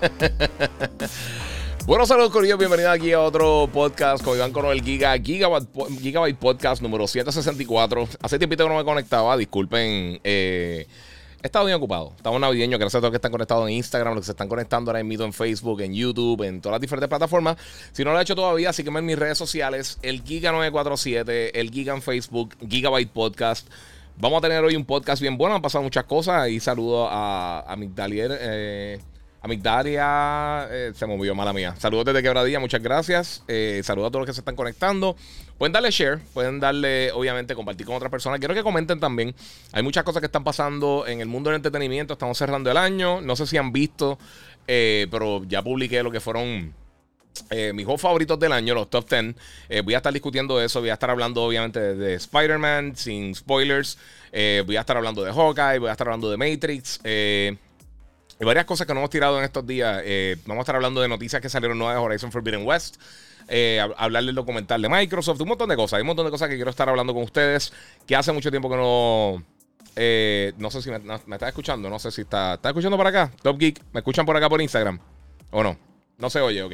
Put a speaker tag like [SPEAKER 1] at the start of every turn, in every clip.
[SPEAKER 1] bueno, saludos Corillo, bienvenido aquí a otro podcast con Iván Coronel Giga, Gigabyte, Podcast número 164. Hace tiempito que no me conectaba, disculpen. Eh, he estado bien ocupado. Estamos navideños. Gracias a todos los que están conectados en Instagram, los que se están conectando ahora mismo en Facebook, en YouTube, en todas las diferentes plataformas. Si no lo he hecho todavía, sígueme en mis redes sociales, el Giga947, el Giga en Facebook, Gigabyte Podcast. Vamos a tener hoy un podcast bien bueno. Han pasado muchas cosas. Y saludo a, a Migdalier. Eh, Amigdalia, eh, se movió, mala mía. Saludos desde Quebradilla, muchas gracias. Eh, saludos a todos los que se están conectando. Pueden darle share, pueden darle, obviamente, compartir con otras personas. Quiero que comenten también. Hay muchas cosas que están pasando en el mundo del entretenimiento. Estamos cerrando el año. No sé si han visto, eh, pero ya publiqué lo que fueron mis juegos favoritos del año, los top 10. voy a estar discutiendo eso. Voy a estar hablando, obviamente, de, de Spider-Man, sin spoilers. voy a estar hablando de Hawkeye, voy a estar hablando de Matrix. Hay varias cosas que no hemos tirado en estos días. Eh, vamos a estar hablando de noticias que salieron nuevas de Horizon Forbidden West. Eh, hablar del documental de Microsoft, un montón de cosas. Hay un montón de cosas que quiero estar hablando con ustedes. Que hace mucho tiempo que no. Eh, no sé si me, está escuchando. No sé si está. ¿Está escuchando por acá? Top Geek. ¿Me escuchan por acá por Instagram? ¿O no? No se oye, ok.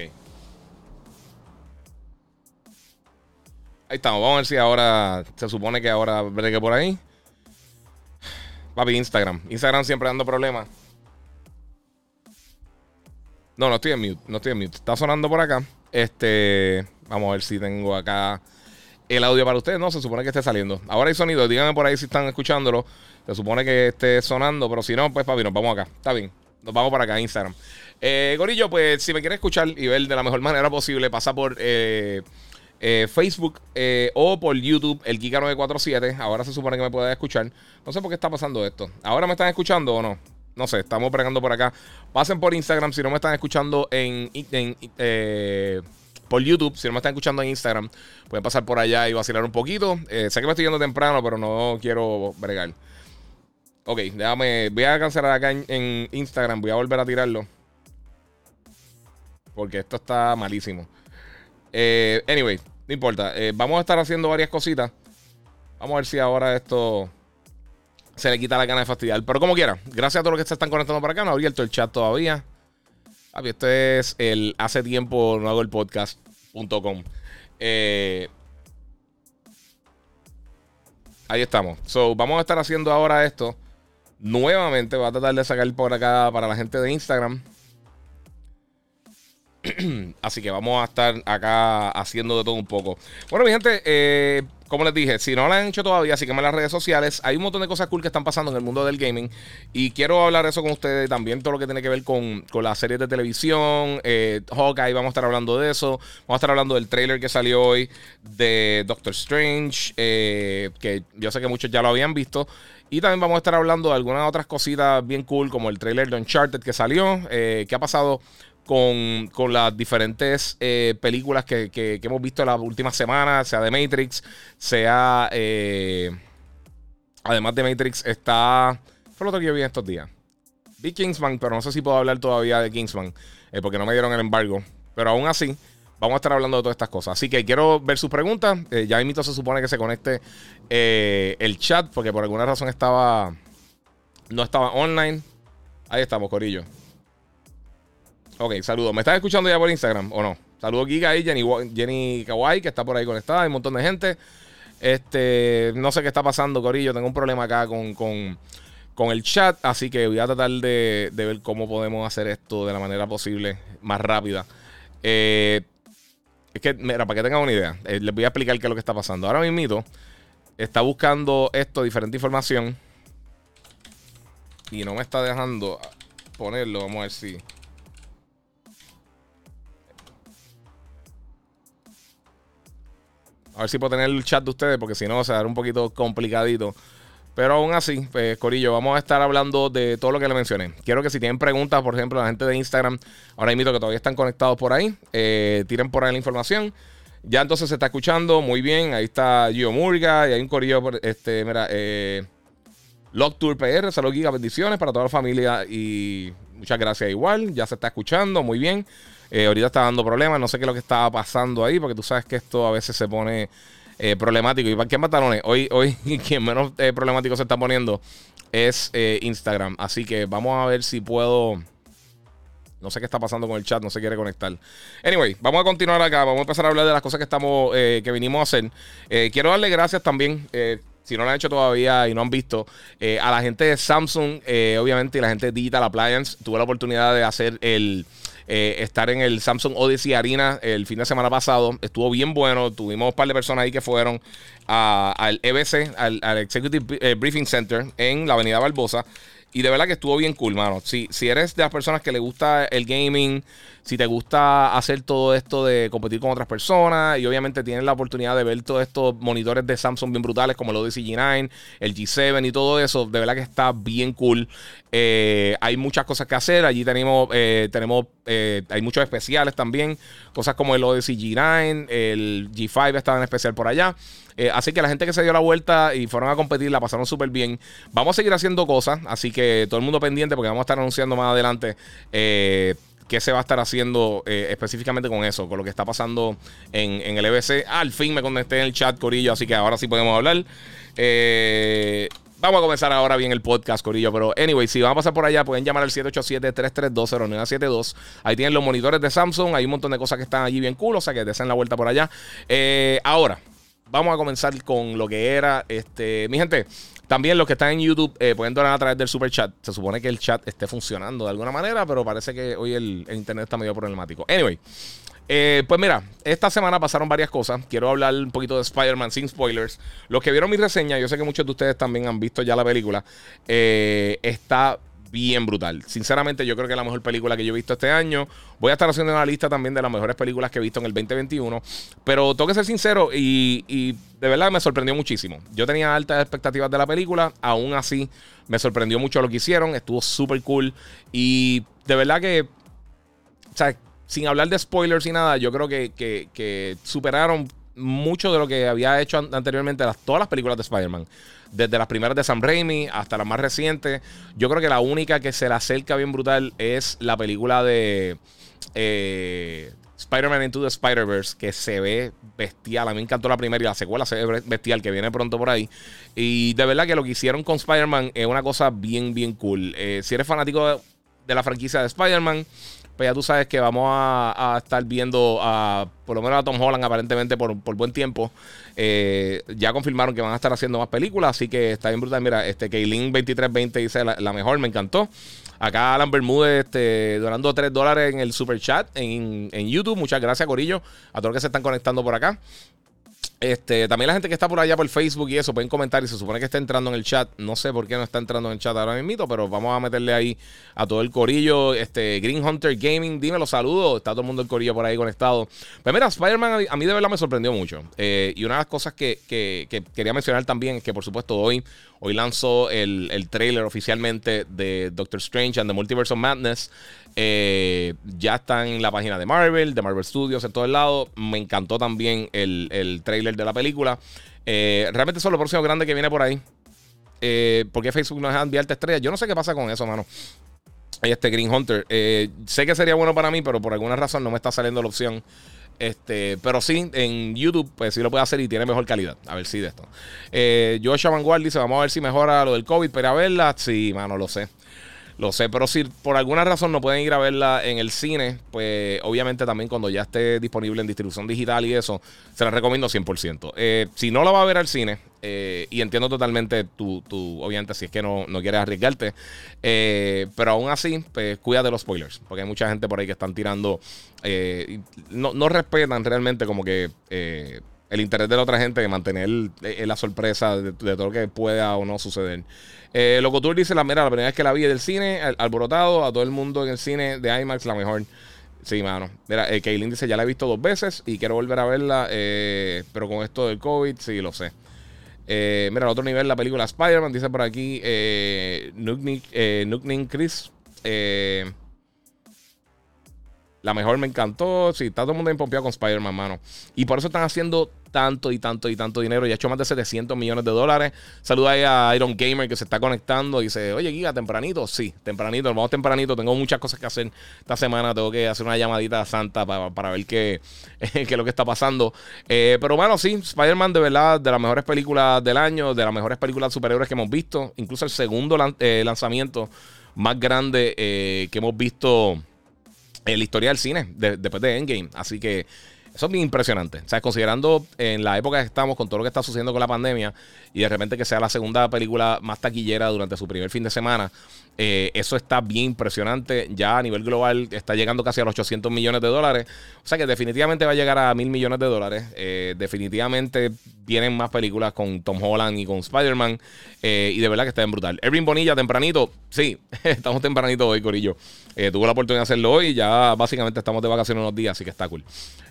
[SPEAKER 1] Ahí estamos. Vamos a ver si ahora. Se supone que ahora bregue por ahí. Papi, Instagram. Instagram siempre dando problemas. No, no estoy en mute. No estoy en mute. Está sonando por acá. Este. Vamos a ver si tengo acá el audio para ustedes. No, se supone que esté saliendo. Ahora hay sonido. Díganme por ahí si están escuchándolo. Se supone que esté sonando. Pero si no, pues papi, nos vamos acá. Está bien. Nos vamos para acá, Instagram. Eh, Gorillo, pues si me quieres escuchar y ver de la mejor manera posible, pasa por eh, eh, Facebook o por YouTube, el Giga947. Ahora se supone que me puede escuchar. No sé por qué está pasando esto. ¿Ahora me están escuchando o no? No sé, estamos bregando por acá. Pasen por Instagram si no me están escuchando en, eh, por YouTube, si no me están escuchando en Instagram, pueden pasar por allá y vacilar un poquito. Eh, sé que me estoy yendo temprano, pero no quiero bregar. Ok, déjame. Voy a cancelar acá en, Instagram. Voy a volver a tirarlo. Porque esto está malísimo. Eh, anyway, no importa. vamos a estar haciendo varias cositas. Vamos a ver si ahora esto se le quita la gana de fastidiar. Pero como quiera, gracias a todos los que se están conectando por acá. No ha abierto el chat todavía. este es el hace tiempo no hago el podcast.com. Eh, ahí estamos. So, vamos a estar haciendo ahora esto. Nuevamente, voy a tratar de sacar por acá para la gente de Instagram. Así que vamos a estar acá haciendo de todo un poco. Bueno, mi gente, eh, como les dije, si no lo han hecho todavía, sígueme en las redes sociales. Hay un montón de cosas cool que están pasando en el mundo del gaming. Y quiero hablar eso con ustedes también. Todo lo que tiene que ver con, con las series de televisión. Eh, Hawkeye, vamos a estar hablando de eso. Vamos a estar hablando del trailer que salió hoy de Doctor Strange. Eh, que yo sé que muchos ya lo habían visto. Y también vamos a estar hablando de algunas otras cositas bien cool, como el trailer de Uncharted que salió. Eh, ¿Qué ha pasado con, las diferentes eh, películas que, hemos visto en las últimas semanas, sea de Matrix, sea... Eh, además de Matrix, está... Fue lo otro que yo vi estos días. Vi Kingsman, pero no sé si puedo hablar todavía de Kingsman, eh, porque no me dieron el embargo. Pero aún así, vamos a estar hablando de todas estas cosas. Así que quiero ver sus preguntas. ya mito se supone que se conecte el chat, porque por alguna razón estaba... No estaba online. Ahí estamos, Corillo. Ok, saludos. ¿Me estás escuchando ya por Instagram o no? Saludos Giga y Jenny, Jenny Kawaii, que está por ahí conectada. Hay un montón de gente. Este, no sé qué está pasando, Corillo. Tengo un problema acá con, el chat. Así que voy a tratar de, ver cómo podemos hacer esto de la manera posible, más rápida. Eh, es que, mira, para que tengan una idea, eh, les voy a explicar qué es lo que está pasando. Ahora mismo está buscando esto, diferente información. Y no me está dejando ponerlo. Vamos a ver si. A ver si puedo tener el chat de ustedes, porque si no, se va a dar un poquito complicadito. Pero aún así, pues, Corillo, vamos a estar hablando de todo lo que le mencioné. Quiero que si tienen preguntas, por ejemplo, la gente de Instagram, ahora invito que todavía están conectados por ahí, eh, tiren por ahí la información. Ya entonces se está escuchando muy bien. Ahí está Gio Murga y hay un Corillo, este, mira, eh, Lock Tour PR, salud, giga, bendiciones para toda la familia y muchas gracias igual. Ya se está escuchando muy bien. Eh, ahorita está dando problemas, no sé qué es lo que estaba pasando ahí, porque tú sabes que esto a veces se pone eh, problemático. ¿Y para qué matalones? Hoy, hoy quien menos eh, problemático se está poniendo es Instagram. Así que vamos a ver si puedo. No sé qué está pasando con el chat, no se quiere conectar. Anyway, vamos a continuar acá. Vamos a empezar a hablar de las cosas que estamos, que vinimos a hacer. quiero darle gracias también si no lo han hecho todavía y no han visto, a la gente de Samsung, obviamente, y la gente de Digital Appliance. Tuve la oportunidad de hacer el, eh, estar en el Samsung Odyssey Arena el fin de semana pasado. Estuvo bien bueno. Tuvimos un par de personas ahí que fueron al EBC, al, Executive eh, Briefing Center en la Avenida Barbosa. Y de verdad que estuvo bien cool, mano. Si, si eres de las personas que le gusta el gaming, si te gusta hacer todo esto de competir con otras personas, y obviamente tienes la oportunidad de ver todos estos monitores de Samsung bien brutales, como el Odyssey G9, el G7 y todo eso, de verdad que está bien cool. Eh, hay muchas cosas que hacer. Allí tenemos, eh, tenemos eh, hay muchos especiales también. Cosas como el Odyssey G9, el G5 estaba en especial por allá. Eh, así que la gente que se dio la vuelta y fueron a competir la pasaron súper bien. Vamos a seguir haciendo cosas, así que todo el mundo pendiente porque vamos a estar anunciando más adelante. Eh, qué se va a estar haciendo eh, específicamente con eso, con lo que está pasando en, el EBC. al fin me conecté en el chat, Corillo, así que ahora sí podemos hablar. vamos a comenzar ahora bien el podcast, Corillo. Pero, anyway, si van a pasar por allá, pueden llamar al 787-332-0972. Ahí tienen los monitores de Samsung. Hay un montón de cosas que están allí bien cool. O sea que deseen la vuelta por allá. ahora, vamos a comenzar con lo que era. Este, mi gente, también los que están en YouTube eh, pueden donar a través del super chat. Se supone que el chat esté funcionando de alguna manera, pero parece que hoy el, internet está medio problemático. Anyway. Eh, pues mira, esta semana pasaron varias cosas. Quiero hablar un poquito de Spider-Man sin spoilers. Los que vieron mi reseña, yo sé que muchos de ustedes también han visto ya la película. Eh, está bien brutal. Sinceramente, yo creo que es la mejor película que yo he visto este año. Voy a estar haciendo una lista también de las mejores películas que he visto en el 2021. Pero tengo que ser sincero y, de verdad me sorprendió muchísimo. Yo tenía altas expectativas de la película. Aún así, me sorprendió mucho lo que hicieron. Estuvo súper cool. Y de verdad que. O sea, sin hablar de spoilers y nada, yo creo que, que superaron mucho de lo que había hecho anteriormente las, todas las películas de Spider-Man. Desde las primeras de Sam Raimi hasta las más recientes. Yo creo que la única que se le acerca bien brutal es la película de eh, Spider-Man Into the Spider-Verse, que se ve bestial. A mí me encantó la primera y la secuela se ve bestial, que viene pronto por ahí. Y de verdad que lo que hicieron con Spider-Man es una cosa bien, bien cool. Eh, si eres fanático de la franquicia de Spider-Man, pues ya tú sabes que vamos a, estar viendo a, por lo menos a Tom Holland aparentemente por, buen tiempo. Eh, ya confirmaron que van a estar haciendo más películas, así que está bien brutal. Mira, este Kaylin 2320 dice la, mejor, me encantó. Acá Alan Bermúdez este, donando 3 dólares en el super chat en, en YouTube. Muchas gracias, Corillo, a todos los que se están conectando por acá. Este, también la gente que está por allá por Facebook y eso pueden comentar y se supone que está entrando en el chat. No sé por qué no está entrando en el chat ahora mismo, pero vamos a meterle ahí a todo el corillo. Este, Green Hunter Gaming, dime los saludos. Está todo el mundo el corillo por ahí conectado. Pues mira, Spider-Man a mí de verdad me sorprendió mucho. Eh, y una de las cosas que, quería mencionar también es que, por supuesto, hoy, hoy lanzó el, el trailer oficialmente de Doctor Strange and the Multiverse of Madness. Eh, ya está en la página de Marvel, de Marvel Studios, en todo el lado. Me encantó también el, el trailer de la película. Eh, realmente son los próximos grandes que viene por ahí. Eh, porque Facebook no deja enviarte estrellas. Yo no sé qué pasa con eso, mano. Este Green Hunter. sé que sería bueno para mí, pero por alguna razón no me está saliendo la opción. Este, pero sí, en YouTube, pues sí lo puede hacer y tiene mejor calidad. A ver si de esto. Eh, Joshua Vanguard dice: Vamos a ver si mejora lo del COVID para verla. Sí, mano, lo sé. Lo sé, pero si por alguna razón no pueden ir a verla en el cine, pues obviamente también cuando ya esté disponible en distribución digital y eso, se la recomiendo 100%. Eh, si no la va a ver al cine, eh, y entiendo totalmente tu, tu, obviamente si es que no, no quieres arriesgarte, eh, pero aún así, pues cuida de los spoilers, porque hay mucha gente por ahí que están tirando, no, no respetan realmente como que el interés de la otra gente de mantener la sorpresa de, todo lo que pueda o no suceder. Eh, Locotour dice: la, Mira, la primera vez que la vi del cine, alborotado, a todo el mundo en el cine de IMAX, la mejor. Sí, mano. Mira, eh, Kaylin dice, ya la he visto dos veces y quiero volver a verla, pero con esto del COVID, sí, lo sé. mira, al otro nivel, la película Spider-Man, dice por aquí, eh, Nukning Chris. La mejor me encantó. Sí, está todo el mundo empompeado con Spider-Man, mano. Y por eso están haciendo tanto y tanto y tanto dinero. Ya ha hecho más de 700 millones de dólares. Saluda ahí a Iron Gamer que se está conectando y dice, oye, Giga, tempranito. Sí, tempranito. Vamos tempranito. Tengo muchas cosas que hacer esta semana. Tengo que hacer una llamadita santa para, ver qué, qué, es lo que está pasando. Eh, pero bueno, sí, Spider-Man de verdad, de las mejores películas del año, de las mejores películas superiores que hemos visto. Incluso el segundo eh, lanzamiento más grande eh, que hemos visto la historia del cine, después de Endgame. Así que eso es bien impresionante. O sea, considerando en la época que estamos con todo lo que está sucediendo con la pandemia y de repente que sea la segunda película más taquillera durante su primer fin de semana, eh, eso está bien impresionante. Ya a nivel global está llegando casi a los 800 millones de dólares. O sea que definitivamente va a llegar a mil millones de dólares. Eh, definitivamente vienen más películas con Tom Holland y con Spider-Man. Eh, y de verdad que está bien brutal. Erwin Bonilla, tempranito. Sí, estamos tempranito hoy, Corillo. tuve la oportunidad de hacerlo hoy. Ya básicamente estamos de vacaciones unos días, así que está cool.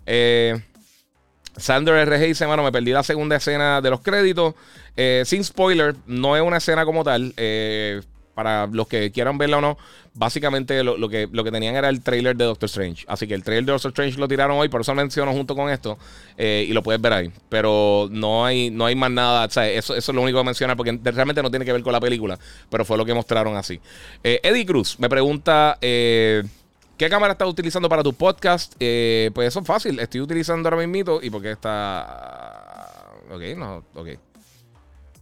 [SPEAKER 1] Eh, Sander R. dice, mano, me perdí la segunda escena de los créditos. Eh, sin spoiler, no es una escena como tal. Eh, para los que quieran verla o no, básicamente lo, que, lo que tenían era el trailer de Doctor Strange. Así que el trailer de Doctor Strange lo tiraron hoy, por eso menciono junto con esto. y lo puedes ver ahí. Pero no hay, no hay más nada. eso, eso es lo único que mencionar porque realmente no tiene que ver con la película. Pero fue lo que mostraron así. Eddie Cruz me pregunta. ¿Qué cámara estás utilizando para tu podcast? Eh, pues eso es fácil. Estoy utilizando ahora mismo. ¿Y por qué está.? Ok, no, ok.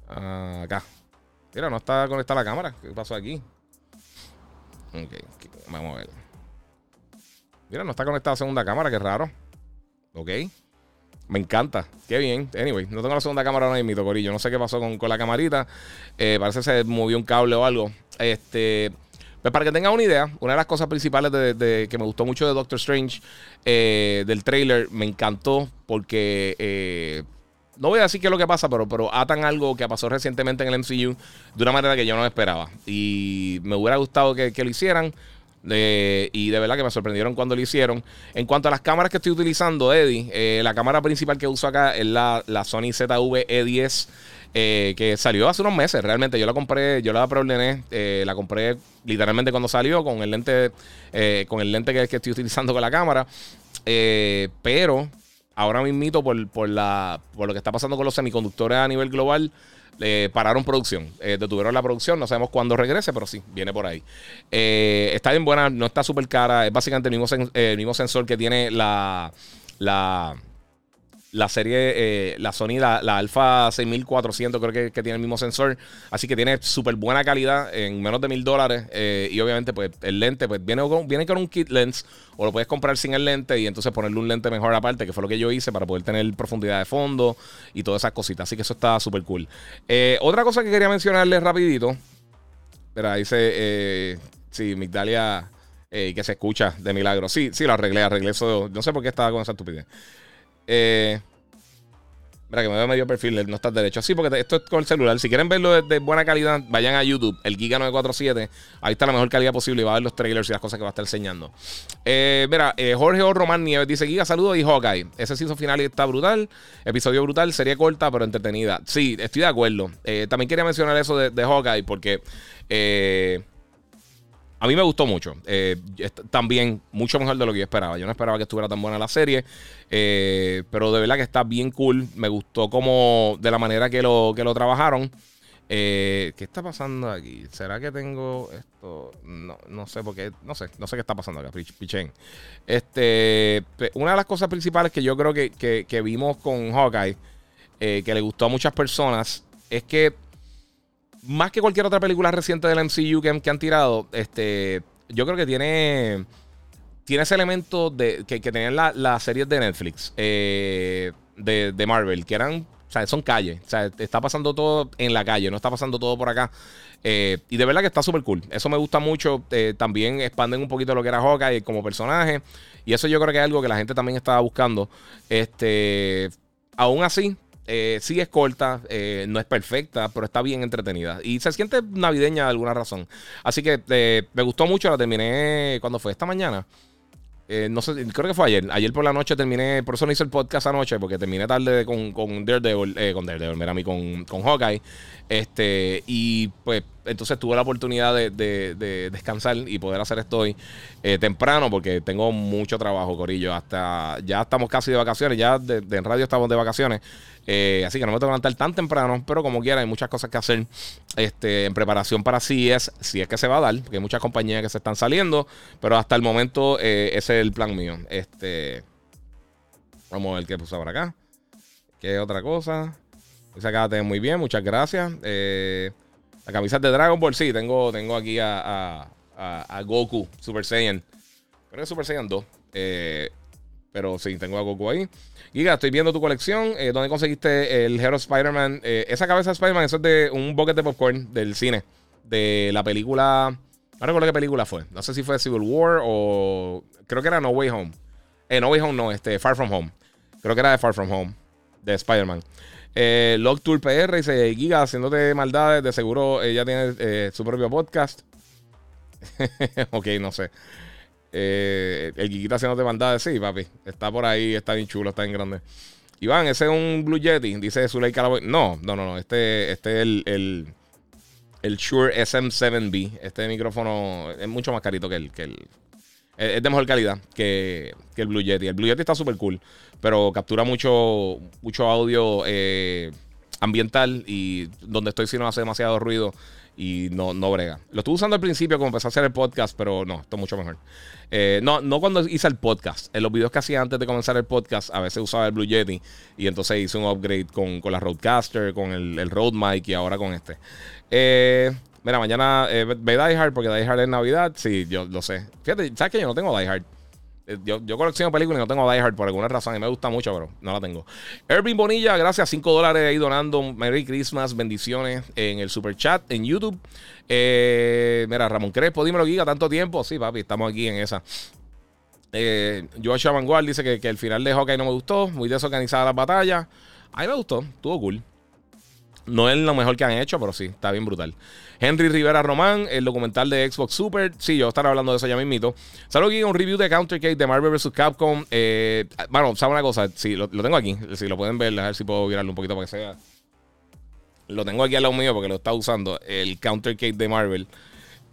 [SPEAKER 1] Ah, acá. Mira, no está conectada la cámara. ¿Qué pasó aquí? Ok, vamos a ver. Mira, no está conectada la segunda cámara, qué raro. Ok. Me encanta. Qué bien. Anyway, no tengo la segunda cámara ahora mismo, Corillo. No sé qué pasó con, la camarita. Eh, parece que se movió un cable o algo. Este. Pues para que tengan una idea, una de las cosas principales que me gustó mucho de Doctor Strange, eh, del trailer, me encantó porque... Eh, no voy a decir qué es lo que pasa, pero, atan algo que pasó recientemente en el MCU de una manera que yo no esperaba. Y me hubiera gustado que, lo hicieran. y de verdad que me sorprendieron cuando lo hicieron. En cuanto a las cámaras que estoy utilizando, Eddie, eh, la cámara principal que uso acá es la, la Sony ZV E10 eh, que salió hace unos meses. Realmente yo la compré, yo la preordené, eh, la compré literalmente cuando salió con el lente, eh, con el lente que, que, estoy utilizando con la cámara. pero ahora mismo por, por, la, por lo que está pasando con los semiconductores a nivel global, pararon producción, detuvieron la producción, no sabemos cuándo regrese, pero sí, viene por ahí. está bien buena, no está súper cara, es básicamente el mismo, el mismo sensor que tiene la, la, la serie, eh, la Sony, la, Alpha 6400, creo que, tiene el mismo sensor. Así que tiene súper buena calidad en menos de mil dólares. Eh, y obviamente, pues el lente, pues viene con, viene con un kit lens o lo puedes comprar sin el lente y entonces ponerle un lente mejor aparte, que fue lo que yo hice para poder tener profundidad de fondo y todas esas cositas. Así que eso está súper cool. Eh, otra cosa que quería mencionarles rapidito. Espera, dice, sí, Migdalia, que se escucha de milagro. Sí, sí, lo arreglé, arreglé eso. No sé por qué estaba con esa estupidez. Eh, Mira, que me veo medio perfil, no estás derecho. Sí, porque esto es con el celular. Si quieren verlo de, buena calidad, vayan a YouTube, el Giga 947. Ahí está la mejor calidad posible y va a ver los trailers y las cosas que va a estar enseñando. Eh, mira, eh, Jorge O. Román Nieves dice: Giga, saludos y Hawkeye. Ese season final está brutal. Episodio brutal, serie corta, pero entretenida. Sí, estoy de acuerdo. Eh, también quería mencionar eso de, de Hawkeye porque. Eh, a mí me gustó mucho. Eh, también mucho mejor de lo que yo esperaba. Yo no esperaba que estuviera tan buena la serie. Eh, pero de verdad que está bien cool. Me gustó como de la manera que lo, que lo trabajaron. Eh, ¿Qué está pasando aquí? ¿Será que tengo esto? No, no sé porque no sé, no sé qué está pasando acá, pichen. Este, una de las cosas principales que yo creo que, que vimos con Hawkeye, que le gustó a muchas personas, es que más que cualquier otra película reciente del MCU que, han tirado, este, yo creo que tiene, tiene ese elemento de, que, que tenían las series de Netflix, eh, de, Marvel, que eran, o sea, son calles, o sea, está pasando todo en la calle, no está pasando todo por acá. Eh, y de verdad que está súper cool. Eso me gusta mucho. Eh, también expanden un poquito lo que era Hawkeye como personaje. Y eso yo creo que es algo que la gente también estaba buscando. Este, aún así, eh, sí es corta, eh, no es perfecta, pero está bien entretenida. Y se siente navideña de alguna razón. Así que eh, me gustó mucho, la terminé cuando fue esta mañana. no sé, creo que fue ayer. Ayer por la noche terminé, por eso no hice el podcast anoche, porque terminé tarde con, con Daredevil, con Daredevil, mira a con, con Hawkeye. Este, y pues entonces tuve la oportunidad de, de, descansar y poder hacer esto hoy eh, temprano, porque tengo mucho trabajo, Corillo. Hasta ya estamos casi de vacaciones, ya de, en radio estamos de vacaciones. Eh, así que no me tengo que levantar tan temprano, pero como quiera, hay muchas cosas que hacer este, en preparación para CES, si es que se va a dar, porque hay muchas compañías que se están saliendo, pero hasta el momento eh, ese es el plan mío. Este, vamos a ver qué puso por acá. ¿Qué otra cosa? Esa acá te muy bien, muchas gracias. Eh, la camisa de Dragon Ball, sí, tengo, tengo aquí a, Goku, Super Saiyan. Que es Super Saiyan 2. pero sí, tengo a Goku ahí. Giga, estoy viendo tu colección. Eh, ¿Dónde conseguiste el Hero Spider-Man? Eh, esa cabeza de Spider-Man, eso es de un bucket de popcorn del cine. De la película. No recuerdo qué película fue. No sé si fue Civil War o. Creo que era No Way Home. Eh, no Way Home no, este, Far From Home. Creo que era de Far From Home. De Spider-Man. Eh, Log Tour PR dice: Giga, haciéndote maldades. De seguro ella tiene eh, su propio podcast. ok, no sé. Eh, el Kikita no te manda sí, papi. Está por ahí, está bien chulo, está bien grande. Iván, ese es un Blue Yeti, dice Zuley Calaboy. No, no, no, no. Este, este es el, el, el Shure SM7B. Este micrófono es mucho más carito que el, que el. Es de mejor calidad que, que el Blue Yeti. El Blue Yeti está súper cool, pero captura mucho, mucho audio eh, ambiental y donde estoy si no hace demasiado ruido y no, no brega. Lo estuve usando al principio como empecé a hacer el podcast, pero no, esto es mucho mejor. Eh, no, no cuando hice el podcast. En los videos que hacía antes de comenzar el podcast, a veces usaba el Blue Yeti y entonces hice un upgrade con, con la Roadcaster, con el, el Rode Mic y ahora con este. Eh, mira, mañana eh, ve Die Hard porque Die Hard es Navidad. Sí, yo lo sé. Fíjate, ¿sabes que yo no tengo Die Hard? Eh, yo, yo, colecciono películas y no tengo Die Hard por alguna razón y me gusta mucho, pero no la tengo. Ervin Bonilla, gracias. 5 dólares ahí donando. Merry Christmas, bendiciones en el super chat en YouTube. Eh, mira, Ramón Crespo, dímelo, Giga, tanto tiempo. Sí, papi, estamos aquí en esa. Eh, Joshua Vanguard dice que, que, el final de Hawkeye no me gustó. Muy desorganizada la batalla. A mí me gustó, estuvo cool. No es lo mejor que han hecho, pero sí, está bien brutal. Henry Rivera Román, el documental de Xbox Super. Sí, yo estaré hablando de eso ya mismito. Salgo aquí un review de Countercade de Marvel vs. Capcom. Eh, bueno, ¿saben una cosa? Sí, lo, tengo aquí. Si lo pueden ver, a ver si puedo virarlo un poquito para que sea. Lo tengo aquí al lado mío porque lo está usando. El Countercade de Marvel.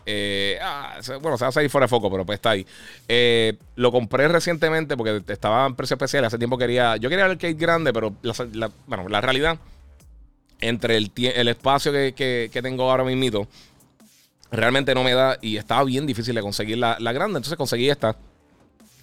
[SPEAKER 1] Eh, ah, bueno, se va a salir fuera de foco, pero pues está ahí. Eh, lo compré recientemente porque estaba en precio especial. Hace tiempo quería. Yo quería el arcade grande, pero bueno, la realidad entre el, el espacio que, tengo ahora mismo, realmente no me da y estaba bien difícil de conseguir la, grande. Entonces conseguí esta,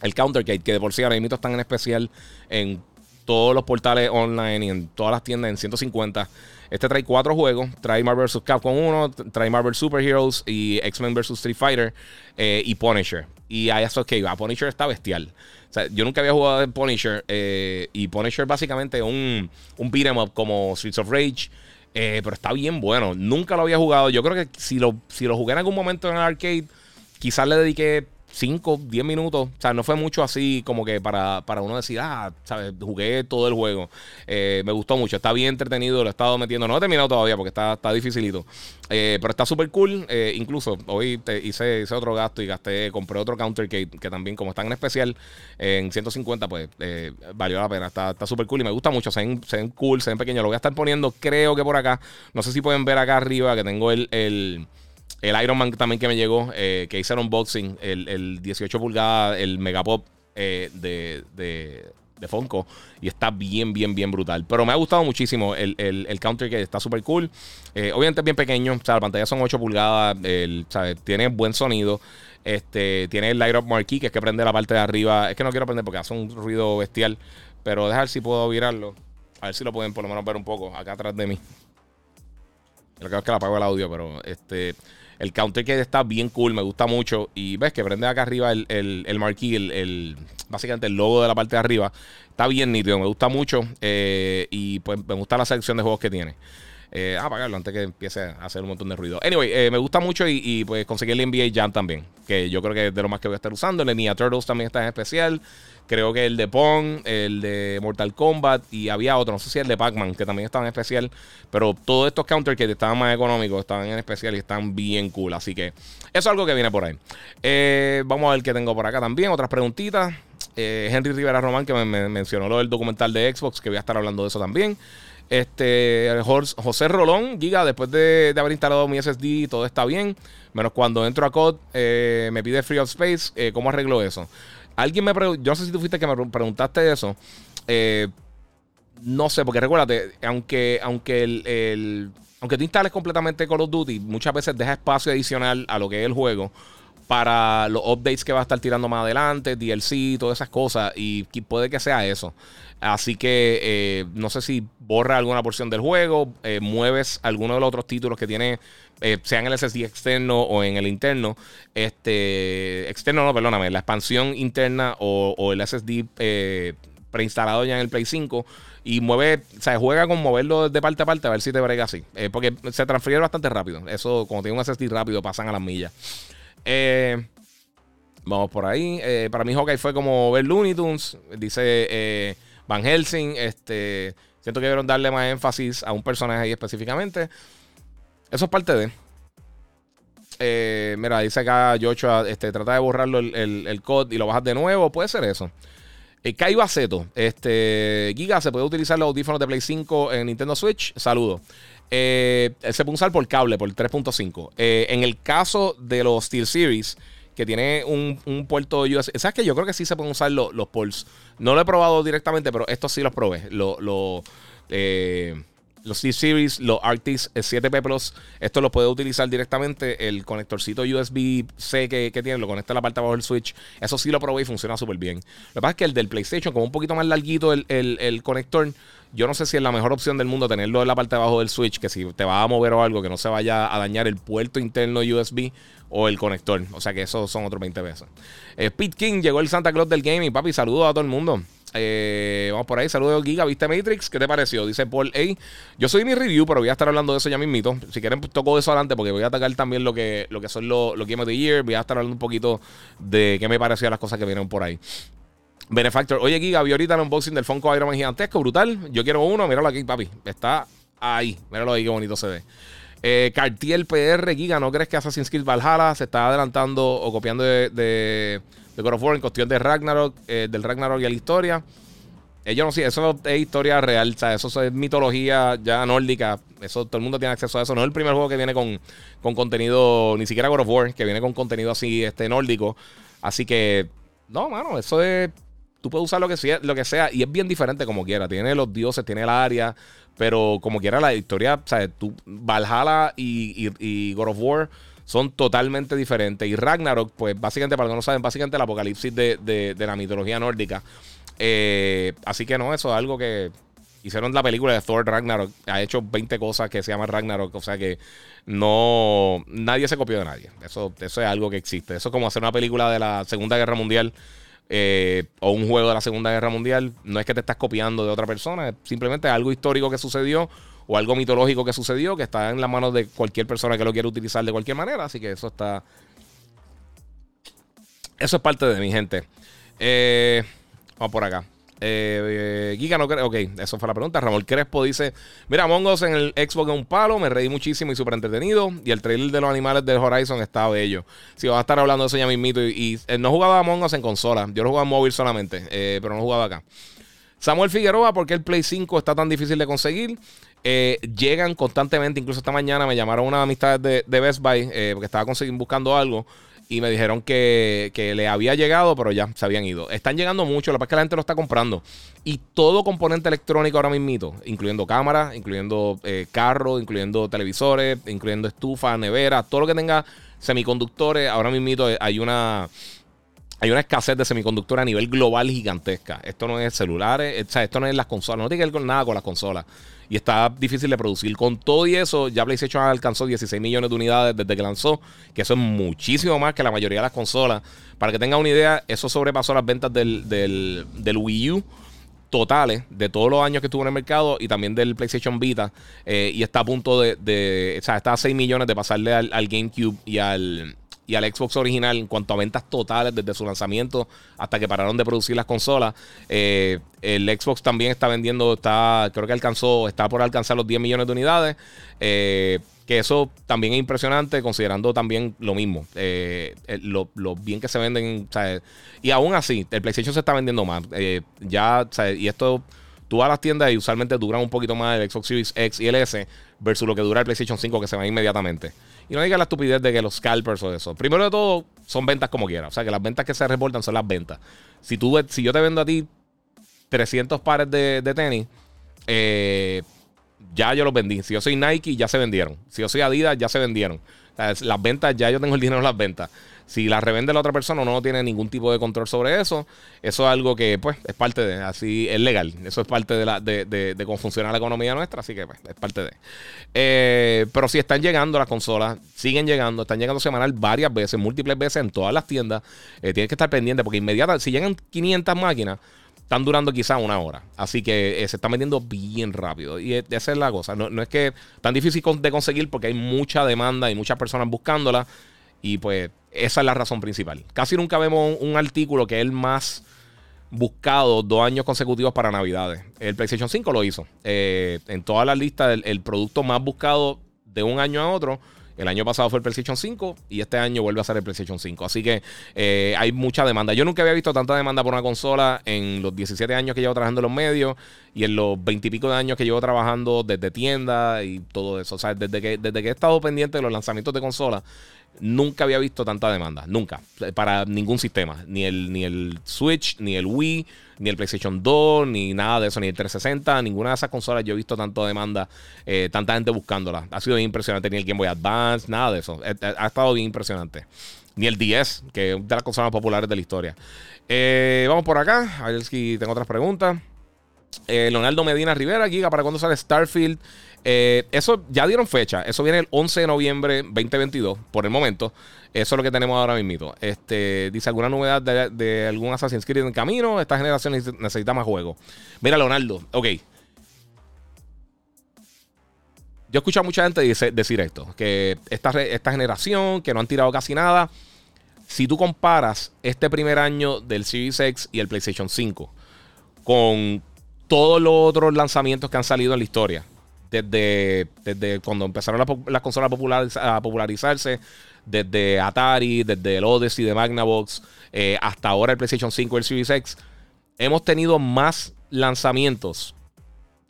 [SPEAKER 1] el Countergate, que de por sí ahora mismo están en especial en todos los portales online y en todas las tiendas en 150. Este trae cuatro juegos. Trae Marvel vs. Capcom 1, trae Marvel Super Heroes y X-Men vs. Street Fighter eh, y Punisher. Y ahí eso que Punisher está bestial. O sea, yo nunca había jugado en Punisher. Eh, y Punisher básicamente un, un beat'em up como Streets of Rage. Eh, pero está bien bueno. Nunca lo había jugado. Yo creo que si lo, si lo jugué en algún momento en el arcade, quizás le dediqué 5, 10 minutos. O sea, no fue mucho así como que para, para uno decir, ah, ¿sabes? Jugué todo el juego. Eh, me gustó mucho. Está bien entretenido. Lo he estado metiendo. No he terminado todavía porque está, está dificilito. Eh, pero está súper cool. Eh, incluso hoy te hice, hice otro gasto y gasté, compré otro counter que, que también, como está en especial, en 150, pues valió la pena. Está súper cool y me gusta mucho. Se ven, se ven cool, se ven pequeños. Lo voy a estar poniendo, creo que por acá. No sé si pueden ver acá arriba que tengo el, el el Iron Man también que me llegó, eh, que hice el unboxing, el, 18 pulgadas, el Megapop eh, de, de, Funko. Y está bien, bien, bien brutal. Pero me ha gustado muchísimo el, counter que está súper cool. Eh, obviamente es bien pequeño, o sea, la pantalla son 8 pulgadas, el, tiene buen sonido. Este, tiene el Light Up Marquee, que es que prende la parte de arriba. Es que no quiero prender porque hace un ruido bestial. Pero dejar si puedo virarlo. A ver si lo pueden por lo menos ver un poco acá atrás de mí. Lo que es que le apago el audio, pero este. El counter que está bien cool, me gusta mucho. Y ves que prende acá arriba el, el, marquee, el, básicamente el logo de la parte de arriba. Está bien nítido, me gusta mucho. Eh, y pues me gusta la selección de juegos que tiene. Eh, apagarlo antes que empiece a hacer un montón de ruido. Anyway, eh, me gusta mucho y, pues conseguí el NBA Jam también, que yo creo que es de lo más que voy a estar usando. El Ninja Turtles también está en especial. Creo que el de Pong, el de Mortal Kombat y había otro, no sé si el de Pac-Man, que también estaba en especial. Pero todos estos counters que estaban más económicos estaban en especial y están bien cool. Así que eso es algo que viene por ahí. Eh, vamos a ver qué tengo por acá también. Otras preguntitas. Henry Rivera Román, que me, mencionó lo del documental de Xbox, que voy a estar hablando de eso también. Este, José Rolón, Giga, después de, haber instalado mi SSD, todo está bien. Menos cuando entro a COD, eh, me pide Free of Space. Eh, ¿Cómo arreglo eso? Alguien me preguntó, yo no sé si tú fuiste que me preguntaste eso. Eh, no sé, porque recuérdate, aunque, aunque el, aunque tú instales completamente Call of Duty, muchas veces deja espacio adicional a lo que es el juego para los updates que va a estar tirando más adelante, DLC, todas esas cosas, y puede que sea eso. Así que eh, no sé si borra alguna porción del juego, eh, mueves alguno de los otros títulos que tiene, eh, sea en el SSD externo o en el interno. Este, externo, no, perdóname, la expansión interna o, el SSD preinstalado ya en el Play 5 y mueve, o sea, juega con moverlo de parte a parte a ver si te brega así. porque se transfiere bastante rápido. Eso, como tiene un SSD rápido, pasan a las millas. vamos por ahí. para mí, Hawkeye fue como ver Looney Tunes. Dice Van Helsing, este, siento que debieron darle más énfasis a un personaje ahí específicamente. Eso es parte de. Eh, mira, dice acá Joshua, este, trata de borrarlo el, el, code y lo bajas de nuevo. Puede ser eso. Eh, Kai Baceto, este, Giga, ¿se puede utilizar los audífonos de Play 5 en Nintendo Switch? Saludos. Eh, se puede usar por cable, por 3.5. Eh, en el caso de los Steel Series, que tiene un, puerto USB. ¿Sabes que Yo creo que sí se pueden usar los, los ports. No lo he probado directamente, pero estos sí los probé. Lo, eh, los C-Series, los Arctis 7P Plus, esto lo puede utilizar directamente. El conectorcito USB-C que, tiene, lo conecta a la parte de abajo del Switch. Eso sí lo probé y funciona súper bien. Lo que pasa es que el del PlayStation, como un poquito más larguito el, el conector, yo no sé si es la mejor opción del mundo tenerlo en la parte de abajo del Switch, que si te va a mover o algo, que no se vaya a dañar el puerto interno USB o el conector. O sea que esos son otros 20 pesos. Eh, Pete King llegó el Santa Claus del gaming, papi. Saludos a todo el mundo. Eh, vamos por ahí, saludos Giga, ¿viste Matrix? ¿Qué te pareció? Dice Paul A. Yo soy mi review, pero voy a estar hablando de eso ya mismito. Si quieren, pues, toco eso adelante porque voy a atacar también lo que, lo que son los, los Game of the Year. Voy a estar hablando un poquito de qué me pareció las cosas que vienen por ahí. Benefactor, oye Giga, vi ahorita el unboxing del Funko Iron Man gigantesco, brutal. Yo quiero uno, míralo aquí, papi. Está ahí, míralo ahí, qué bonito se ve. Eh, Cartier PR, Giga, ¿no crees que Assassin's Creed Valhalla se está adelantando o copiando de, de, God of War en cuestión de Ragnarok, eh, del Ragnarok y la historia? Eh, yo no sé, eso es historia real, o eso es mitología ya nórdica. Eso todo el mundo tiene acceso a eso. No es el primer juego que viene con, con contenido, ni siquiera God of War, que viene con contenido así este nórdico. Así que, no, mano, eso es tú puedes usar lo que sea, lo que sea y es bien diferente como quiera. Tiene los dioses, tiene el área, pero como quiera, la historia, ¿sabes? Tú, Valhalla y, y, God of War son totalmente diferentes. Y Ragnarok, pues básicamente, para los que no saben, básicamente el apocalipsis de, la mitología nórdica. Eh, así que no, eso es algo que hicieron la película de Thor Ragnarok. Ha hecho 20 cosas que se llaman Ragnarok. O sea que no. Nadie se copió de nadie. Eso, eso es algo que existe. Eso es como hacer una película de la Segunda Guerra Mundial eh, o un juego de la Segunda Guerra Mundial, no es que te estás copiando de otra persona, es simplemente algo histórico que sucedió o algo mitológico que sucedió que está en las manos de cualquier persona que lo quiera utilizar de cualquier manera. Así que eso está. Eso es parte de mi gente. Eh, vamos por acá. Eh, Giga no cree. Ok, eso fue la pregunta. Ramón Crespo dice: Mira, Mongos en el Xbox es un palo. Me reí muchísimo y súper entretenido. Y el trailer de los animales del Horizon está bello. Si vas a estar hablando de eso ya mismito. Y, y eh, no jugaba Among Us en consola. Yo lo jugaba en móvil solamente. Eh, pero no jugaba acá. Samuel Figueroa, ¿por qué el Play 5 está tan difícil de conseguir? llegan constantemente, incluso esta mañana me llamaron unas amistades de, de Best Buy porque estaba buscando algo y me dijeron que, le había llegado, pero ya se habían ido. Están llegando mucho, que pasa es que la gente lo está comprando. Y todo componente electrónico ahora mismo, incluyendo cámaras, incluyendo eh, carros, incluyendo televisores, incluyendo estufas, neveras, todo lo que tenga semiconductores, ahora mismo hay una... Hay una escasez de semiconductores a nivel global gigantesca. Esto no es celulares, o sea, esto no es las consolas, no tiene que ver nada con las consolas y está difícil de producir. Con todo y eso, ya PlayStation alcanzó 16 millones de unidades desde que lanzó, que eso es muchísimo más que la mayoría de las consolas. Para que tengan una idea, eso sobrepasó las ventas del, Wii U totales de todos los años que estuvo en el mercado y también del PlayStation Vita. Eh, y está a punto de, O sea, está a 6 millones de pasarle al, GameCube y al, y al Xbox original en cuanto a ventas totales desde su lanzamiento hasta que pararon de producir las consolas. Eh, el Xbox también está vendiendo, está, creo que alcanzó, está por alcanzar los 10 millones de unidades. Eh, que eso también es impresionante, considerando también lo mismo. Eh, lo, bien que se venden. Y aún así, el PlayStation se está vendiendo más. Ya, y esto, tú a las tiendas y usualmente duran un poquito más el Xbox Series X y el S versus lo que dura el PlayStation 5 que se va inmediatamente. Y no digas la estupidez de que los scalpers o eso. Primero de todo, son ventas como quiera. O sea, que las ventas que se reportan son las ventas. Si, tú, si yo te vendo a ti 300 pares de, de tenis, eh, ya yo los vendí. Si yo soy Nike, ya se vendieron. Si yo soy Adidas, ya se vendieron. las ventas, ya yo tengo el dinero en las ventas. Si las revende la otra persona, no tiene ningún tipo de control sobre eso. Eso es algo que, pues, es parte de, así, es legal. Eso es parte de, la, de, de, cómo funciona la economía nuestra, así que, pues, es parte de. Eh, pero si están llegando las consolas, siguen llegando, están llegando semanal varias veces, múltiples veces en todas las tiendas. Eh, tienes que estar pendiente porque inmediatamente, si llegan 500 máquinas, están durando quizá una hora. Así que eh, se está vendiendo bien rápido. Y esa es la cosa. No, es que tan difícil de conseguir porque hay mucha demanda y muchas personas buscándola. Y pues esa es la razón principal. Casi nunca vemos un, artículo que es el más buscado dos años consecutivos para Navidades. El PlayStation 5 lo hizo. Eh, en todas las listas, el producto más buscado de un año a otro el año pasado fue el PlayStation 5 y este año vuelve a ser el PlayStation 5. Así que eh, hay mucha demanda. Yo nunca había visto tanta demanda por una consola en los 17 años que llevo trabajando en los medios y en los 20 y pico de años que llevo trabajando desde tienda y todo eso. O sea, desde que, desde que he estado pendiente de los lanzamientos de consolas, nunca había visto tanta demanda. Nunca. Para ningún sistema. Ni el, ni el Switch, ni el Wii ni el PlayStation 2, ni nada de eso, ni el 360, ninguna de esas consolas yo he visto tanto demanda, eh, tanta gente buscándola. Ha sido bien impresionante, ni el Game Boy Advance, nada de eso. Ha, estado bien impresionante. Ni el 10, que es de las consolas más populares de la historia. Eh, vamos por acá, a ver si tengo otras preguntas. Eh, Leonardo Medina Rivera, Giga, ¿para cuándo sale Starfield? Eso ya dieron fecha. Eso viene el 11 de noviembre 2022, por el momento. Eso es lo que tenemos ahora mismo. Este, dice alguna novedad de, algún Assassin's Creed en camino. Esta generación necesita más juegos. Mira, Leonardo, ok. Yo escucho a mucha gente decir esto: que esta, esta generación, que no han tirado casi nada. Si tú comparas este primer año del Series X y el PlayStation 5 con todos los otros lanzamientos que han salido en la historia, desde, desde cuando empezaron las, consolas a popularizarse, desde Atari, desde el Odyssey de Magnavox, eh, hasta ahora el PlayStation 5 y el Series X, hemos tenido más lanzamientos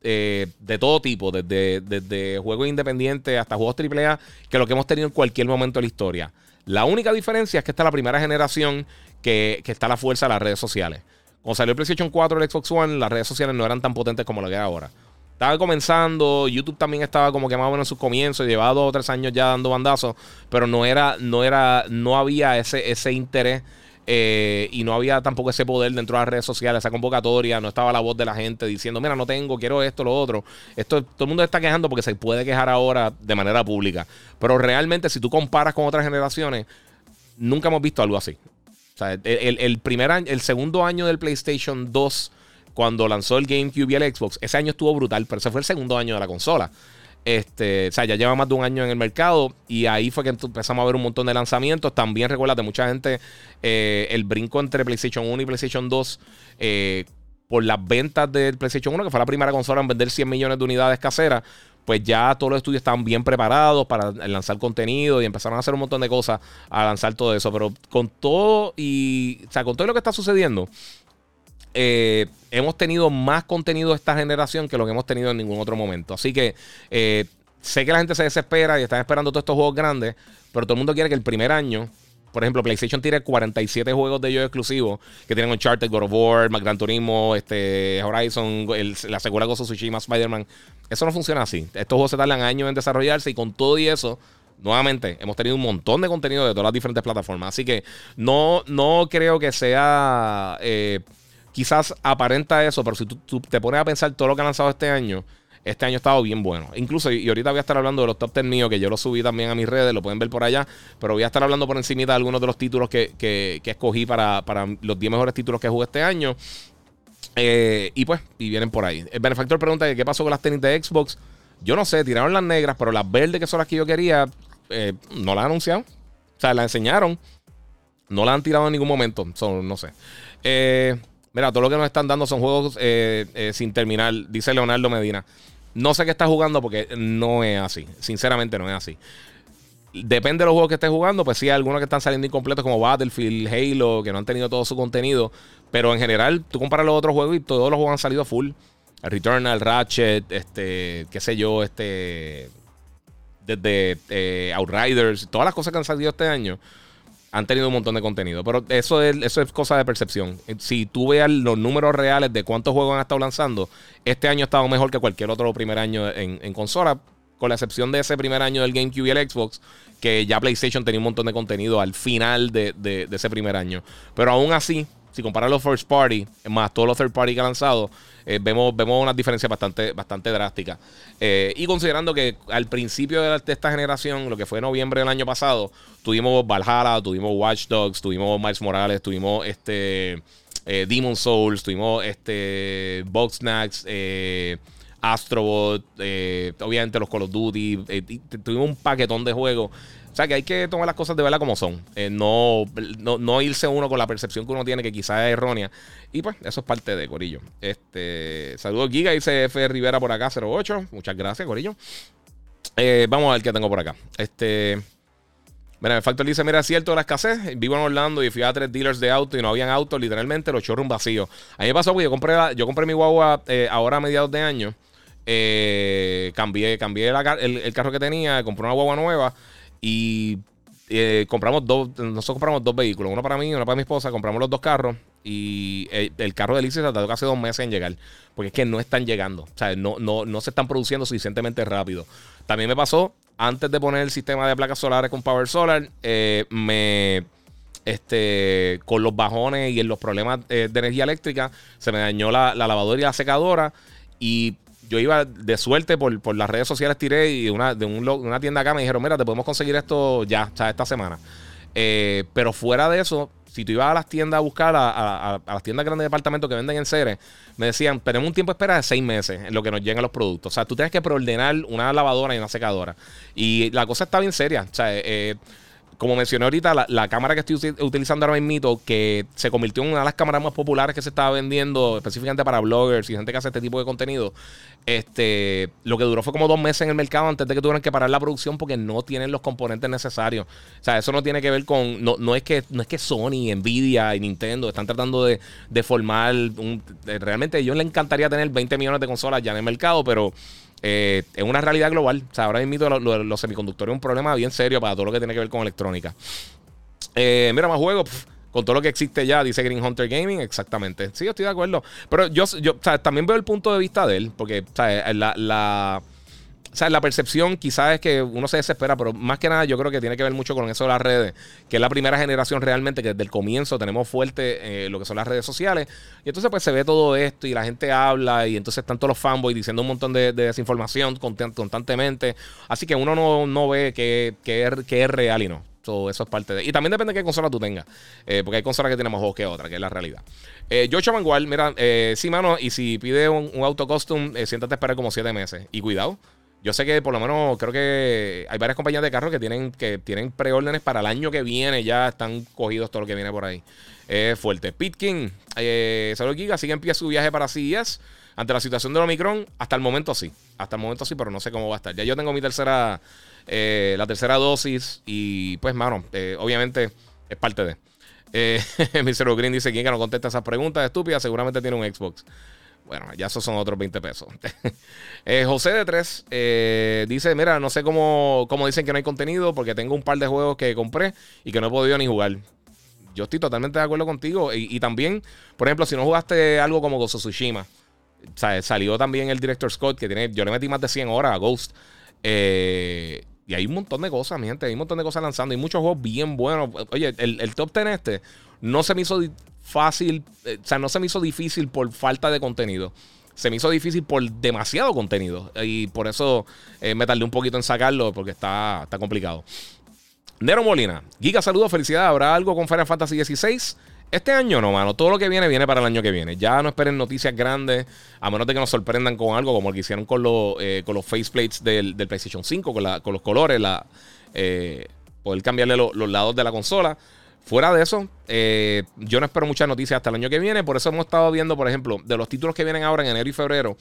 [SPEAKER 1] eh, de todo tipo, desde, desde, juegos independientes hasta juegos AAA, que lo que hemos tenido en cualquier momento de la historia. La única diferencia es que esta es la primera generación que, que está a la fuerza de las redes sociales. Cuando salió el PlayStation 4 y el Xbox One, las redes sociales no eran tan potentes como lo que ahora. Estaba comenzando, YouTube también estaba como que más o menos en sus comienzos, llevaba dos o tres años ya dando bandazos, pero no era, no era, no había ese, ese interés eh, y no había tampoco ese poder dentro de las redes sociales, esa convocatoria, no estaba la voz de la gente diciendo, mira, no tengo, quiero esto, lo otro. Esto, todo el mundo está quejando porque se puede quejar ahora de manera pública. Pero realmente, si tú comparas con otras generaciones, nunca hemos visto algo así. O sea, el, el primer año, el segundo año del PlayStation 2 cuando lanzó el GameCube y el Xbox, ese año estuvo brutal, pero ese fue el segundo año de la consola. Este, o sea, ya lleva más de un año en el mercado y ahí fue que empezamos a ver un montón de lanzamientos. También recuerda mucha gente eh, el brinco entre PlayStation 1 y PlayStation 2 eh, por las ventas del PlayStation 1, que fue la primera consola en vender 100 millones de unidades caseras. Pues ya todos los estudios estaban bien preparados para lanzar contenido y empezaron a hacer un montón de cosas a lanzar todo eso. Pero con todo y, o sea, con todo lo que está sucediendo, eh, hemos tenido más contenido de esta generación que lo que hemos tenido en ningún otro momento. Así que eh, sé que la gente se desespera y están esperando todos estos juegos grandes, pero todo el mundo quiere que el primer año, por ejemplo, PlayStation tiene 47 juegos de ellos exclusivos que tienen Uncharted, God of War, Gran Turismo, este, Horizon, la segura Gozo Tsushima, Spider-Man. Eso no funciona así. Estos juegos se tardan años en desarrollarse y con todo y eso nuevamente, hemos tenido un montón de contenido de todas las diferentes plataformas. Así que no, no creo que sea eh, quizás aparenta eso, pero si tú, te pones a pensar todo lo que han lanzado este año, este año ha estado bien bueno. Incluso, y ahorita voy a estar hablando de los top 10 míos, que yo los subí también a mis redes, lo pueden ver por allá, pero voy a estar hablando por encima de algunos de los títulos que, escogí para, los 10 mejores títulos que jugué este año. Eh, y pues, y vienen por ahí. El benefactor pregunta qué pasó con las tenis de Xbox. Yo no sé, tiraron las negras, pero las verdes que son las que yo quería, eh, no las anunciado. O sea, las enseñaron. No las han tirado en ningún momento. Son, no sé. Eh, mira, todo lo que nos están dando son juegos sin terminar, dice Leonardo Medina. No sé qué está jugando porque no es así. Sinceramente, no es así. Depende de los juegos que estés jugando, pues sí, hay algunos que están saliendo incompletos como Battlefield, Halo, que no han tenido todo su contenido. Pero en general, tú comparas los otros juegos y todos los juegos han salido full. Returnal, Ratchet, este, qué sé yo, este. Desde eh, Outriders, todas las cosas que han salido este año han tenido un montón de contenido. Pero eso es, eso es cosa de percepción. Si tú veas los números reales de cuántos juegos han estado lanzando, este año ha estado mejor que cualquier otro primer año en, consola, con la excepción de ese primer año del GameCube y el Xbox, que ya PlayStation tenía un montón de contenido al final de, de ese primer año. Pero aún así, si comparas los first party más todos los third party que ha lanzado, eh, vemos, vemos una diferencia bastante, bastante drástica. Eh, y considerando que al principio de, esta generación, lo que fue noviembre del año pasado, tuvimos Valhalla, tuvimos Watch Dogs, tuvimos Miles Morales, tuvimos este eh, Demon Souls, tuvimos este Box Snacks, Astrobot, obviamente los Call of Duty, tuvimos un paquetón de juegos sea que hay que tomar las cosas de verdad como son. Eh, no, no, irse uno con la percepción que uno tiene que quizás es errónea. Y pues eso es parte de Corillo. Este, saludos Giga, dice F. Rivera por acá, 08. Muchas gracias, Corillo. Eh, vamos a ver qué tengo por acá. Este. Mira, el Factor dice: Mira, es cierto la escasez. Vivo en Orlando y fui a tres dealers de auto y no habían autos, literalmente los un vacío. A mí me pasó porque yo compré, yo compré mi guagua eh, ahora a mediados de año. cambié cambié el, el, carro que tenía, compré una guagua nueva. Y eh, compramos dos, nosotros compramos dos vehículos, uno para mí y uno para mi esposa, compramos los dos carros y el, carro de Alicia se tardó casi dos meses en llegar, porque es que no están llegando, o sea, no, no, no se están produciendo suficientemente rápido. También me pasó, antes de poner el sistema de placas solares con Power Solar, eh, me este, con los bajones y en los problemas eh, de energía eléctrica, se me dañó la, la, lavadora y la secadora. Yo iba de suerte por, las redes sociales, tiré y una, de una tienda acá me dijeron, mira, te podemos conseguir esto ya, o sea, esta semana. Eh, pero fuera de eso, si tú ibas a las tiendas a buscar, a, las tiendas grandes de departamentos que venden en Ceres, me decían, tenemos un tiempo de espera de seis meses en lo que nos lleguen los productos. O sea, tú tienes que preordenar una lavadora y una secadora. Y la cosa está bien seria. O sea, eh, como mencioné ahorita, la, cámara que estoy utilizando ahora mismo, que se convirtió en una de las cámaras más populares que se estaba vendiendo, específicamente para bloggers y gente que hace este tipo de contenido, este, lo que duró fue como dos meses en el mercado antes de que tuvieran que parar la producción porque no tienen los componentes necesarios. O sea, eso no tiene que ver con, no, no es que no es que Sony, Nvidia y Nintendo están tratando de, de formar un, realmente a ellos les encantaría tener 20 millones de consolas ya en el mercado, pero eh, es una realidad global. O sea, ahora mismo los, semiconductores es un problema bien serio para todo lo que tiene que ver con electrónica. Eh, mira, más juegos. con todo lo que existe ya, dice Green Hunter Gaming, exactamente. Sí, estoy de acuerdo. Pero yo, yo también veo el punto de vista de él, porque la o sea, la percepción quizás es que uno se desespera, pero más que nada yo creo que tiene que ver mucho con eso de las redes, que es la primera generación realmente que desde el comienzo tenemos fuerte eh, lo que son las redes sociales. Y entonces pues se ve todo esto y la gente habla y entonces están todos los fanboys diciendo un montón de, desinformación constantemente. Así que uno no, ve que, es real y no. eso es parte de. Y también depende de qué consola tú tengas. Eh, porque hay consolas que tienen más juegos que otras, que es la realidad. Eh, Joshua Mangual, mira, eh, sí, mano, y si pide un, auto custom, siéntate a esperar como siete meses. Y cuidado. Yo sé que por lo menos creo que hay varias compañías de carros que tienen, que tienen preórdenes para el año que viene. Ya están cogidos todo lo que viene por ahí. Es fuerte. Pitkin, eh, Salud Giga, sigue en pie su viaje para CES. Ante la situación del Omicron, hasta el momento sí. Hasta el momento sí, pero no sé cómo va a estar. Ya yo tengo mi tercera, eh, la tercera dosis. Y pues, mano, eh, obviamente es parte de. Eh, Mr. Green dice: ¿Quién que no contesta esas preguntas estúpidas? Seguramente tiene un Xbox. Bueno, ya esos son otros 20 pesos. Eh, José de 3 eh, dice: Mira, no sé cómo, cómo dicen que no hay contenido porque tengo un par de juegos que compré y que no he podido ni jugar. Yo estoy totalmente de acuerdo contigo. Y, también, por ejemplo, si no jugaste algo como Ghost of Tsushima, salió también el director Scott que tiene. Yo le metí más de 100 horas a Ghost. Eh, y hay un montón de cosas, mi gente. Hay un montón de cosas lanzando. Y muchos juegos bien buenos. Oye, el, el top 10 este no se me hizo fácil, eh, o sea, no se me hizo difícil por falta de contenido. Se me hizo difícil por demasiado contenido. Y por eso eh, me tardé un poquito en sacarlo porque está, está complicado. Nero Molina, Giga, saludos, felicidades. ¿Habrá algo con Final Fantasy XVI? Este año no, mano. Todo lo que viene, viene para el año que viene. Ya no esperen noticias grandes, a menos de que nos sorprendan con algo, como lo que hicieron con, los, eh, con los faceplates del, del PlayStation 5, con, la, con los colores, la, eh, poder cambiarle los lados de la consola. Fuera de eso, eh, yo no espero muchas noticias hasta el año que viene. Por eso hemos estado viendo, por ejemplo, de los títulos que vienen ahora en enero y febrero.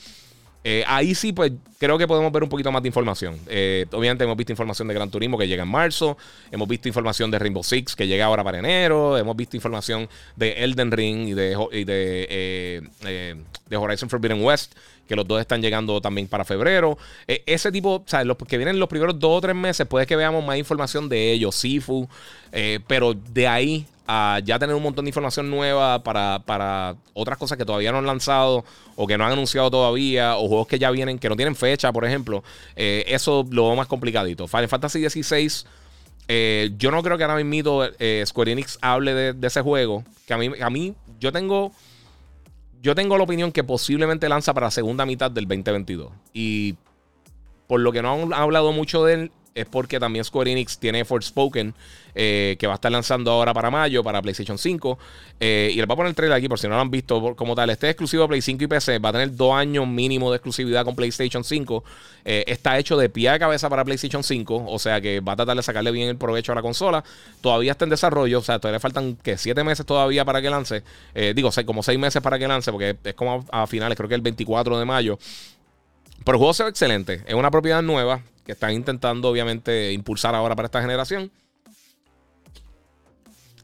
[SPEAKER 1] Eh, ahí sí, pues creo que podemos ver un poquito más de información. Eh, obviamente hemos visto información de Gran Turismo que llega en marzo. Hemos visto información de Rainbow Six que llega ahora para enero. Hemos visto información de Elden Ring y de, de, eh, de Horizon Forbidden West que los dos están llegando también para febrero. ese tipo, o sea, los que vienen los primeros dos o tres meses, puede que veamos más información de ellos, Sifu, pero de ahí a ya tener un montón de información nueva para, otras cosas que todavía no han lanzado o que no han anunciado todavía, o juegos que ya vienen, que no tienen fecha, por ejemplo, eh, eso lo veo más complicadito. Final Fantasy XVI, eh, yo no creo que ahora mismo eh, Square Enix hable de, ese juego, que a mí, a mí yo tengo... Yo tengo la opinión que posiblemente lanza para la segunda mitad del 2022. Y por lo que no han hablado mucho de él, es porque también Square Enix tiene Forspoken, eh, que va a estar lanzando ahora para mayo, para PlayStation 5. Eh, y les voy a poner el trailer aquí por si no lo han visto como tal. Este es exclusivo de Play 5 y PC. Va a tener dos años mínimo de exclusividad con PlayStation 5. Eh, está hecho de pie a cabeza para PlayStation 5. O sea que va a tratar de sacarle bien el provecho a la consola. Todavía está en desarrollo. O sea, todavía faltan que siete meses todavía para que lance. digo, como seis meses para que lance, porque es como a, finales, creo que el 24 de mayo. Pero el juego se ve excelente. Es una propiedad nueva que están intentando, obviamente, impulsar ahora para esta generación.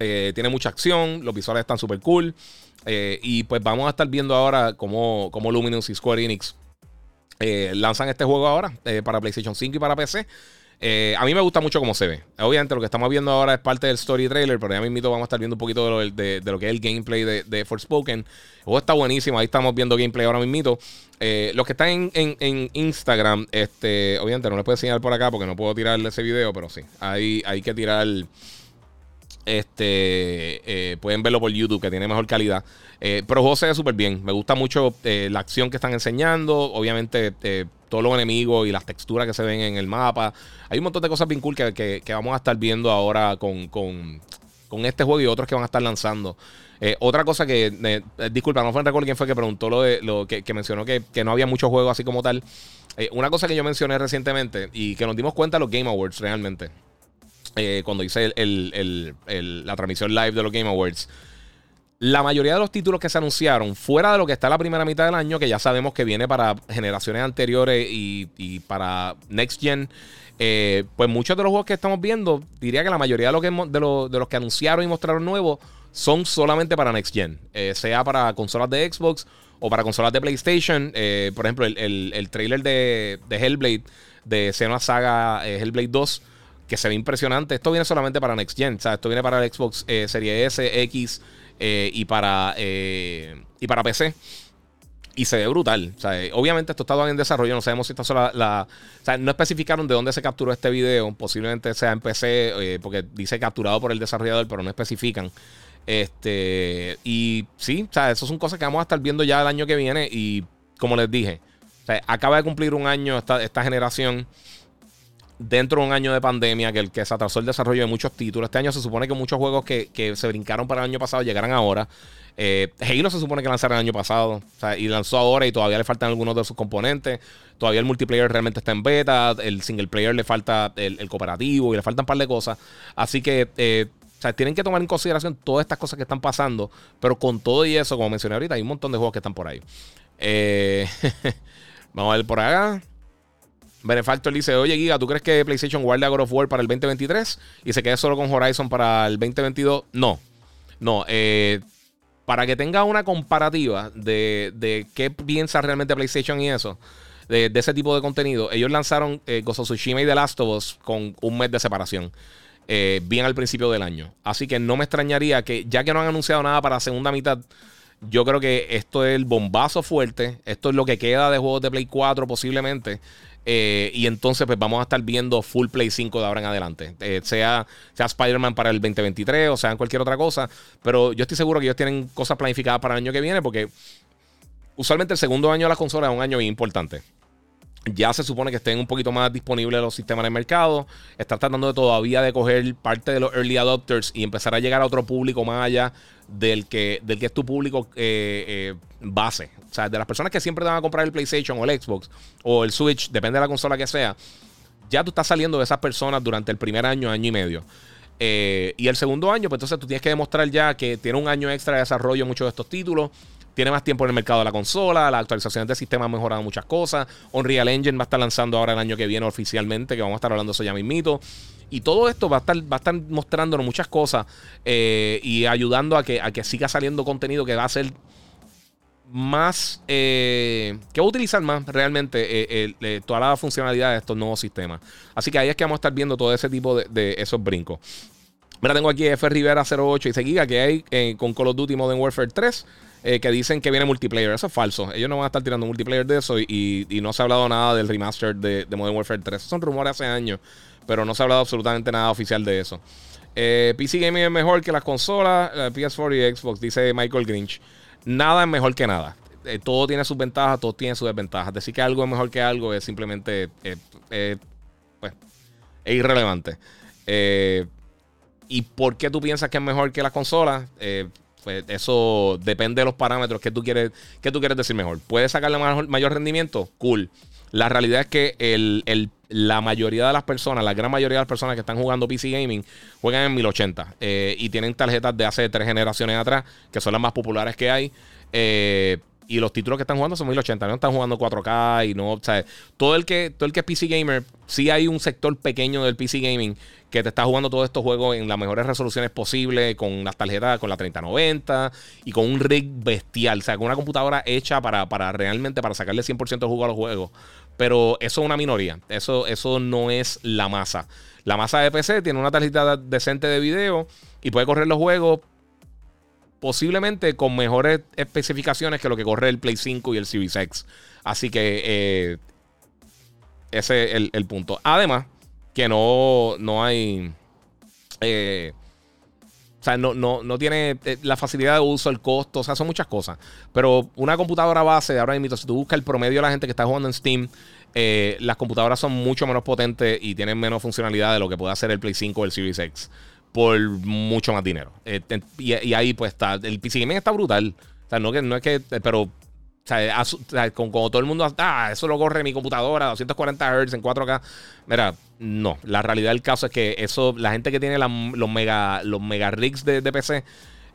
[SPEAKER 1] Eh, tiene mucha acción, los visuales están súper cool. Eh, y pues vamos a estar viendo ahora cómo, cómo Luminous y Square Enix eh, lanzan este juego ahora para PlayStation 5 y para PC. Eh, a mí me gusta mucho cómo se ve. Obviamente lo que estamos viendo ahora es parte del story trailer, pero ya mismo vamos a estar viendo un poquito de lo, de, lo que es el gameplay de, de Forspoken. El juego está buenísimo, ahí estamos viendo gameplay ahora mismo. Eh, los que están en, Instagram, este, obviamente no les puedo enseñar por acá porque no puedo tirar ese video, pero sí, hay, hay que tirar... Este eh, pueden verlo por YouTube, que tiene mejor calidad. Pero el juego se ve súper bien. Me gusta mucho la acción que están enseñando. Obviamente, todos los enemigos y las texturas que se ven en el mapa. Hay un montón de cosas bien cool que, vamos a estar viendo ahora con, este juego y otros que van a estar lanzando. Eh, otra cosa que, eh, disculpa, no fue en recuerdo quién fue que preguntó lo de lo que, mencionó que, no había muchos juegos así como tal. Eh, una cosa que yo mencioné recientemente y que nos dimos cuenta los Game Awards realmente. cuando hice la transmisión live de los Game Awards la mayoría de los títulos que se anunciaron, fuera de lo que está la primera mitad del año, que ya sabemos que viene para generaciones anteriores y, para Next Gen, eh, pues muchos de los juegos que estamos viendo, diría que la mayoría de, los que anunciaron y mostraron nuevos son solamente para Next Gen, eh, sea para consolas de Xbox o para consolas de PlayStation. Eh, por ejemplo, el, trailer de, Hellblade, de Xenoblade Saga Hellblade 2, que se ve impresionante. Esto viene solamente para Next Gen, o sea, esto viene para el Xbox Series S, X eh, y, para, eh, y para PC. Y se ve brutal. obviamente esto está en desarrollo. No sabemos si esta sola la. No especificaron de dónde se capturó este video. Posiblemente sea en PC. Eh, porque dice capturado por el desarrollador, pero no especifican. Este. Y sí, o sea, eso son cosas que vamos a estar viendo ya el año que viene. Y como les dije, acaba de cumplir un año esta, esta generación dentro de un año de pandemia, que, el, que se atrasó el desarrollo de muchos títulos. Este año se supone que muchos juegos que, se brincaron para el año pasado llegarán ahora. Eh, Halo se supone que lanzaron el año pasado y lanzó ahora y todavía le faltan algunos de sus componentes. Todavía el multiplayer realmente está en beta, el single player le falta el, cooperativo y le faltan un par de cosas. Así que eh, tienen que tomar en consideración todas estas cosas que están pasando, pero con todo y eso, como mencioné ahorita, hay un montón de juegos que están por ahí. Eh, vamos a ver por acá. Benefactor dice, oye Giga, ¿tú crees que PlayStation guarda God of War para el 2023 y se quede solo con Horizon para el 2022? No, no. Eh, para que tenga una comparativa de, qué piensa realmente PlayStation y eso, de, ese tipo de contenido, ellos lanzaron eh, Tsushima y The Last of Us con un mes de separación. Eh, bien al principio del año. Así que no me extrañaría que, ya que no han anunciado nada para la segunda mitad, yo creo que esto es el bombazo fuerte. Esto es lo que queda de juegos de Play 4 posiblemente. Eh, y entonces, pues vamos a estar viendo full Play 5 de ahora en adelante. Eh, sea sea Spider-Man para el 2023 o sea cualquier otra cosa. Pero yo estoy seguro que ellos tienen cosas planificadas para el año que viene porque usualmente el segundo año de la consola es un año importante. Ya se supone que estén un poquito más disponibles los sistemas en el mercado. Está tratando de todavía de coger parte de los early adopters y empezar a llegar a otro público más allá del que, del que es tu público eh, eh, base. O sea, de las personas que siempre te van a comprar el PlayStation o el Xbox o el Switch, depende de la consola que sea. Ya tú estás saliendo de esas personas durante el primer año, año y medio. Eh, y el segundo año, pues entonces tú tienes que demostrar ya que tiene un año extra de desarrollo muchos de estos títulos tiene más tiempo en el mercado de la consola, las actualizaciones del sistema han mejorado muchas cosas. Unreal Engine va a estar lanzando ahora el año que viene oficialmente, que vamos a estar hablando de eso ya mismito. Y todo esto va a estar, va a estar mostrándonos muchas cosas eh, y ayudando a que, a que siga saliendo contenido que va a ser más, eh, que va a utilizar más realmente eh, toda la funcionalidad de estos nuevos sistemas. Así que ahí es que vamos a estar viendo todo ese tipo de, de esos brincos. Mira, tengo aquí F Rivera 08 y se que hay con Call of Duty Modern Warfare 3. Eh, que dicen que viene multiplayer. Eso es falso. Ellos no van a estar tirando multiplayer de eso y, no se ha hablado nada del remaster de, Modern Warfare 3. Esos son rumores hace años, pero no se ha hablado absolutamente nada oficial de eso. Eh, PC Gaming es mejor que las consolas, PS4 y Xbox, dice Michael Grinch. Nada es mejor que nada. Eh, todo tiene sus ventajas, todo tiene sus desventajas. Decir que algo es mejor que algo es simplemente pues, es irrelevante. ¿Y por qué tú piensas que es mejor que las consolas? Pues eso depende de los parámetros que tú quieres, que tú quieres decir mejor. ¿Puedes sacarle mayor rendimiento? Cool. La realidad es que la mayoría de las personas, la gran mayoría de las personas que están jugando PC Gaming, juegan en 1080 eh, y tienen tarjetas de hace tres generaciones atrás, que son las más populares que hay. Eh, y los títulos que están jugando son 1080, no están jugando 4K y no, o sea, todo el que todo el que es PC gamer, sí hay un sector pequeño del PC gaming que te está jugando todos estos juegos en las mejores resoluciones posibles, con las tarjetas, con la 3090 y con un rig bestial, o sea, con una computadora hecha para, para realmente para sacarle 100% de juego a los juegos. Pero eso es una minoría, eso, eso no es la masa. La masa de PC tiene una tarjeta decente de video y puede correr los juegos posiblemente con mejores especificaciones que lo que corre el Play 5 y el Series X. Así que eh, ese es el, punto. Además, que no, no hay. Eh, o sea, no, no, tiene eh, la facilidad de uso, el costo, o sea, son muchas cosas. Pero una computadora base, ahora mismo, si tú buscas el promedio de la gente que está jugando en Steam, las computadoras son mucho menos potentes y tienen menos funcionalidad de lo que puede hacer el Play 5 o el Series X por mucho más dinero. Eh, y, ahí pues está, el PC Gaming está brutal. O sea, no, que, no es que, pero, o sea, con, como todo el mundo, ah, eso lo corre mi computadora, 240 Hz en 4K. Mira, no, la realidad del caso es que eso, la gente que tiene los mega, los mega rigs de, PC,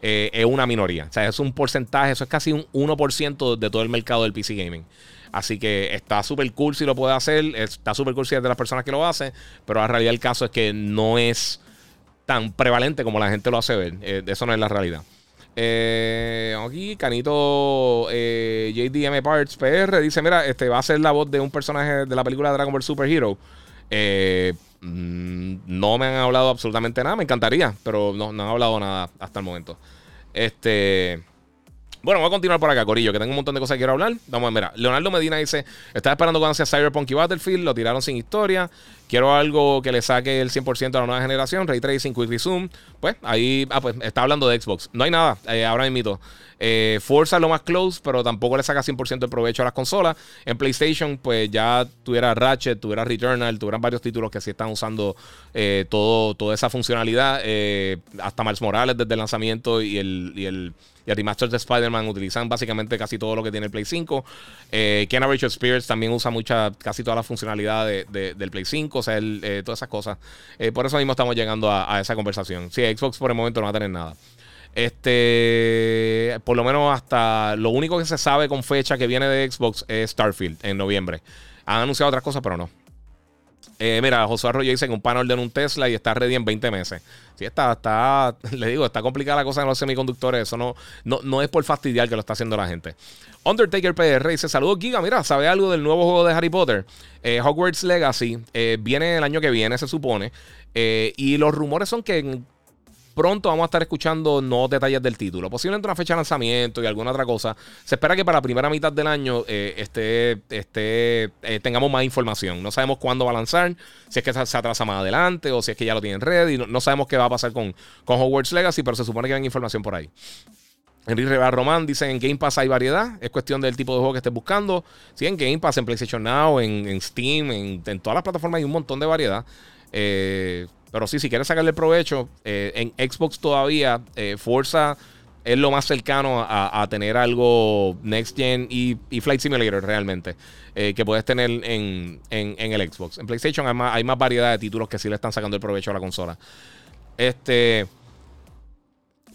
[SPEAKER 1] eh, es una minoría. O sea, es un porcentaje, eso es casi un 1% de todo el mercado del PC Gaming. Así que está súper cool si lo puede hacer, está súper cool si es de las personas que lo hacen, pero la realidad del caso es que no es tan prevalente como la gente lo hace ver. Eh, eso no es la realidad. Eh, aquí, Canito eh, JDM Parts PR dice: Mira, este va a ser la voz de un personaje de la película Dragon Ball Super Hero. Mm, no me han hablado absolutamente nada. Me encantaría, pero no, no han hablado nada hasta el momento. Este. Bueno, voy a continuar por acá, Corillo, que tengo un montón de cosas que quiero hablar. Vamos a ver, mira. Leonardo Medina dice: Estaba esperando cuando sea Cyberpunk y Battlefield, lo tiraron sin historia. Quiero algo que le saque el 100% a la nueva generación. Ray Tracing, Quick Resume. Pues ahí, ah, pues está hablando de Xbox. No hay nada, eh, ahora mismo. Eh, Forza lo más close, pero tampoco le saca 100% de provecho a las consolas. En PlayStation, pues ya tuviera Ratchet, tuviera Returnal, tuvieran varios títulos que sí están usando eh, todo, toda esa funcionalidad. Eh, hasta Miles Morales desde el lanzamiento y el, y el y el de Spider-Man utilizan básicamente casi todo lo que tiene el Play 5. Eh, Ken Richard Spears también usa mucha, casi toda la funcionalidad del Play 5, eh, todas esas cosas. Eh, por eso mismo estamos llegando a, esa conversación. Sí, Xbox por el momento no va a tener nada. Este, por lo menos hasta lo único que se sabe con fecha que viene de Xbox es Starfield en noviembre. Han anunciado otras cosas, pero no. Eh, mira, José Arroyo dice que un panel de un Tesla y está ready en 20 meses. Sí, está, está, le digo, está complicada la cosa en los semiconductores. Eso no, no, no es por fastidiar que lo está haciendo la gente. Undertaker PR dice: Saludos, Giga. Mira, ¿sabe algo del nuevo juego de Harry Potter? Eh, Hogwarts Legacy eh, viene el año que viene, se supone. y los rumores son que Pronto vamos a estar escuchando nuevos detalles del título. Posiblemente una fecha de lanzamiento y alguna otra cosa. Se espera que para la primera mitad del año eh, este, tengamos más información. No sabemos cuándo va a lanzar, si es que se atrasa más adelante o si es que ya lo tienen ready. No, no sabemos qué va a pasar con, con Hogwarts Legacy, pero se supone que hay información por ahí. Enrique Rivera Román dice: En Game Pass hay variedad. Es cuestión del tipo de juego que estés buscando. Sí, en Game Pass, en PlayStation Now, en, Steam, en, todas las plataformas hay un montón de variedad. Eh, pero sí, si quieres sacarle provecho, eh, en Xbox todavía, eh, Forza es lo más cercano a, tener algo Next Gen y, Flight Simulator realmente. que puedes tener en, el Xbox. En PlayStation hay más, hay más variedad de títulos que sí le están sacando el provecho a la consola. Este.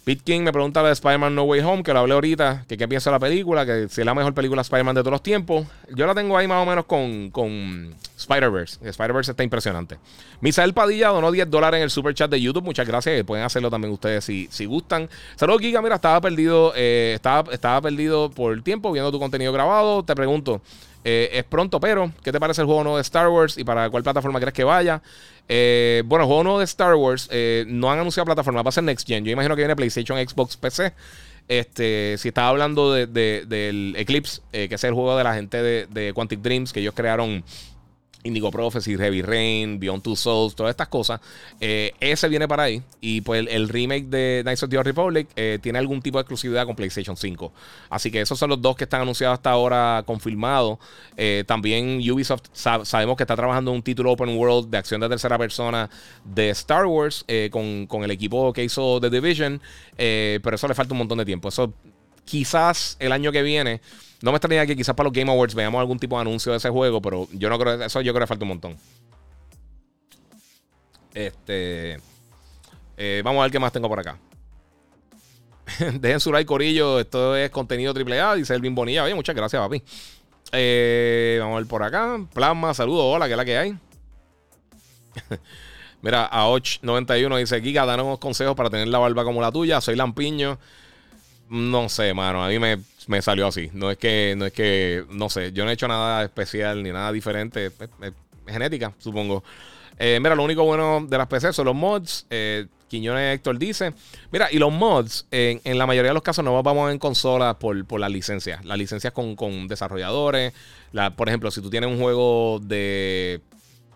[SPEAKER 1] Pete King me pregunta de Spider-Man No Way Home, que lo hablé ahorita, que qué piensa de la película, que si es la mejor película Spider-Man de todos los tiempos. Yo la tengo ahí más o menos con, con Spider-Verse. Spider-Verse está impresionante. Misael Padilla donó 10 dólares en el super chat de YouTube. Muchas gracias. Pueden hacerlo también ustedes si, si gustan. Saludos, Giga. Mira, estaba perdido, eh, estaba, estaba perdido por el tiempo viendo tu contenido grabado. Te pregunto. Eh, es pronto, pero ¿qué te parece el juego nuevo de Star Wars y para cuál plataforma crees que vaya? Eh, bueno, el juego nuevo de Star Wars eh, no han anunciado plataforma, va a ser Next Gen. Yo imagino que viene PlayStation, Xbox, PC. Este, si estaba hablando de, del Eclipse, que es el juego de la gente de, de Quantic Dreams, que ellos crearon Indigo Prophecy, Heavy Rain, Beyond Two Souls, todas estas cosas. Eh, ese viene para ahí. Y pues el, remake de Knights of the Old Republic eh, tiene algún tipo de exclusividad con PlayStation 5. Así que esos son los dos que están anunciados hasta ahora confirmados. Eh, también Ubisoft sabemos que está trabajando en un título open world de acción de tercera persona de Star Wars con, con, el equipo que hizo The Division. pero eso le falta un montón de tiempo. Eso quizás el año que viene no me extrañaría que quizás para los Game Awards veamos algún tipo de anuncio de ese juego, pero yo no creo eso yo creo que falta un montón. Este. Eh, vamos a ver qué más tengo por acá. Dejen su like, Corillo. Esto es contenido AAA, dice Elvin Bonilla. Oye, muchas gracias, papi. Eh, vamos a ver por acá. Plasma, saludos, hola, ¿qué es la que hay? Mira, a 91 dice: Giga, danos consejos para tener la barba como la tuya. Soy Lampiño. No sé, mano. A mí me me salió así. No es que, no es que, no sé, yo no he hecho nada especial ni nada diferente. Es, genética, supongo. Eh, mira, lo único bueno de las PC son los mods. Eh, Quiñones Héctor dice: Mira, y los mods, en, la mayoría de los casos no vamos en consolas por, por las licencias. Las licencias con, con desarrolladores. La, por ejemplo, si tú tienes un juego de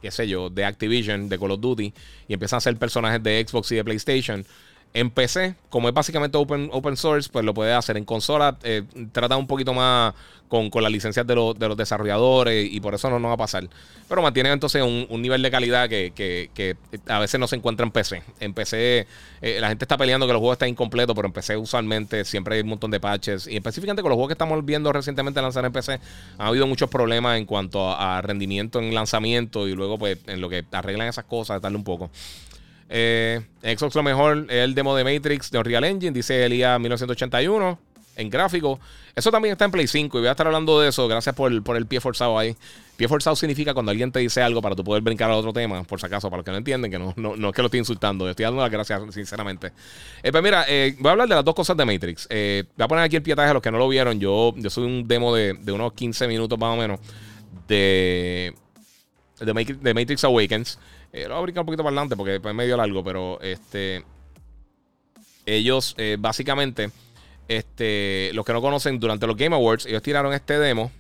[SPEAKER 1] qué sé yo, de Activision, de Call of Duty, y empiezan a ser personajes de Xbox y de PlayStation, en PC, como es básicamente open, open source, pues lo puede hacer. En consola eh, trata un poquito más con, las licencias de, de, los desarrolladores y por eso no, no va a pasar. Pero mantiene entonces un, nivel de calidad que, a veces no se encuentra en PC. En PC eh, la gente está peleando que los juegos están incompletos, pero en PC usualmente siempre hay un montón de patches. Y específicamente con los juegos que estamos viendo recientemente lanzar en PC, ha habido muchos problemas en cuanto a, a rendimiento en lanzamiento y luego pues en lo que arreglan esas cosas, darle un poco. Eh, lo mejor es el demo de Matrix de Unreal Engine, dice Elías 1981 en gráfico. Eso también está en Play 5 y voy a estar hablando de eso. Gracias por, por el pie forzado ahí. Pie forzado significa cuando alguien te dice algo para tú poder brincar a otro tema, por si acaso, para los que no entienden, que no, no, es que lo estoy insultando, estoy dando las gracias, sinceramente. Eh, pues mira, eh, voy a hablar de las dos cosas de Matrix. Eh, voy a poner aquí el pietaje a los que no lo vieron. Yo, yo soy un demo de, de unos 15 minutos más o menos de, de Matrix Awakens. Eh, lo voy a brincar un poquito para adelante porque es medio largo, pero este. Ellos, eh, básicamente, este, los que no conocen, durante los Game Awards, ellos tiraron este demo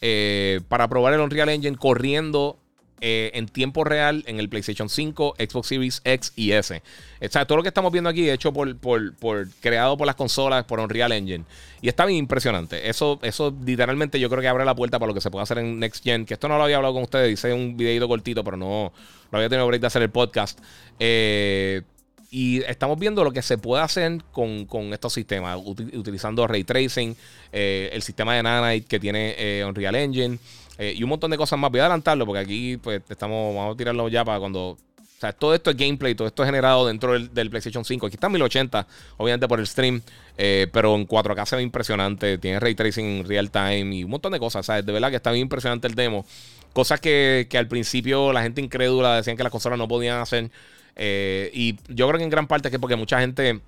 [SPEAKER 1] eh, para probar el Unreal Engine corriendo eh, en tiempo real en el PlayStation 5, Xbox Series X y S. O sea, todo lo que estamos viendo aquí hecho por, por, creado por las consolas, por Unreal Engine. Y está bien impresionante. Eso, eso literalmente yo creo que abre la puerta para lo que se puede hacer en Next Gen. Que esto no lo había hablado con ustedes, hice un videito cortito, pero no, no había tenido break hacer el podcast. Eh, y estamos viendo lo que se puede hacer con, estos sistemas, utilizando ray tracing, eh, el sistema de Nanite que tiene Unreal Engine. Eh, y un montón de cosas más. Voy a adelantarlo porque aquí pues estamos, vamos a tirarlo ya para cuando... O sea, todo esto es gameplay, todo esto es generado dentro del, PlayStation 5. Aquí está en 1080, obviamente por el stream, eh, pero en 4K se ve impresionante. Tiene ray tracing real time y un montón de cosas. Sea, de verdad que está bien impresionante el demo. Cosas que, al principio la gente incrédula decían que las consolas no podían hacer. Eh, y yo creo que en gran parte es que porque mucha gente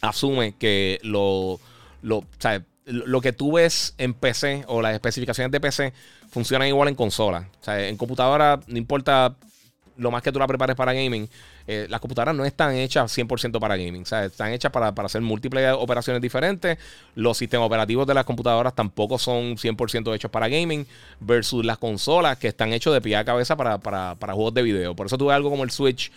[SPEAKER 1] asume que lo, lo, lo que tú ves en PC o las especificaciones de PC funcionan igual en consola. O sea, en computadora, no importa lo más que tú la prepares para gaming, eh, las computadoras no están hechas 100% para gaming. Sea, están hechas para, hacer múltiples operaciones diferentes. Los sistemas operativos de las computadoras tampoco son 100% hechos para gaming, versus las consolas que están hechos de pie a cabeza para, juegos de video. Por eso tuve algo como el Switch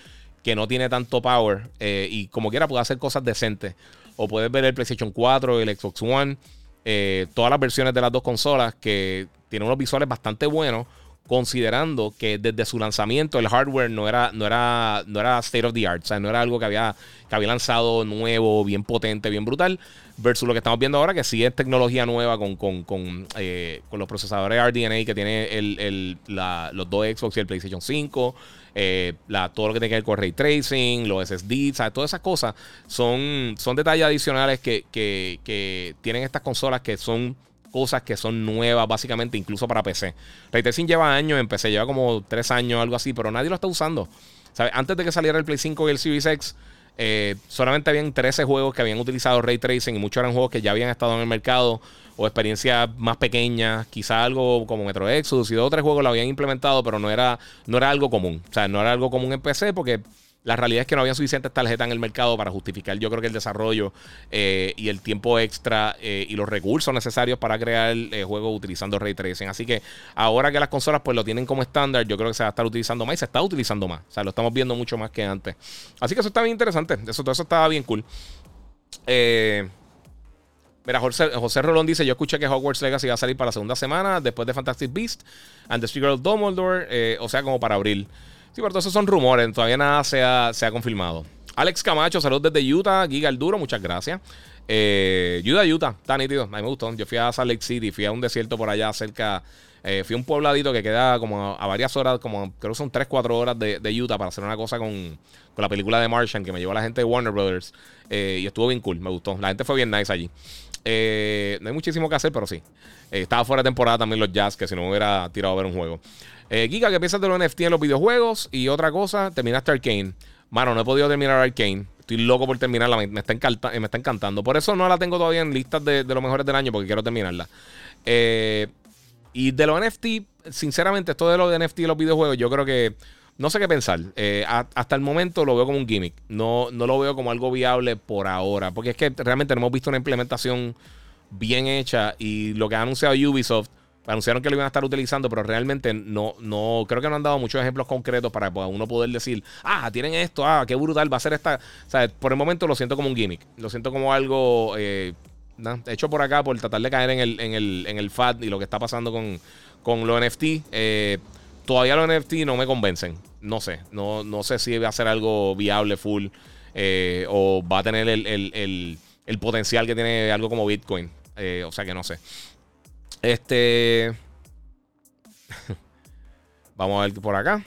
[SPEAKER 1] que no tiene tanto power eh, y como quiera puede hacer cosas decentes. o puedes ver el PlayStation 4, el Xbox One, eh, todas las versiones de las dos consolas que tienen unos visuales bastante buenos considerando que desde su lanzamiento el hardware no era, no era, no era state of the art, o sea, no era algo que había, que había lanzado nuevo, bien potente, bien brutal, versus lo que estamos viendo ahora, que sí es tecnología nueva con, con, con, eh, los procesadores RDNA que tiene el, los dos Xbox y el PlayStation 5. Eh, la, todo lo que tiene que ver con ray tracing, los SSD, todas esas cosas son, son detalles adicionales que, que, que tienen estas consolas que son cosas que son nuevas, básicamente, incluso para PC. Ray Tracing lleva años en PC, lleva como tres años, algo así, pero nadie lo está usando. Antes de que saliera el Play 5 y el Series X, eh, solamente habían 13 juegos que habían utilizado Ray Tracing y muchos eran juegos que ya habían estado en el mercado o experiencias más pequeñas, quizá algo como Metro Exodus y dos o tres juegos lo habían implementado, pero no era, no era algo común. O sea, no era algo común en PC porque la realidad es que no había suficientes tarjetas en el mercado para justificar, yo creo que el desarrollo eh, y el tiempo extra eh, y los recursos necesarios para crear eh, juego utilizando Ray Tracing. Así que ahora que las consolas pues lo tienen como estándar, yo creo que se va a estar utilizando más y se está utilizando más. O sea, lo estamos viendo mucho más que antes. Así que eso está bien interesante. Eso, todo eso estaba bien cool. Mira, José, José, Rolón dice: Yo escuché que Hogwarts Legacy va a salir para la segunda semana después de Fantastic Beast and the Secret of Dumbledore, o sea, como para abril. Sí, pero esos son rumores, todavía nada se ha, se ha confirmado. Alex Camacho, saludos desde Utah. Giga el Duro, muchas gracias. Eh, Utah, Utah, está nítido. A mí me gustó. Yo fui a Salt Lake City, fui a un desierto por allá cerca. Eh, fui a un pobladito que queda como a, varias horas, como creo que son 3, 4 horas de, Utah para hacer una cosa con, con, la película de Martian que me llevó la gente de Warner Brothers. Eh, y estuvo bien cool, me gustó. La gente fue bien nice allí. Eh, no hay muchísimo que hacer, pero sí. estaba fuera de temporada también los Jazz, que si no me hubiera tirado a ver un juego. Eh, Giga, ¿qué piensas de los NFT en los videojuegos? Y otra cosa, terminaste Arcane. Mano, no he podido terminar Arcane. Estoy loco por terminarla. Me, está, eh, me está encantando. Por eso no la tengo todavía en listas de, los mejores del año, porque quiero terminarla. Eh, y de los NFT, sinceramente, esto de los NFT y los videojuegos, yo creo que. No sé qué pensar. Eh, hasta el momento lo veo como un gimmick. No, no lo veo como algo viable por ahora. Porque es que realmente no hemos visto una implementación bien hecha. Y lo que ha anunciado Ubisoft anunciaron que lo iban a estar utilizando, pero realmente no, no, creo que no han dado muchos ejemplos concretos para uno poder decir, ah, tienen esto, ah, qué brutal va a ser esta. O sea, por el momento lo siento como un gimmick, lo siento como algo eh, hecho por acá por tratar de caer en el, en el, en el FAT y lo que está pasando con, con los NFT. Eh, todavía los NFT no me convencen, no sé, no, no sé si va a ser algo viable, full, eh, o va a tener el, potencial que tiene algo como Bitcoin. o sea que no sé. Este. Vamos a ver por acá.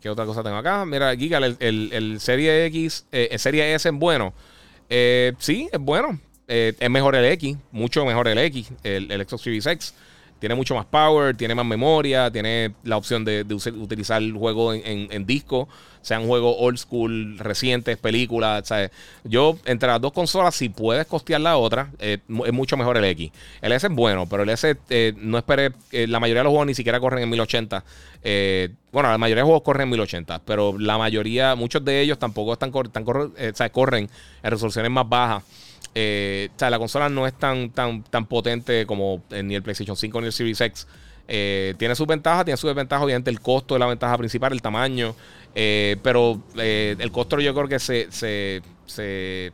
[SPEAKER 1] ¿Qué otra cosa tengo acá? Mira, Giga, el, Serie X, eh, el Serie S es bueno. Eh, sí, es bueno. Eh, es mejor el X, mucho mejor el X, el, el Xbox Series X. Tiene mucho más power, tiene más memoria, tiene la opción de, utilizar el juego en, disco, sean juegos old school, recientes, películas. Yo, entre las dos consolas, si puedes costear la otra, eh, es mucho mejor el X. El S es bueno, pero el S eh, no esperé. Eh, la mayoría de los juegos ni siquiera corren en 1080. bueno, la mayoría de los juegos corren en 1080, pero la mayoría, muchos de ellos tampoco están, están corren en resoluciones más bajas. Eh, o sea, la consola no es tan, tan, tan potente como ni el PlayStation 5 ni el Series X. Eh, tiene sus ventajas, tiene sus desventajas. Obviamente, el costo es la ventaja principal, el tamaño. Eh, pero el costo yo creo que se, se,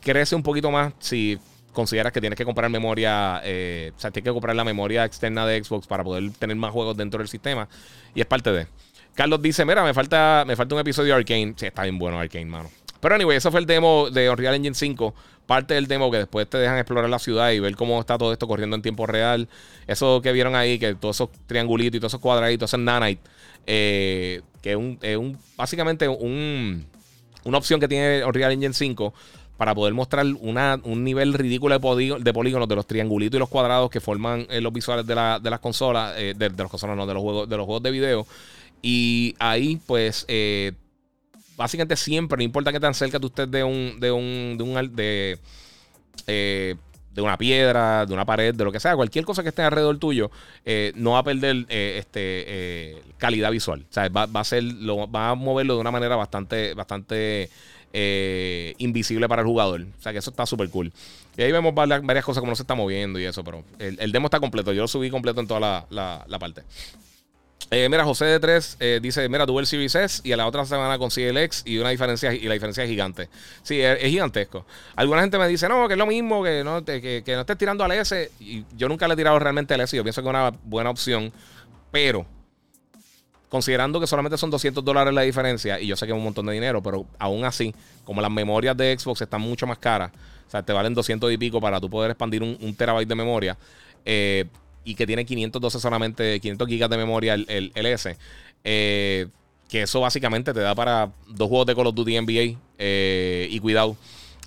[SPEAKER 1] crece un poquito más si consideras que tienes que comprar memoria. o sea, tienes que comprar la memoria externa de Xbox para poder tener más juegos dentro del sistema. Y es parte de. Carlos dice: Mira, me falta, me falta un episodio de Arcane. Sí, está bien bueno Arcane, mano. Pero anyway, eso fue el demo de Unreal Engine 5. Parte del demo que después te dejan explorar la ciudad y ver cómo está todo esto corriendo en tiempo real. Eso que vieron ahí, que todos esos triangulitos y todos esos cuadraditos, esos nanite, eh, que es un, básicamente un, una opción que tiene Unreal Engine 5 para poder mostrar un nivel ridículo de, de, polígonos de los triangulitos y los cuadrados que forman eh, los visuales de, la, de las consolas, eh, de, de, las consolas, no, de los juegos, de los juegos de video. Y ahí, pues, eh, básicamente siempre, no importa que tan cerca de usted de un, de un, de un, de, eh, de una piedra, de una pared, de lo que sea, cualquier cosa que esté alrededor tuyo, eh, no va a perder eh, este, calidad visual. O sea, va, a ser, va a moverlo de una manera bastante, bastante invisible para el jugador. O sea, que eso está súper cool. Y ahí vemos varias, cosas como no se está moviendo y eso, pero el, demo está completo. Yo lo subí completo en toda la parte. Eh, mira, José de 3 eh, dice, mira, tuve el Series S y a la otra semana consigue el X y una diferencia y la diferencia es gigante. Sí, es, gigantesco. Alguna gente me dice, no, que es lo mismo, que no, que, no estés tirando al S. Y yo nunca le he tirado realmente al S. Yo pienso que es una buena opción. Pero, considerando que solamente son 200 dólares la diferencia, y yo sé que es un montón de dinero, pero aún así, como las memorias de Xbox están mucho más caras, o sea, te valen 200 y pico para tú poder expandir un, un terabyte de memoria. Eh, y que tiene 512 solamente, 500 gigas de memoria el, el, S. Eh, que eso básicamente te da para dos juegos de Call of Duty NBA. Eh, y cuidado,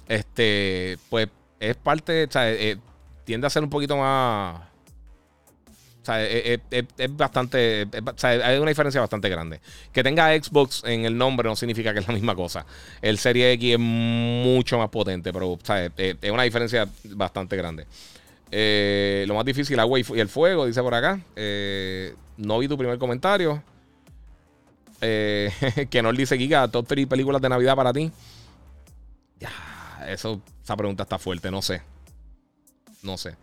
[SPEAKER 1] este, pues es parte, eh, tiende a ser un poquito más. O sea, es, bastante. sea, hay una diferencia bastante grande. Que tenga Xbox en el nombre no significa que es la misma cosa. El Serie X es mucho más potente, pero es una diferencia bastante grande. Eh, lo más difícil, agua y, el fuego, dice por acá. Eh, no vi tu primer comentario. Eh, que no dice Giga, top 3 películas de Navidad para ti. Ya, eso, esa pregunta está fuerte, no sé. No sé.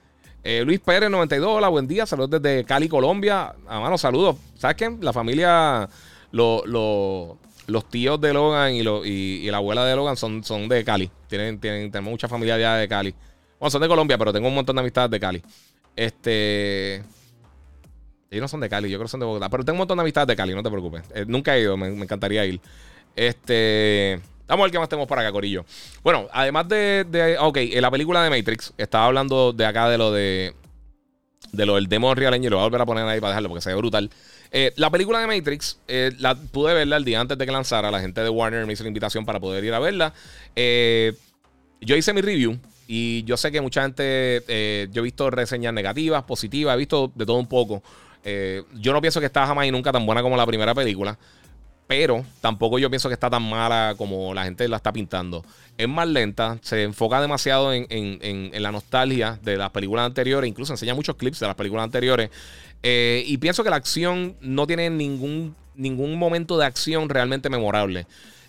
[SPEAKER 1] Luis Pérez, 92, hola, buen día. Saludos desde Cali, Colombia. A mano, saludos. ¿Sabes qué? La familia, los tíos de Logan y, y, la abuela de Logan son, son de Cali. Tienen, tienen, tenemos mucha familia allá de Cali. Bueno, son de Colombia, pero tengo un montón de amistades de Cali. Este. Ellos no son de Cali, yo creo que son de Bogotá. Pero tengo un montón de amistades de Cali, no te preocupes. Eh, nunca he ido, me, encantaría ir. Este. Vamos a ver qué más tenemos para acá, Corillo. Bueno, además de, de. Ok, en la película de Matrix, estaba hablando de acá de lo de. De lo del demo Real Engine. Lo voy a volver a poner ahí para dejarlo porque se ve brutal. Eh, la película de Matrix, eh, la pude verla el día antes de que lanzara. La gente de Warner me hizo la invitación para poder ir a verla. yo hice mi review. Y yo sé que mucha gente, eh, yo he visto reseñas negativas, positivas, he visto de todo un poco. Eh, yo no pienso que está jamás y nunca tan buena como la primera película, pero tampoco yo pienso que está tan mala como la gente la está pintando. Es más lenta, se enfoca demasiado en, la nostalgia de las películas anteriores, incluso enseña muchos clips de las películas anteriores. Eh, y pienso que la acción no tiene ningún, ningún momento de acción realmente memorable.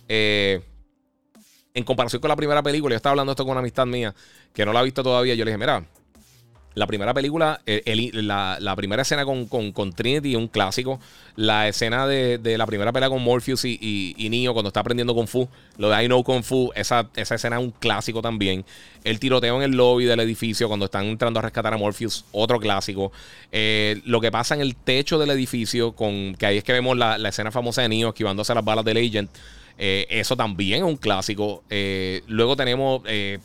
[SPEAKER 1] Eh, en comparación con la primera película, yo estaba hablando esto con una amistad mía que no la ha visto todavía. Yo le dije, mira, la primera película, eh, la, primera escena con, con, Trinity, un clásico. La escena de, la primera pelea con Morpheus y, y, cuando está aprendiendo Kung Fu. Lo de I Know Kung Fu, esa, esa escena es un clásico también. El tiroteo en el lobby del edificio cuando están entrando a rescatar a Morpheus, otro clásico. Eh, lo que pasa en el techo del edificio, con que ahí es que vemos la, escena famosa de Neo esquivándose las balas del Agent. Eh, eso también es un clásico. Eh, luego tenemos eh,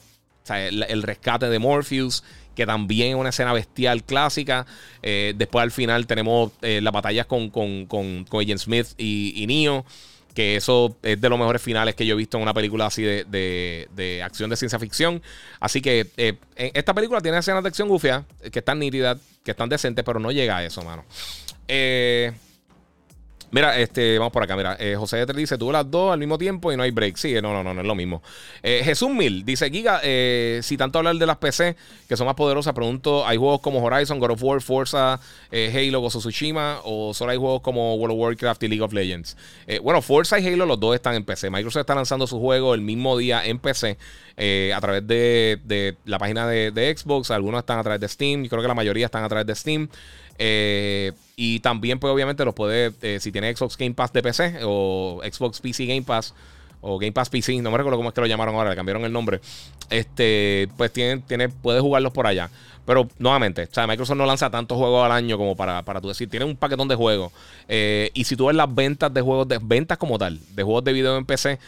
[SPEAKER 1] el, rescate de Morpheus, que también es una escena bestial clásica. después al final tenemos las batallas con, con, con, Agent Smith y, Neo. Que eso es de los mejores finales que yo he visto en una película así de, acción de ciencia ficción. Así que esta película tiene escenas de acción gufia que están nítidas, que están decentes, pero no llega a eso, mano. Eh. Mira, este, vamos por acá. Mira, eh, José te dice: Tuve las dos al mismo tiempo y no hay break. Sí, no, no, no, no es lo mismo. Eh, Jesús Mil dice: Giga, eh, si tanto hablar de las PC que son más poderosas, pregunto: ¿hay juegos como Horizon, God of War, Forza, Halo, Gozo Tsushima? ¿O solo hay juegos como World of Warcraft y League of Legends? bueno, Forza y Halo, los dos están en PC. Microsoft está lanzando su juego el mismo día en PC a través de, la página de, de Xbox. Algunos están a través de Steam. Yo creo que la mayoría están a través de Steam. Eh, y también, pues, obviamente, los puede, eh, si tiene Xbox Game Pass de PC o Xbox PC Game Pass o Game Pass PC, no me recuerdo cómo es que lo llamaron ahora, le cambiaron el nombre. Este, pues tiene, tiene, puedes jugarlos por allá. Pero nuevamente, o sea, Microsoft no lanza tantos juegos al año como para, para tú decir, tiene un paquetón de juegos. Eh, y si tú ves las ventas de juegos, de ventas como tal, de juegos de video en PC,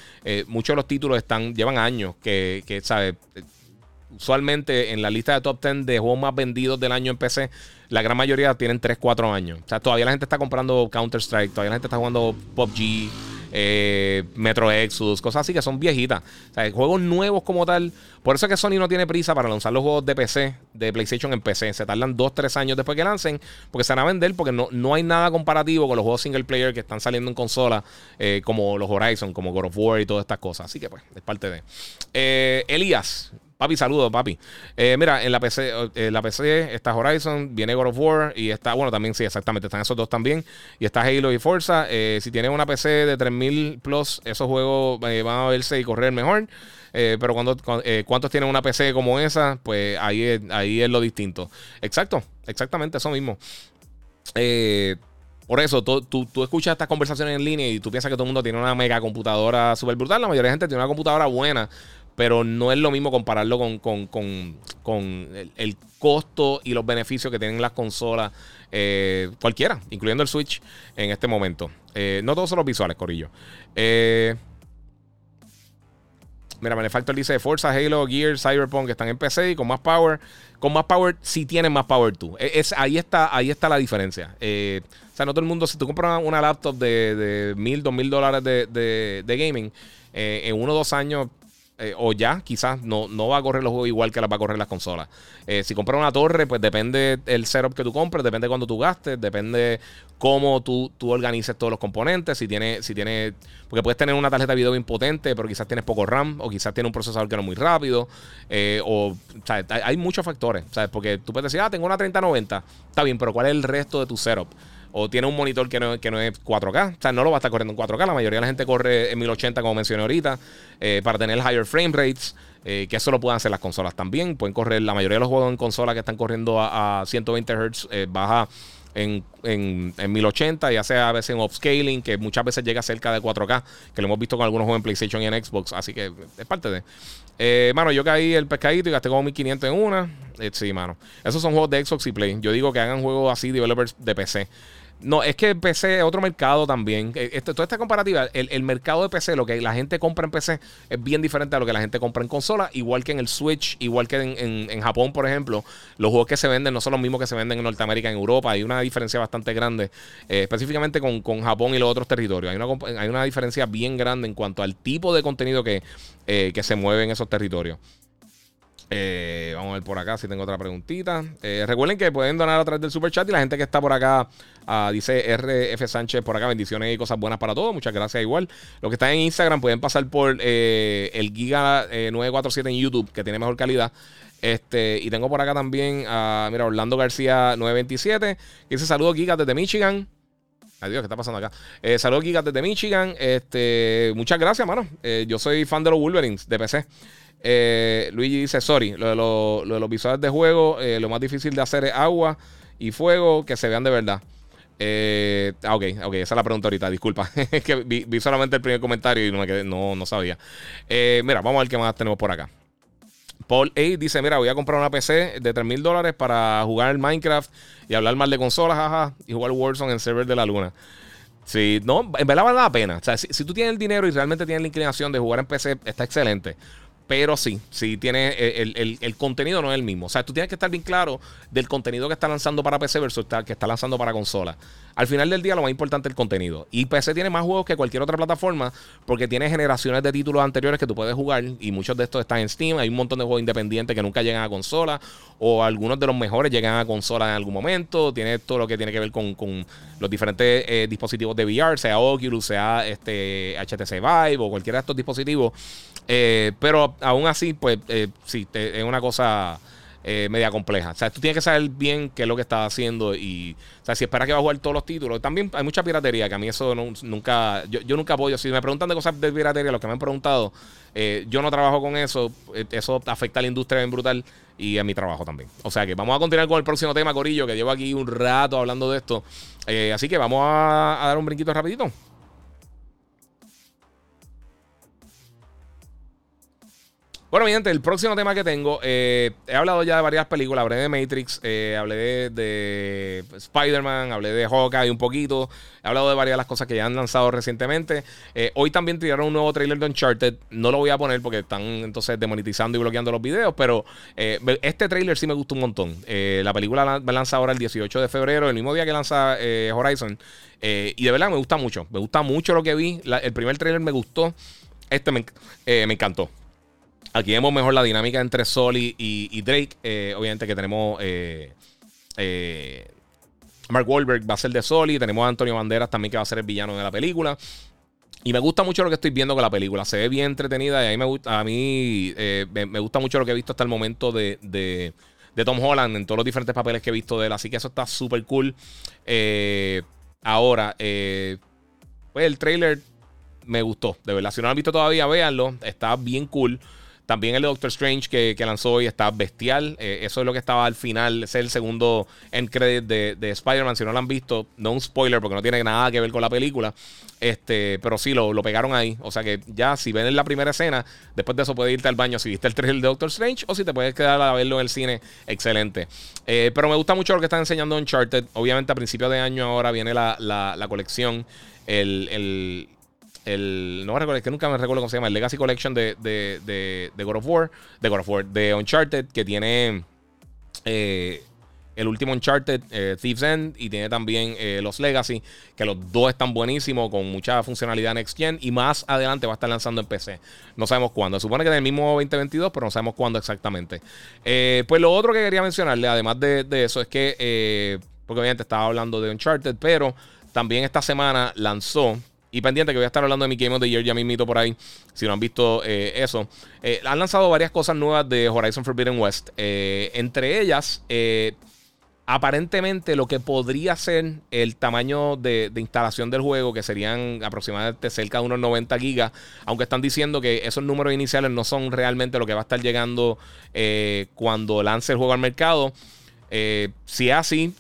[SPEAKER 1] muchos de los títulos están, llevan años que, que ¿sabes? Usualmente en la lista de top 10 de juegos más vendidos del año en PC, la gran mayoría tienen 3, 4 años. O sea, todavía la gente está comprando Counter-Strike, todavía la gente está jugando PUBG, eh, Metro Exodus, cosas así que son viejitas. O sea, juegos nuevos como tal. Por eso es que Sony no tiene prisa para lanzar los juegos de PC, de PlayStation en PC. Se tardan 2, 3 años después que lancen, porque se van a vender, porque no, no hay nada comparativo con los juegos single player que están saliendo en consola, eh, como los Horizon, como God of War y todas estas cosas. Así que pues, es parte de. Eh, Elías, Papi, saludos, papi. Eh, mira, en la PC, eh, la PC está Horizon, viene God of War y está, bueno, también sí, exactamente, están esos dos también. Y está Halo y Forza. Eh, si tienes una PC de 3000 plus, esos juegos van a verse y correr mejor. pero cuando, ¿cuántos tienen una PC como esa? Pues ahí ahí es lo distinto. Exacto, exactamente eso mismo. Por eso, tú, tú, escuchas estas conversaciones en línea y tú piensas que todo el mundo tiene una mega computadora súper brutal. La mayoría de gente tiene una computadora buena, pero no es lo mismo compararlo con, el, costo y los beneficios que tienen las consolas, eh, cualquiera, incluyendo el Switch en este momento. Eh, no todos son los visuales, Corillo. Eh, mira, Benefactor dice Forza, Halo, Gear, Cyberpunk están en PC y con más power. Con más power, sí tienen más power tú. E, es, ahí, está, ahí está la diferencia. o sea, no todo el mundo, si tú compras una, laptop de, de mil, dos mil dólares de, de gaming, en uno o dos años eh, o ya, quizás no, no va a correr los juegos igual que las va a correr las consolas. Eh, si compras una torre, pues depende el setup que tú compres, depende cuándo tú gastes, depende cómo tú, tú organices todos los componentes. Si tiene, si tiene, porque puedes tener una tarjeta de video bien potente, pero quizás tienes poco RAM, o quizás tienes un procesador que no es muy rápido, eh, o, hay, hay, muchos factores, ¿sabes? Porque tú puedes decir, ah, tengo una 3090, está bien, pero ¿cuál es el resto de tu setup? O tiene un monitor que no, que no es 4K. O sea, no lo va a estar corriendo en 4K. La mayoría de la gente corre en 1080, como mencioné ahorita, eh, para tener higher frame rates. Eh, que eso lo pueden hacer las consolas también. Pueden correr, la mayoría de los juegos en consola que están corriendo a, 120 Hz eh, baja en, en, 1080, ya sea a veces en upscaling, que muchas veces llega cerca de 4K, que lo hemos visto con algunos juegos en PlayStation y en Xbox, así que es parte de. Eh, mano, yo caí el pescadito y gasté como 1500 en una. sí, mano. Esos son juegos de Xbox y Play. Yo digo que hagan juegos así, developers de PC. No, es que PC es otro mercado también. Esto, toda esta comparativa, el, mercado de PC, lo que la gente compra en PC es bien diferente a lo que la gente compra en consola, igual que en el Switch, igual que en, Japón, por ejemplo. Los juegos que se venden no son los mismos que se venden en Norteamérica, en Europa. Hay una diferencia bastante grande, eh, específicamente con, Japón y los otros territorios. Hay una, hay una diferencia bien grande en cuanto al tipo de contenido que, eh, que se mueve en esos territorios. Eh, vamos a ver por acá si tengo otra preguntita. Eh, recuerden que pueden donar a través del super chat y la gente que está por acá ah, dice RF Sánchez por acá. Bendiciones y cosas buenas para todos. Muchas gracias igual. Los que están en Instagram pueden pasar por eh, el Giga 947 en YouTube que tiene mejor calidad. Este, y tengo por acá también a, mira, Orlando García 927 que dice saludos Giga desde Michigan. Adiós, ¿qué está pasando acá? saludos Giga desde Michigan. Este, muchas gracias, mano. yo soy fan de los Wolverines de PC. Eh, Luigi dice, sorry, lo de, los visuales de juego, eh, lo más difícil de hacer es agua y fuego que se vean de verdad. Eh, ah, ok, ok, esa es la pregunta ahorita, disculpa. es que vi, solamente el primer comentario y no, me no, no sabía. Eh, mira, vamos a ver qué más tenemos por acá. Paul A dice: Mira, voy a comprar una PC de 3 mil dólares para jugar Minecraft y hablar mal de consolas, jaja, y jugar Warzone en server de la luna. Sí, no, en verdad vale la pena. O sea, si, tú tienes el dinero y realmente tienes la inclinación de jugar en PC, está excelente. Pero sí, sí tiene el, el, contenido no es el mismo. O sea, tú tienes que estar bien claro del contenido que está lanzando para PC versus que está lanzando para consola. Al final del día, lo más importante es el contenido. Y PC tiene más juegos que cualquier otra plataforma porque tiene generaciones de títulos anteriores que tú puedes jugar. Y muchos de estos están en Steam. Hay un montón de juegos independientes que nunca llegan a consola. O algunos de los mejores llegan a consola en algún momento. Tiene todo lo que tiene que ver con, los diferentes eh, dispositivos de VR, sea Oculus, sea este HTC Vive o cualquiera de estos dispositivos. Eh, pero aún así, pues eh, sí, es una cosa eh, media compleja. O sea, tú tienes que saber bien qué es lo que estás haciendo y, o sea, si esperas que va a jugar todos los títulos. También hay mucha piratería, que a mí eso nunca, yo, nunca apoyo. Si me preguntan de cosas de piratería, los que me han preguntado, yo no trabajo con eso. Eso afecta a la industria bien brutal y a mi trabajo también. O sea que vamos a continuar con el próximo tema, Corillo, que llevo aquí un rato hablando de esto. así que vamos a dar un brinquito rapidito. Bueno, mi gente, el próximo tema que tengo, eh, he hablado ya de varias películas, hablé de Matrix, eh, hablé de, Spider-Man, hablé de Hawkeye un poquito, he hablado de varias de las cosas que ya han lanzado recientemente. Eh, hoy también tiraron un nuevo trailer de Uncharted, no lo voy a poner porque están entonces demonetizando y bloqueando los videos, pero este trailer sí me gustó un montón. la película me lanza ahora el 18 de febrero, el mismo día que lanza Horizon, y de verdad me gusta mucho, me gusta mucho lo que vi, el primer trailer me gustó, este me encantó. Aquí vemos mejor la dinámica entre Sol y, Drake. Eh, obviamente que tenemos. Eh, eh, Mark Wahlberg va a ser de Soli. Tenemos a Antonio Banderas también que va a ser el villano de la película. Y me gusta mucho lo que estoy viendo con la película. Se ve bien entretenida. Y a mí me gusta, a mí, me, gusta mucho lo que he visto hasta el momento de, de, Tom Holland en todos los diferentes papeles que he visto de él. Así que eso está súper cool. ahora, pues el trailer me gustó. De verdad. Si no lo han visto todavía, véanlo. Está bien cool. También el de Doctor Strange que, lanzó hoy está bestial. Eh, eso es lo que estaba al final. es el segundo end credit de, de Spider-Man. Si no lo han visto, no un spoiler porque no tiene nada que ver con la película. Este, pero sí, lo, lo pegaron ahí. O sea que ya si ven en la primera escena, después de eso puedes irte al baño si viste el trailer de Doctor Strange o si te puedes quedar a verlo en el cine. Excelente. Eh, pero me gusta mucho lo que están enseñando Uncharted. Obviamente a principios de año ahora viene la, la, colección. El, el, el, no me recuerdo, que nunca me recuerdo cómo se llama, el Legacy Collection de, de, de, de God of War, de God of War, de Uncharted, que tiene eh, el último Uncharted, eh, Thieves End, y tiene también eh, los Legacy, que los dos están buenísimos, con mucha funcionalidad Next Gen, y más adelante va a estar lanzando en PC. No sabemos cuándo. Se supone que en el mismo 2022, pero no sabemos cuándo exactamente. pues lo otro que quería mencionarle, además de, de eso, es que, porque obviamente estaba hablando de Uncharted, pero también esta semana lanzó y pendiente que voy a estar hablando de mi Game of the Year ya mismito por ahí. Si no han visto eh, eso. Eh, han lanzado varias cosas nuevas de Horizon Forbidden West. Eh, entre ellas, aparentemente lo que podría ser el tamaño de, instalación del juego, que serían aproximadamente cerca de unos 90 gigas. Aunque están diciendo que esos números iniciales no son realmente lo que va a estar llegando cuando lance el juego al mercado. si es así,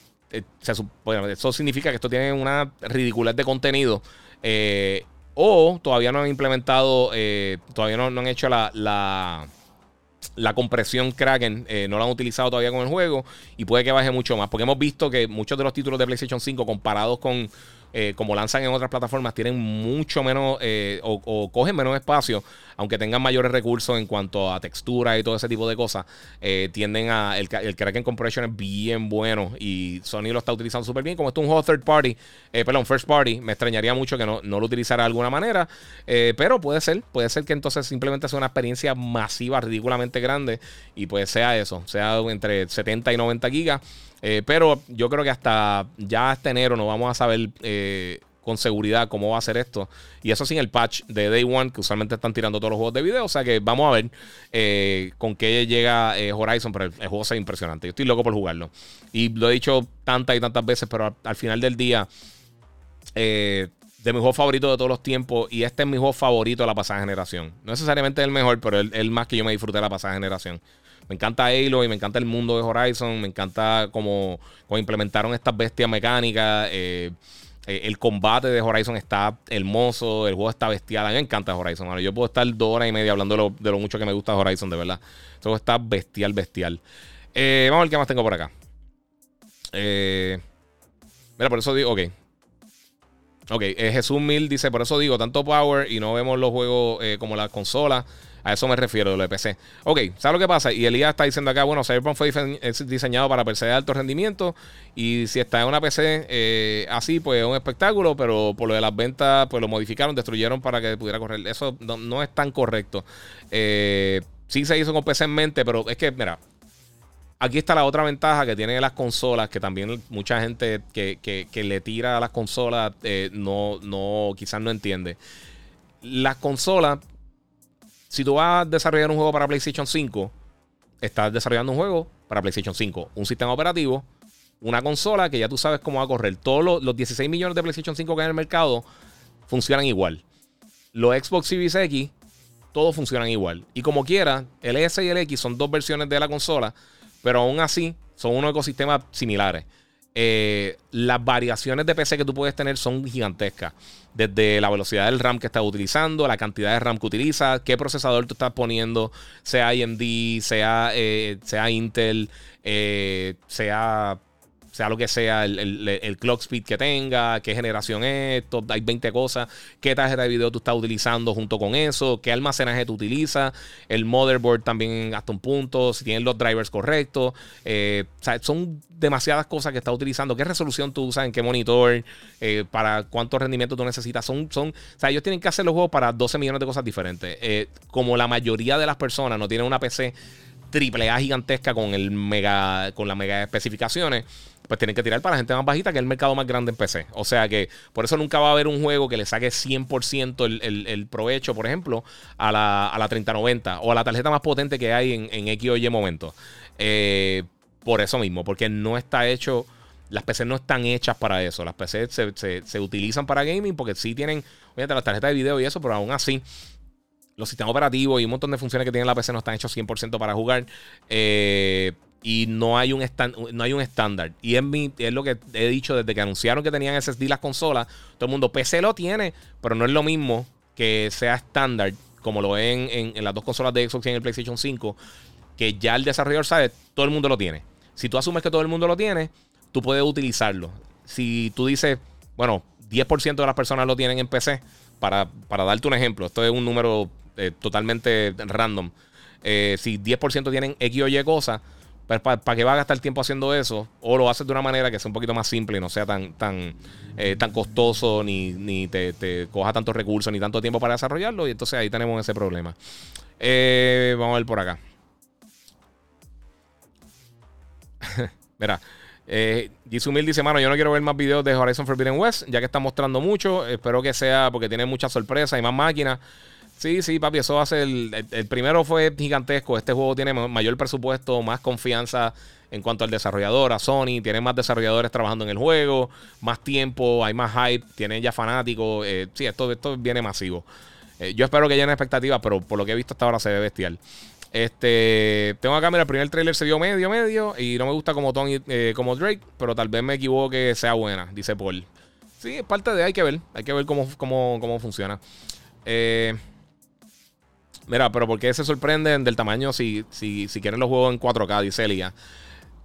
[SPEAKER 1] eso significa que esto tiene una ridiculez de contenido. Eh, o todavía no han implementado, eh, todavía no, han hecho la, la, la compresión Kraken, eh, no la han utilizado todavía con el juego y puede que baje mucho más. Porque hemos visto que muchos de los títulos de PlayStation 5 comparados con eh, como lanzan en otras plataformas, tienen mucho menos eh, o, cogen menos espacio, aunque tengan mayores recursos en cuanto a textura y todo ese tipo de cosas, eh, tienden a. El, el Kraken Compression es bien bueno y Sony lo está utilizando súper bien. Como esto es un juego third party, perdón, first party, me extrañaría mucho que no, no lo utilizara de alguna manera, pero puede ser, puede ser que entonces simplemente sea una experiencia masiva, ridículamente grande y pues sea eso, sea entre 70 y 90 gigas. Eh, pero yo creo que hasta ya hasta enero no vamos a saber eh, con seguridad cómo va a ser esto. Y eso sin el patch de Day One, que usualmente están tirando todos los juegos de video. O sea que vamos a ver eh, con qué llega Horizon. Pero el, juego es impresionante. Yo estoy loco por jugarlo. Y lo he dicho tantas y tantas veces, pero al, final del día, de mi juego favorito de todos los tiempos. Y este es mi juego favorito de la pasada generación. No necesariamente el mejor, pero el, el más que yo me disfruté de la pasada generación. Me encanta Halo y me encanta el mundo de Horizon. Me encanta cómo, implementaron estas bestias mecánicas. Eh, eh, el combate de Horizon está hermoso. El juego está bestial. A mí me encanta Horizon. Yo puedo estar dos horas y media hablando de lo, mucho que me gusta Horizon, de verdad. Todo está bestial, bestial. Eh, vamos a ver qué más tengo por acá. mira, por eso digo, ok. Ok, Jesús Mil dice, por eso digo, tanto power y no vemos los juegos como la consola. A eso me refiero de lo de PC. Ok, ¿sabes lo que pasa? Y Elías está diciendo acá, bueno, Cyberpunk fue diseñado para PC de alto rendimiento y si está en una PC eh, así, pues es un espectáculo, pero por lo de las ventas, pues lo modificaron, destruyeron para que pudiera correr. Eso no, es tan correcto. Eh, sí se hizo con PC en mente, pero es que, mira, aquí está la otra ventaja que tienen las consolas, que también mucha gente que, le tira a las consolas eh, no, no, quizás no entiende. Las consolas si tú vas a desarrollar un juego para PlayStation 5, estás desarrollando un juego para PlayStation 5, un sistema operativo, una consola que ya tú sabes cómo va a correr. Todos los, 16 millones de PlayStation 5 que hay en el mercado funcionan igual. Los Xbox Series X, todos funcionan igual. Y como quiera, el S y el X son dos versiones de la consola, pero aún así son unos ecosistemas similares. Eh, las variaciones de PC que tú puedes tener son gigantescas. Desde la velocidad del RAM que estás utilizando, la cantidad de RAM que utilizas, qué procesador tú estás poniendo, sea AMD, sea, eh, sea Intel, eh, sea sea lo que sea, el, clock speed que tenga, qué generación es, hay 20 cosas, qué tarjeta de video tú estás utilizando junto con eso, qué almacenaje tú utilizas, el motherboard también hasta un punto, si tienes los drivers correctos, eh, son demasiadas cosas que estás utilizando, qué resolución tú usas, en qué monitor, eh, para cuánto rendimiento tú necesitas, son, son, o sea, ellos tienen que hacer los juegos para 12 millones de cosas diferentes, eh, como la mayoría de las personas no tienen una PC triple A gigantesca con el mega con las mega especificaciones pues tienen que tirar para la gente más bajita, que es el mercado más grande en PC. O sea que por eso nunca va a haber un juego que le saque 100% el, provecho, por ejemplo, a la, a la 3090 o a la tarjeta más potente que hay en, en X o Y momento. Eh, por eso mismo, porque no está hecho. Las PC no están hechas para eso. Las PC se, se, utilizan para gaming porque sí tienen, obviamente, las tarjetas de video y eso, pero aún así los sistemas operativos y un montón de funciones que tiene la PC no están hechos 100% para jugar. Eh, y no hay un, no hay un estándar. Y es, es lo que he dicho desde que anunciaron que tenían SSD las consolas. Todo el mundo, PC lo tiene, pero no es lo mismo que sea estándar, como lo en, en, las dos consolas de Xbox y en el PlayStation 5, que ya el desarrollador sabe, todo el mundo lo tiene. Si tú asumes que todo el mundo lo tiene, tú puedes utilizarlo. Si tú dices, bueno, 10% de las personas lo tienen en PC, para, para darte un ejemplo, esto es un número eh, totalmente random. Eh, si 10% tienen X o Y cosas, pues ¿para qué va a gastar tiempo haciendo eso? O lo haces de una manera que sea un poquito más simple y no sea tan, tan, eh, tan costoso, ni, ni te, coja tantos recursos, ni tanto tiempo para desarrollarlo. Y entonces ahí tenemos ese problema. vamos a ver por acá. Mira, eh, dice, mano, yo no quiero ver más videos de Horizon Forbidden West, ya que está mostrando mucho. Espero que sea porque tiene muchas sorpresas y más máquinas. Sí, sí, papi, eso va a ser. El, primero fue gigantesco. Este juego tiene mayor presupuesto, más confianza en cuanto al desarrollador, a Sony. Tiene más desarrolladores trabajando en el juego, más tiempo, hay más hype, tienen ya fanáticos. Eh, sí, esto, esto viene masivo. Eh, yo espero que llene expectativas, pero por lo que he visto hasta ahora se ve bestial. Este, tengo acá, mira, el primer trailer se vio medio, medio. Y no me gusta como Tony, eh, como Drake, pero tal vez me equivoque, sea buena, dice Paul. Sí, es parte de, hay que ver, hay que ver cómo, cómo, cómo funciona. Eh, Mira, pero ¿por qué se sorprenden del tamaño si, si, si quieren los juegos en 4K? Dice Elia.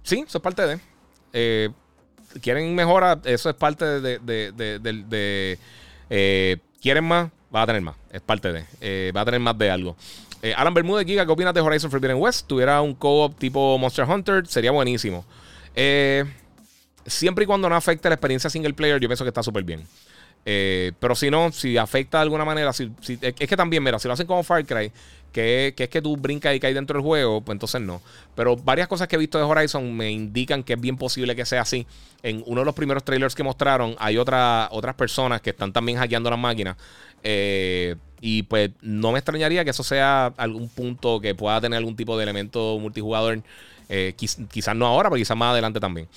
[SPEAKER 1] Sí, eso es parte de. Eh, quieren mejora, eso es parte de. de, eh, quieren más, va a tener más. Es parte de. Eh, va a tener más de algo. Alan Bermúdez, Giga, ¿qué opinas de Horizon Forbidden West? Tuviera un co-op tipo Monster Hunter, sería buenísimo. siempre y cuando no afecte la experiencia single player, yo pienso que está súper bien. Eh, pero si no, si afecta de alguna manera, si, es que también, mira, si lo hacen como Far Cry, que, es que tú brincas y caes dentro del juego, pues entonces no. Pero varias cosas que he visto de Horizon me indican que es bien posible que sea así. En uno de los primeros trailers que mostraron, hay otra, otras personas que están también hackeando las máquinas. Eh, y pues no me extrañaría que eso sea algún punto que pueda tener algún tipo de elemento multijugador. Eh, quizás no ahora, pero quizás más adelante también.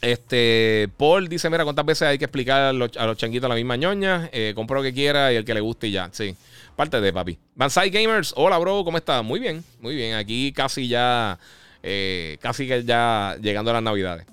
[SPEAKER 1] Este, Paul dice: Mira, ¿cuántas veces hay que explicar a los, changuitos la misma ñoña? Eh, compro lo que quiera y el que le guste y ya. Sí, parte de papi. Banzai Gamers, hola, bro, ¿cómo estás? Muy bien, muy bien. Aquí casi ya, eh, casi que ya llegando a las navidades.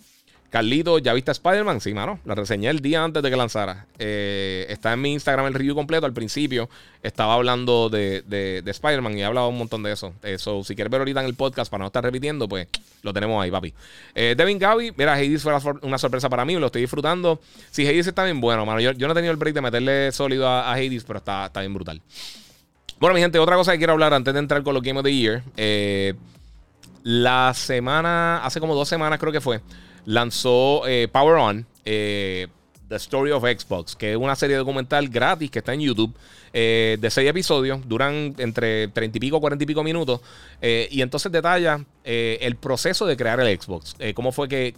[SPEAKER 1] Carlito, ¿ya viste Spider-Man? Sí, mano. La reseñé el día antes de que lanzara. Eh, está en mi Instagram el review completo. Al principio estaba hablando de, de, Spider-Man y he hablado un montón de eso. Eso, si quieres ver ahorita en el podcast para no estar repitiendo, pues lo tenemos ahí, papi. Eh, Devin Gaby, mira, Hades fue una sorpresa para mí. Lo estoy disfrutando. Sí, Hades está bien bueno, mano. Yo, no he tenido el break de meterle sólido a, Hades, pero está, está bien brutal. Bueno, mi gente, otra cosa que quiero hablar antes de entrar con los Game of the Year. Eh, la semana, hace como dos semanas creo que fue lanzó eh, Power On, eh, The Story of Xbox, que es una serie documental gratis que está en YouTube. Eh, de seis episodios, duran entre 30 y pico, 40 y pico minutos, y entonces detalla el proceso de crear el Xbox, cómo fue que,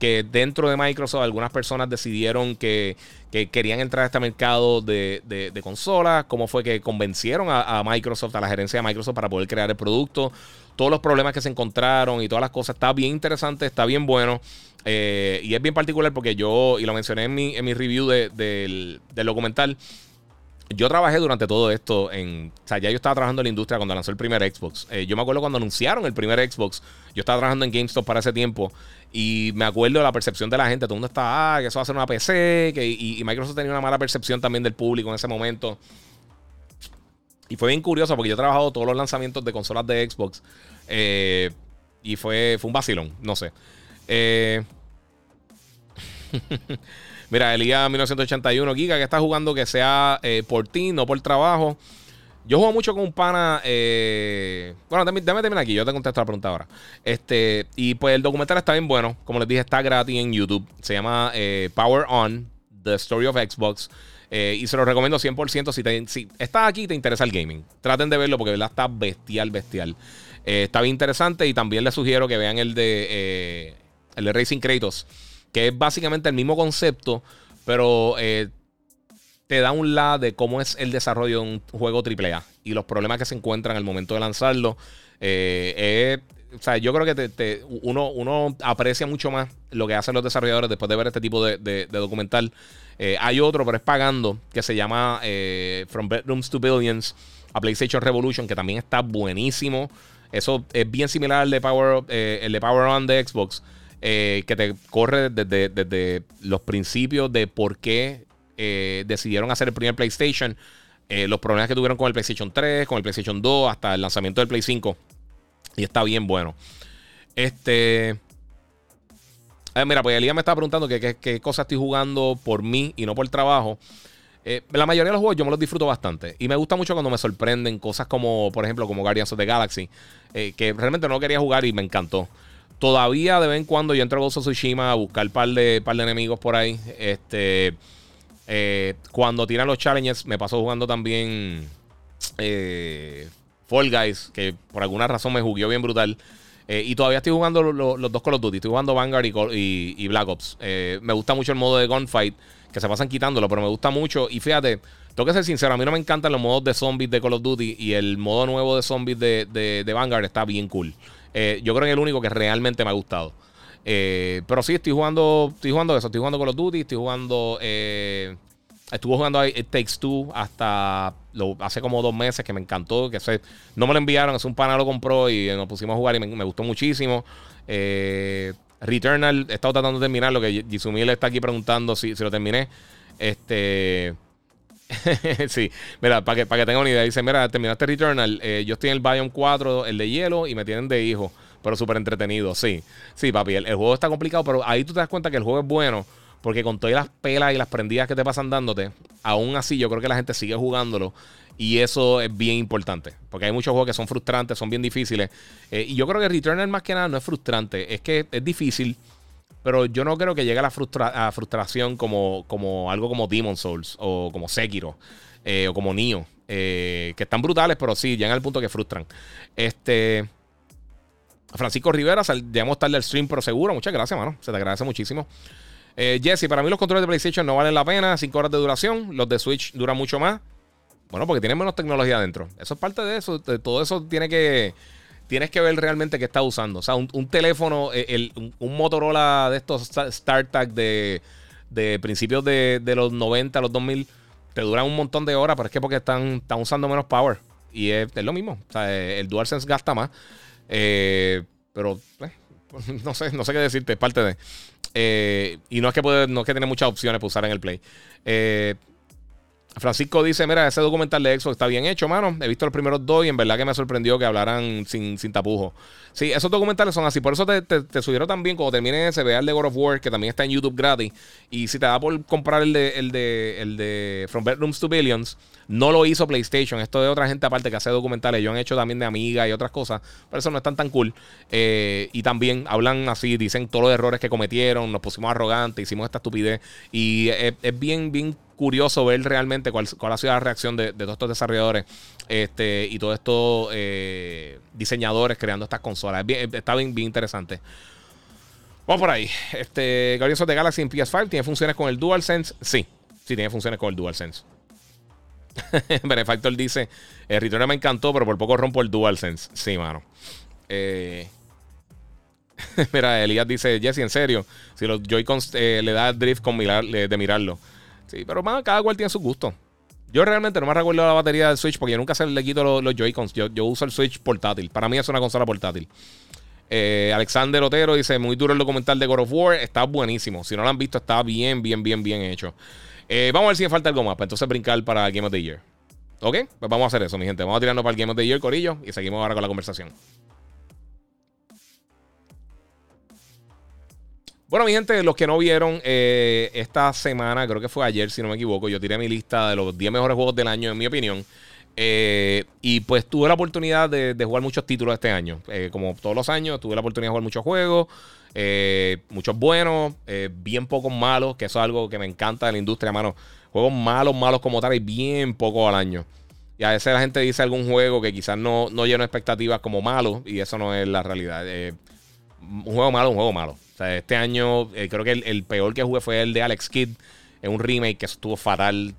[SPEAKER 1] que, dentro de Microsoft algunas personas decidieron que, querían entrar a este mercado de, de, consolas, cómo fue que convencieron a, Microsoft, a la gerencia de Microsoft para poder crear el producto, todos los problemas que se encontraron y todas las cosas. Está bien interesante, está bien bueno. Eh, y es bien particular porque yo, y lo mencioné en mi, en mi review del, documental, yo trabajé durante todo esto en. O sea, ya yo estaba trabajando en la industria cuando lanzó el primer Xbox. Eh, yo me acuerdo cuando anunciaron el primer Xbox. Yo estaba trabajando en GameStop para ese tiempo. Y me acuerdo de la percepción de la gente. Todo el mundo estaba, ah, que eso va a ser una PC. Que, y, Microsoft tenía una mala percepción también del público en ese momento. Y fue bien curioso porque yo he trabajado todos los lanzamientos de consolas de Xbox. Eh, y fue, fue un vacilón, no sé. Eh, mira, Elías 1981 Giga que está jugando que sea eh, por ti, no por trabajo. Yo juego mucho con un pana. bueno, déjame, terminar aquí. Yo te contesto la pregunta ahora. Este, y pues el documental está bien bueno. Como les dije, está gratis en YouTube. Se llama Power On: The Story of Xbox. Eh, y se lo recomiendo 100% si, te, si estás aquí y te interesa el gaming. Traten de verlo porque está bestial, bestial. Eh, está bien interesante y también les sugiero que vean el de, eh, el de Racing Kratos, que es básicamente el mismo concepto, pero te da un lado de cómo es el desarrollo de un juego AAA y los problemas que se encuentran al momento de lanzarlo. o sea, yo creo que te, uno, uno aprecia mucho más lo que hacen los desarrolladores después de ver este tipo de, documental. Eh, hay otro, pero es pagando, que se llama eh, From Bedrooms to Billions a PlayStation Revolution, que también está buenísimo. Eso es bien similar al de Power, eh, el de Power On de Xbox, que te corre desde, desde, los principios de por qué decidieron hacer el primer PlayStation, los problemas que tuvieron con el PlayStation 3, con el PlayStation 2, hasta el lanzamiento del Play 5. Y está bien bueno. Este. Eh, mira, pues Elías me estaba preguntando qué cosas estoy jugando por mí y no por trabajo. Eh, la mayoría de los juegos yo me los disfruto bastante. Y me gusta mucho cuando me sorprenden cosas como, por ejemplo, como Guardians of the Galaxy. Eh, que realmente no quería jugar y me encantó. Todavía de vez en cuando yo entro a Ghost Tsushima a buscar un par de, par de enemigos por ahí. Este. cuando tiran los challenges, me paso jugando también. Fall Guys, que por alguna razón me jugué bien brutal. Eh, y todavía estoy jugando los dos Call of Duty. Estoy jugando Vanguard y, Black Ops. Eh, me gusta mucho el modo de Gunfight, que se pasan quitándolo, pero me gusta mucho. Y fíjate, tengo que ser sincero, a mí no me encantan los modos de zombies de Call of Duty. Y el modo nuevo de zombies de, Vanguard está bien cool. Eh, yo creo que es el único que realmente me ha gustado. pero sí, estoy jugando, estoy jugando eso. Estoy jugando Call of Duty, estoy jugando Estuvo jugando It Takes Two hasta hace como dos meses que me encantó. Que no me lo enviaron, es un pana lo compró y nos pusimos a jugar y me, gustó muchísimo. Eh, Returnal, he estado tratando de terminar lo que Jisumil está aquí preguntando si, si lo terminé. Este. sí, mira, para que, para que tengan una idea, dice: Mira, terminaste Returnal. Eh, yo estoy en el Biome 4, el de hielo, y me tienen de hijo, pero súper entretenido. Sí, sí, papi, el juego está complicado, pero ahí tú te das cuenta que el juego es bueno porque con todas las pelas y las prendidas que te pasan dándote, aún así yo creo que la gente sigue jugándolo. Y eso es bien importante. Porque hay muchos juegos que son frustrantes, son bien difíciles. Eh, y yo creo que Returnal más que nada no es frustrante. Es que es difícil. Pero yo no creo que llegue a la frustración como, como algo como Demon Souls o como Sekiro eh, o como Nioh. Eh, que están brutales, pero sí, llegan al punto que frustran. Este. Francisco Rivera, llegamos tarde al stream, pero seguro. Muchas gracias, mano. Se te agradece muchísimo. Eh, Jesse, para mí los controles de PlayStation no valen la pena. 5 horas de duración. Los de Switch duran mucho más. Bueno, porque tienen menos tecnología adentro. Eso es parte de eso. De todo eso tiene que. Tienes que ver realmente qué estás usando. O sea, un, teléfono, eh, un, Motorola de estos StarTAC de, de principios de, los 90, los 2000, te duran un montón de horas, pero es que porque están, están usando menos power. Y es, lo mismo. O sea, el DualSense gasta más. Eh, pero no sé, no sé qué decirte, es parte de. Eh, y no es que puede, no es que tiene muchas opciones para usar en el Play. Eh, Francisco dice: Mira, ese documental de Xbox está bien hecho, mano. He visto los primeros dos y en verdad que me sorprendió que hablaran sin, sin tapujo. Sí, esos documentales son así. Por eso te, te, subieron también cuando termine ese, vea el de God of War, que también está en YouTube gratis. Y si te da por comprar el de, el de, el de From Bedrooms to Billions, no lo hizo PlayStation. Esto de otra gente aparte que hace documentales. Ellos han hecho también de Amiga y otras cosas. Pero eso no están tan cool. Eh, y también hablan así, dicen todos los errores que cometieron. Nos pusimos arrogantes, hicimos esta estupidez. Y es bien, bien curioso ver realmente cuál, ha sido la reacción de, todos estos desarrolladores este, y todos estos eh, diseñadores creando estas consolas. está bien, bien interesante. Vamos por ahí. Este, Guardians of the Galaxy en PS5 tiene funciones con el DualSense. Sí, sí tiene funciones con el DualSense. Benefactor dice: El me encantó, pero por poco rompo el DualSense. Sí, mano. Eh, mira, Elías dice: Jesse, en serio, si los Joy-Cons eh, le da drift con mirar, de mirarlo. Sí, pero más cada cual tiene su gusto. Yo realmente no me recuerdo la batería del Switch porque yo nunca se le quito los, Joy-Cons. Yo, uso el Switch portátil. Para mí es una consola portátil. Eh, Alexander Otero dice: Muy duro el documental de God of War. Está buenísimo. Si no lo han visto, está bien, bien, bien, bien hecho. Eh, vamos a ver si me falta algo más para entonces brincar para Game of the Year. ¿Ok? Pues vamos a hacer eso, mi gente. Vamos a tirarnos para el Game of the Year, Corillo. Y seguimos ahora con la conversación. Bueno, mi gente, los que no vieron eh, esta semana, creo que fue ayer, si no me equivoco, yo tiré mi lista de los 10 mejores juegos del año, en mi opinión. Eh, y pues tuve la oportunidad de, jugar muchos títulos este año. Eh, como todos los años, tuve la oportunidad de jugar muchos juegos. muchos buenos, bien pocos malos, que eso es algo que me encanta de la industria, mano. Juegos malos, malos como tal, y bien pocos al año. Y a veces la gente dice algún juego que quizás no, no llena expectativas como malo, y eso no es la realidad. Un juego malo, un juego malo este año eh, creo que el, peor que jugué fue el de Alex Kidd. En un remake que estuvo fatal.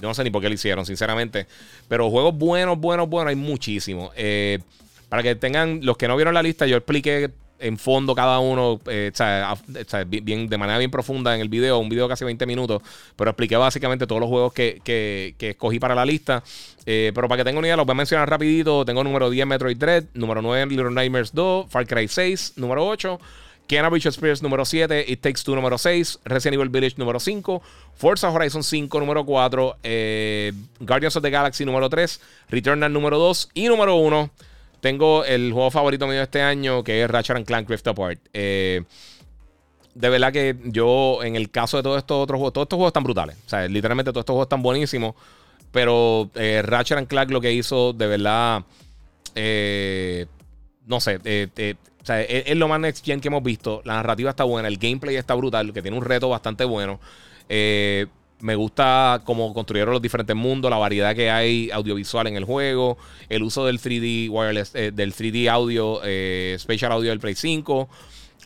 [SPEAKER 1] no sé ni por qué lo hicieron, sinceramente. Pero juegos buenos, buenos, buenos, hay muchísimos. Eh, para que tengan, los que no vieron la lista, yo expliqué en fondo cada uno, eh, bien, de manera bien profunda en el video, un video casi 20 minutos, pero expliqué básicamente todos los juegos que, que, escogí para la lista. Eh, pero para que tengan una idea, los voy a mencionar rapidito. Tengo número 10 Metroid Dread, número 9 Little Nightmares 2, Far Cry 6, número 8. Keanu Bridge Spears número 7, It Takes Two número 6, Resident Evil Village número 5, Forza Horizon 5 número 4, eh, Guardians of the Galaxy número 3, Returnal número 2 y número 1 tengo el juego favorito mío de este año, que es Ratchet Clank Rift Apart. Eh, de verdad que yo, en el caso de todos estos otros juegos, todos estos juegos están brutales. O sea, literalmente todos estos juegos están buenísimos. Pero eh, Ratchet Clank lo que hizo, de verdad, eh, no sé, o sea, es, lo más next gen que hemos visto. La narrativa está buena, el gameplay está brutal, que tiene un reto bastante bueno. Eh, me gusta cómo construyeron los diferentes mundos, la variedad que hay audiovisual en el juego, el uso del 3D wireless, eh, del 3D audio, eh, Spatial Audio del Play 5.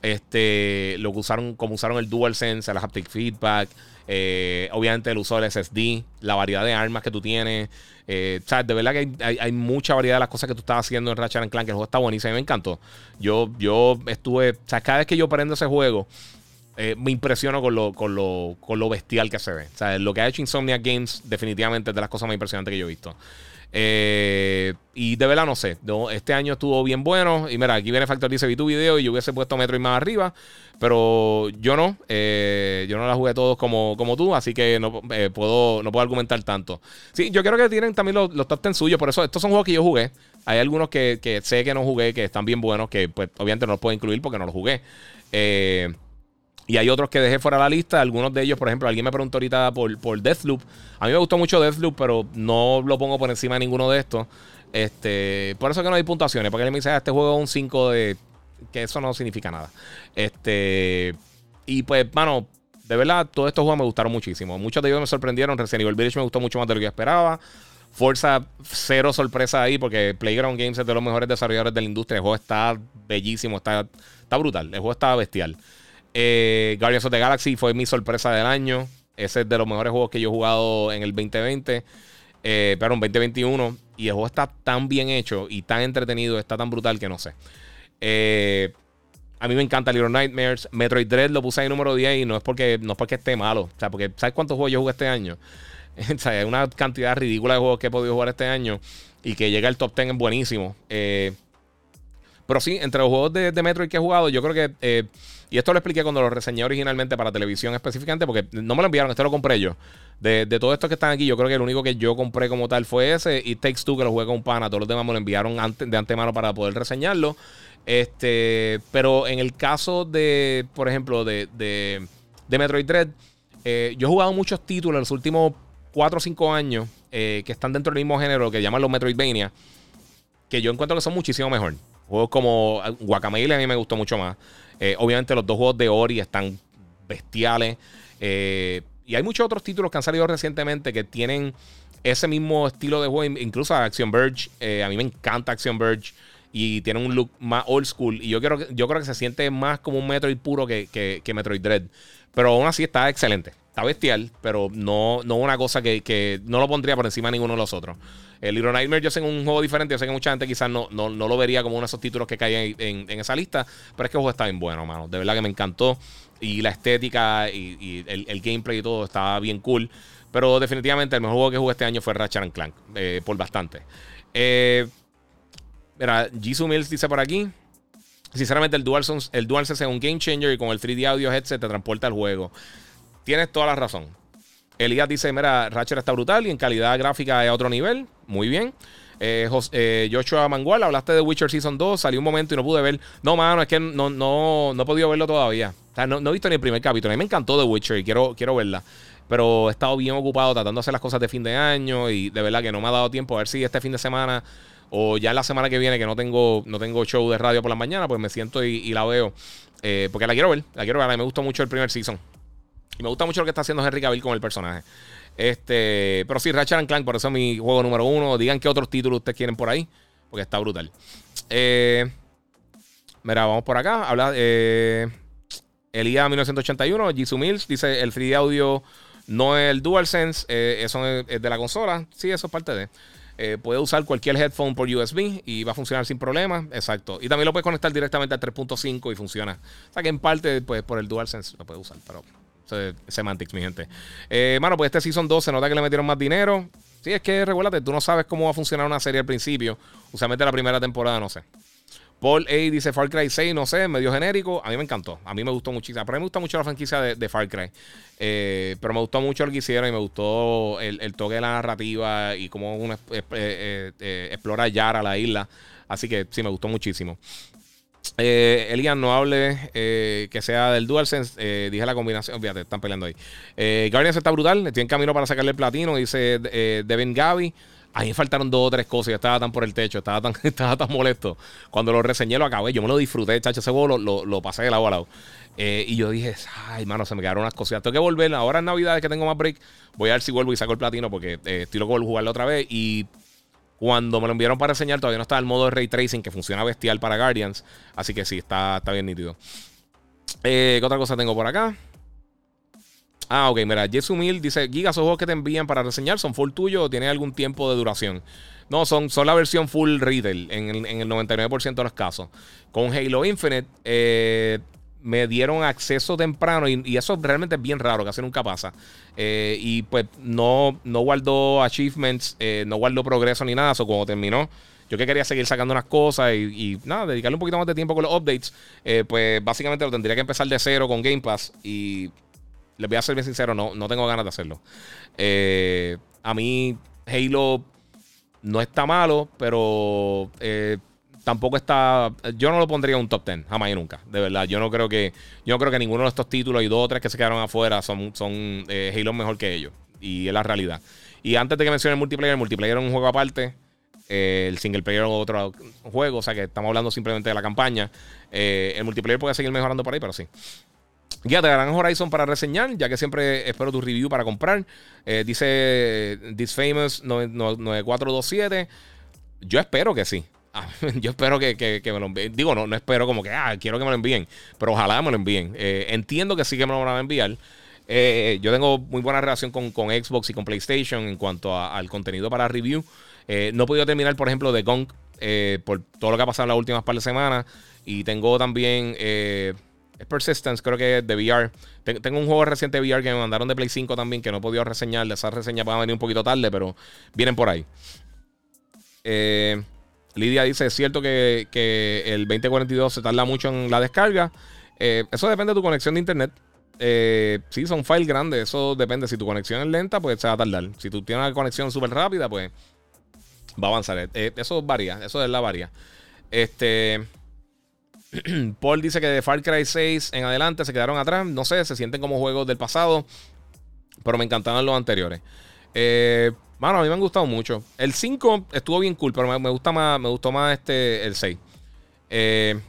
[SPEAKER 1] Este, lo que usaron, como usaron el DualSense, el haptic feedback, eh, obviamente el uso del SSD, la variedad de armas que tú tienes. Eh, de verdad que hay, mucha variedad de las cosas que tú estás haciendo en Ratchet Clank. El juego está buenísimo, a mí me encantó. Yo, yo estuve, o sea, cada vez que yo prendo ese juego, eh, me impresiono con lo, con, lo, con lo bestial que se ve. O sea, lo que ha hecho Insomnia Games definitivamente es de las cosas más impresionantes que yo he visto. Eh, y de verdad no sé. este año estuvo bien bueno. Y mira, aquí viene Factor dice, vi tu video y yo hubiese puesto Metro y más arriba. Pero yo no. Eh, yo no la jugué todos como, como tú. Así que no, puedo, no puedo argumentar tanto. Sí, yo creo que tienen también los, los top 10 suyos. Por eso estos son juegos que yo jugué. Hay algunos que, que, sé que no jugué, que están bien buenos. Que pues obviamente no los puedo incluir porque no los jugué. Eh, y hay otros que dejé fuera de la lista. Algunos de ellos, por ejemplo, alguien me preguntó ahorita por, por Deathloop. A mí me gustó mucho Deathloop, pero no lo pongo por encima de ninguno de estos. Este, por eso que no hay puntuaciones. Porque él me dice, ah, este juego es un 5 de. Que eso no significa nada. Este. Y pues, mano, de verdad, todos estos juegos me gustaron muchísimo. Muchos de ellos me sorprendieron. Resident Evil Village me gustó mucho más de lo que esperaba. Forza, cero sorpresa ahí, porque Playground Games es de los mejores desarrolladores de la industria. El juego está bellísimo, está, está brutal. El juego está bestial. Eh, Guardians of the Galaxy fue mi sorpresa del año. Ese es de los mejores juegos que yo he jugado en el 2020. Eh, pero en 2021. Y el juego está tan bien hecho y tan entretenido, está tan brutal que no sé. Eh, a mí me encanta Little Nightmares. Metroid Dread lo puse ahí número 10 y no es porque, no es porque esté malo. O sea, porque ¿sabes cuántos juegos yo jugué este año? o sea, es una cantidad ridícula de juegos que he podido jugar este año y que llega al top 10 es buenísimo. Eh, pero sí, entre los juegos de, de, Metroid que he jugado, yo creo que y esto lo expliqué cuando lo reseñé originalmente para televisión específicamente, porque no me lo enviaron, este lo compré yo. De, de todos estos que están aquí, yo creo que el único que yo compré como tal fue ese. Y Takes Two, que lo jugué con pana. Todos los demás me lo enviaron de antemano para poder reseñarlo. Este, pero en el caso de, por ejemplo, de, de, de Metroid Dread, eh, yo he jugado muchos títulos en los últimos 4 o 5 años eh, que están dentro del mismo género, que llaman los Metroidvania, que yo encuentro que son muchísimo mejor. Juegos como Guacamole a mí me gustó mucho más. Eh, obviamente los dos juegos de Ori están bestiales. Eh, y hay muchos otros títulos que han salido recientemente que tienen ese mismo estilo de juego. Incluso Action Verge. Eh, a mí me encanta Action Verge. Y tiene un look más old school. Y yo, quiero, yo creo que se siente más como un Metroid puro que, que, Metroid Dread. Pero aún así está excelente. Está bestial, pero no, no una cosa que, no lo pondría por encima de ninguno de los otros. El Little Nightmare yo sé que es un juego diferente. Yo sé que mucha gente quizás no, no, lo vería como uno de esos títulos que caen en, esa lista. Pero es que el juego está bien bueno, mano. De verdad que me encantó. Y la estética y, el, gameplay y todo estaba bien cool. Pero definitivamente el mejor juego que jugué este año fue Ratchet Clank. Eh, por bastante. Eh, mira, Jisoo Mills dice por aquí. Sinceramente, el DualSense, el DualSense es un game changer y con el 3D audio headset te transporta al juego. Tienes toda la razón. Elías dice: Mira, Ratchet está brutal y en calidad gráfica es a otro nivel. Muy bien. Eh, eh, Joshua Mangual, hablaste de Witcher Season 2, salió un momento y no pude ver. No, mano, es que no, no, no he podido verlo todavía. O sea, no, he visto ni el primer capítulo. A mí me encantó The Witcher y quiero, quiero verla. Pero he estado bien ocupado tratando de hacer las cosas de fin de año y de verdad que no me ha dado tiempo. A ver si este fin de semana o ya la semana que viene que no tengo, no tengo show de radio por la mañana, pues me siento y, la veo. Eh, porque la quiero ver, la quiero ver. A mí me gustó mucho el primer season. Y me gusta mucho lo que está haciendo Henry Cavill con el personaje. Este, pero sí, Ratchet Clank, por eso es mi juego número uno. Digan qué otros títulos ustedes quieren por ahí, porque está brutal. Eh, mira, vamos por acá. Habla eh, Elía 1981, Jisoo Mills dice: el 3D audio no es el DualSense, eh, eso es, de la consola. Sí, eso es parte de. eh, puede usar cualquier headphone por USB y va a funcionar sin problema. Exacto. Y también lo puedes conectar directamente al 3.5 y funciona. O sea que en parte, pues por el DualSense lo puede usar, pero semantics, mi gente. Eh, mano, pues este Season 2 se nota que le metieron más dinero. Sí, es que recuérdate, tú no sabes cómo va a funcionar una serie al principio. Usualmente la primera temporada, no sé. Paul A dice Far Cry 6, no sé, medio genérico. A mí me encantó. A mí me gustó muchísimo. A mí me gusta mucho la franquicia de, Far Cry. Eh, pero me gustó mucho lo que hicieron y me gustó el, toque de la narrativa y cómo uno eh, eh, explora Yara, la isla. Así que sí, me gustó muchísimo. Eh, Elian, no hable que sea del DualSense. dije la combinación. Fíjate, están peleando ahí. Guardians está brutal. En camino para sacarle el platino. Dice Devin Gaby. A mí me faltaron dos o tres cosas. Yo estaba tan por el techo, estaba tan, estaba tan molesto. Cuando lo reseñé, lo acabé. Yo me lo disfruté, chacho. Ese juego lo, lo, pasé de lado a lado. Eh, y yo dije, ay, mano, se me quedaron unas cositas. Tengo que volver. Ahora en Navidades que tengo más break, voy a ver si vuelvo y saco el platino porque eh, estoy loco de jugarlo otra vez. Y cuando me lo enviaron para reseñar, todavía no estaba el modo de ray tracing que funciona bestial para Guardians. Así que sí, está, está bien nítido. Eh, ¿Qué otra cosa tengo por acá? Ah, ok, mira, Jesumil dice: Giga, esos juegos que te envían para reseñar son full tuyo o tienen algún tiempo de duración. No, son, son la versión full retail en el, en el 99% de los casos. Con Halo Infinite eh, me dieron acceso temprano y, eso realmente es bien raro, casi nunca pasa. Eh, y pues no, no guardó achievements, eh, no guardó progreso ni nada. Eso cuando terminó, yo que quería seguir sacando unas cosas y, nada, dedicarle un poquito más de tiempo con los updates, pues básicamente lo tendría que empezar de cero con Game Pass y les voy a ser bien sincero, no, no tengo ganas de hacerlo. Eh, a mí, Halo no está malo, pero eh, tampoco está. Yo no lo pondría un top 10, jamás y nunca. De verdad. Yo no creo que. Yo no creo que ninguno de estos títulos y dos o tres que se quedaron afuera son, son eh, Halo mejor que ellos. Y es la realidad. Y antes de que mencione el multiplayer, el multiplayer es un juego aparte. el single player es otro juego. O sea que estamos hablando simplemente de la campaña. el multiplayer puede seguir mejorando por ahí, pero sí. Ya te darán Horizon para reseñar, ya que siempre espero tu review para comprar. Eh, dice This Famous 9427. Yo espero que sí. Ah, yo espero que, me lo envíen. Digo, no, no espero como que, ah, quiero que me lo envíen. Pero ojalá me lo envíen. Eh, entiendo que sí que me lo van a enviar. Eh, yo tengo muy buena relación con, Xbox y con PlayStation en cuanto al contenido para review. no he podido terminar, por ejemplo, de Gong por todo lo que ha pasado en las últimas par de semanas. Y tengo también Persistence, creo que de VR. Tengo un juego reciente de VR que me mandaron de Play 5 también, que no he podido reseñar. Esas reseñas van a venir un poquito tarde, pero vienen por ahí. Eh, Lidia dice: Es cierto que, el 2042 se tarda mucho en la descarga. Eh, eso depende de tu conexión de internet. Eh, sí, son files grandes. Eso depende. Si tu conexión es lenta, pues se va a tardar. Si tú tienes una conexión súper rápida, pues va a avanzar. eso varía. Eso es la varía. Este. Paul dice que de Far Cry 6 en adelante se quedaron atrás. No sé, se sienten como juegos del pasado. Pero me encantaban los anteriores. Eh, bueno, a mí me han gustado mucho. El 5 estuvo bien cool, pero me, gusta más, me gustó más este, el 6. Eh,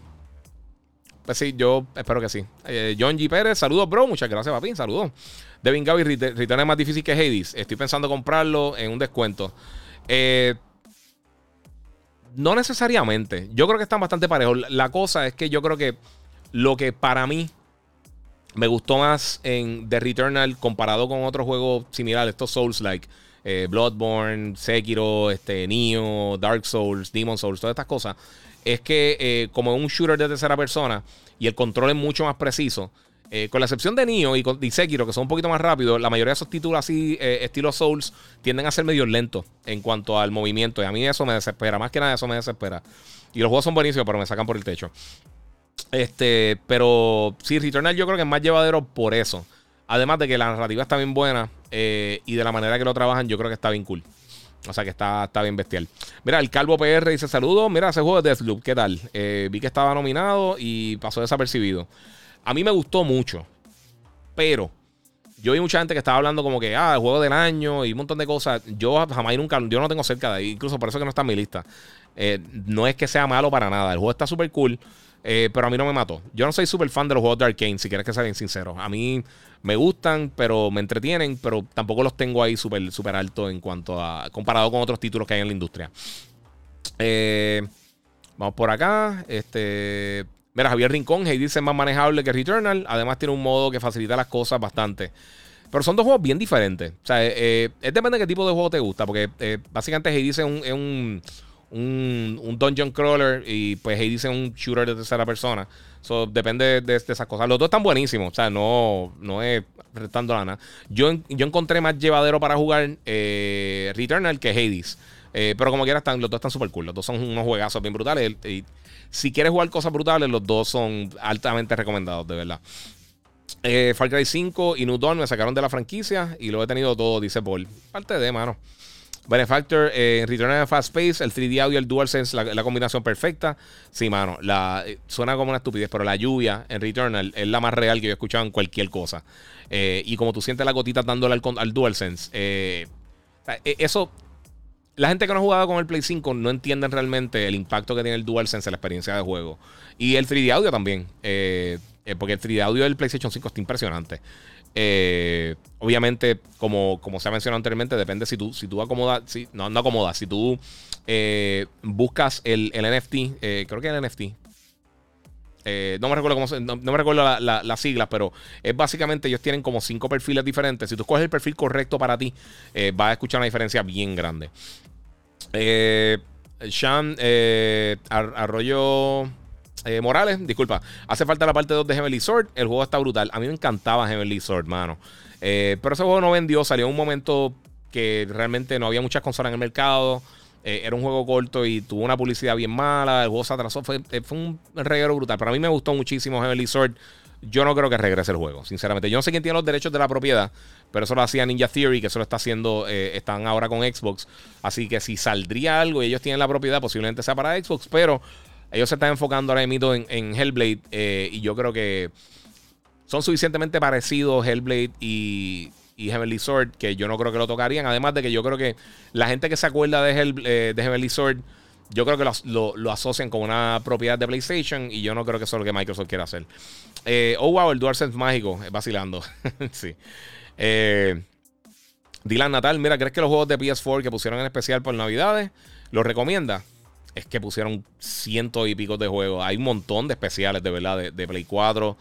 [SPEAKER 1] pues sí, yo espero que sí. Eh, John G. Pérez, saludos, bro. Muchas gracias, papi. Saludos. Devin Gaby, Return es más difícil que Hades. Estoy pensando comprarlo en un descuento. Eh, no necesariamente. Yo creo que están bastante parejos. La cosa es que yo creo que lo que para mí me gustó más en The Returnal comparado con otros juegos similares, estos Souls-like, eh, Bloodborne, Sekiro, este, Neo, Dark Souls, Demon Souls, todas estas cosas, es que eh, como es un shooter de tercera persona y el control es mucho más preciso, eh, con la excepción de Nioh y, Sekiro, que son un poquito más rápidos, la mayoría de esos títulos así, estilo Souls, tienden a ser medio lentos en cuanto al movimiento. Y a mí eso me desespera. Más que nada, eso me desespera. Y los juegos son buenísimos, pero me sacan por el techo. Este, pero sí, Returnal yo creo que es más llevadero por eso. Además de que la narrativa está bien buena eh, y de la manera que lo trabajan, yo creo que está bien cool. O sea que está, está bien bestial. Mira, el Calvo PR dice saludos. Mira, ese juego de Deathloop, ¿qué tal? vi que estaba nominado y pasó desapercibido. A mí me gustó mucho. Pero yo vi mucha gente que estaba hablando como que, ah, el juego del año y un montón de cosas. Yo jamás nunca, yo no tengo cerca de ahí. Incluso por eso que no está en mi lista. Eh, no es que sea malo para nada. El juego está súper cool. Eh, pero a mí no me mató. Yo no soy súper fan de los juegos de Arkane, si quieres que sea bien sincero. A mí me gustan, pero me entretienen, pero tampoco los tengo ahí súper super alto en cuanto a. comparado con otros títulos que hay en la industria. Eh, vamos por acá. Este. Mira, Javier Rincón, Hades dice más manejable que Returnal. Además, tiene un modo que facilita las cosas bastante. Pero son dos juegos bien diferentes. O sea, es depende de qué tipo de juego te gusta. Porque básicamente Hades es un, es un, un, dungeon crawler y pues Hades es un shooter de tercera persona. So, depende de, esas cosas. Los dos están buenísimos. O sea, no, no es restando nada. Yo, yo encontré más llevadero para jugar Returnal que Hades. pero como quiera, están, los dos están súper cool. Los dos son unos juegazos bien brutales. Y, si quieres jugar cosas brutales, los dos son altamente recomendados, de verdad. Eh, Far Cry 5 y New Dawn me sacaron de la franquicia y lo he tenido todo, dice Paul. Parte de, mano. Benefactor, eh, Return of Fast Space, el 3D audio, el DualSense, la, la combinación perfecta. Sí, mano, la, eh, suena como una estupidez, pero la lluvia en Returnal es la más real que yo he escuchado en cualquier cosa. Eh, y como tú sientes la gotita dándole al, al DualSense, e, eso la gente que no ha jugado con el Play 5 no entienden realmente el impacto que tiene el DualSense en la experiencia de juego. Y el 3D audio también. Eh, eh, porque el 3D audio del PlayStation 5 está impresionante. Eh, obviamente, como, como se ha mencionado anteriormente, depende si tú, si tú acomodas, si, no, no acomodas, si tú buscas el, NFT, creo que el NFT. no me recuerdo cómo no, me recuerdo las siglas, pero es básicamente ellos tienen como cinco perfiles diferentes. Si tú coges el perfil correcto para ti, vas a escuchar una diferencia bien grande. Eh, Sean eh, Arroyo eh, Morales, disculpa. Hace falta la parte 2 de Heavenly Sword. El juego está brutal. A mí me encantaba Heavenly Sword, mano. Eh, pero ese juego no vendió. Salió en un momento que realmente no había muchas consolas en el mercado. era un juego corto y tuvo una publicidad bien mala. El juego se atrasó. Fue, fue un reguero brutal. Pero a mí me gustó muchísimo Heavenly Sword. Yo no creo que regrese el juego, sinceramente. Yo no sé quién tiene los derechos de la propiedad, pero eso lo hacía Ninja Theory, que eso lo está haciendo, eh, están ahora con Xbox. Así que si saldría algo y ellos tienen la propiedad, posiblemente sea para Xbox, pero ellos se están enfocando ahora mismo en, en Hellblade eh, y yo creo que son suficientemente parecidos Hellblade y, Heavenly Sword que yo no creo que lo tocarían. Además de que yo creo que la gente que se acuerda eh, de Heavenly Sword yo creo que lo, asocian con una propiedad de PlayStation y yo no creo que eso es lo que Microsoft quiera hacer. Eh, oh, wow, el DualSense mágico, vacilando. sí. Dylan Natal, mira, ¿crees que los juegos de PS4 que pusieron en especial por Navidades los recomienda? Es que pusieron cientos y pico de juegos. Hay un montón de especiales, de verdad, de, de Play 4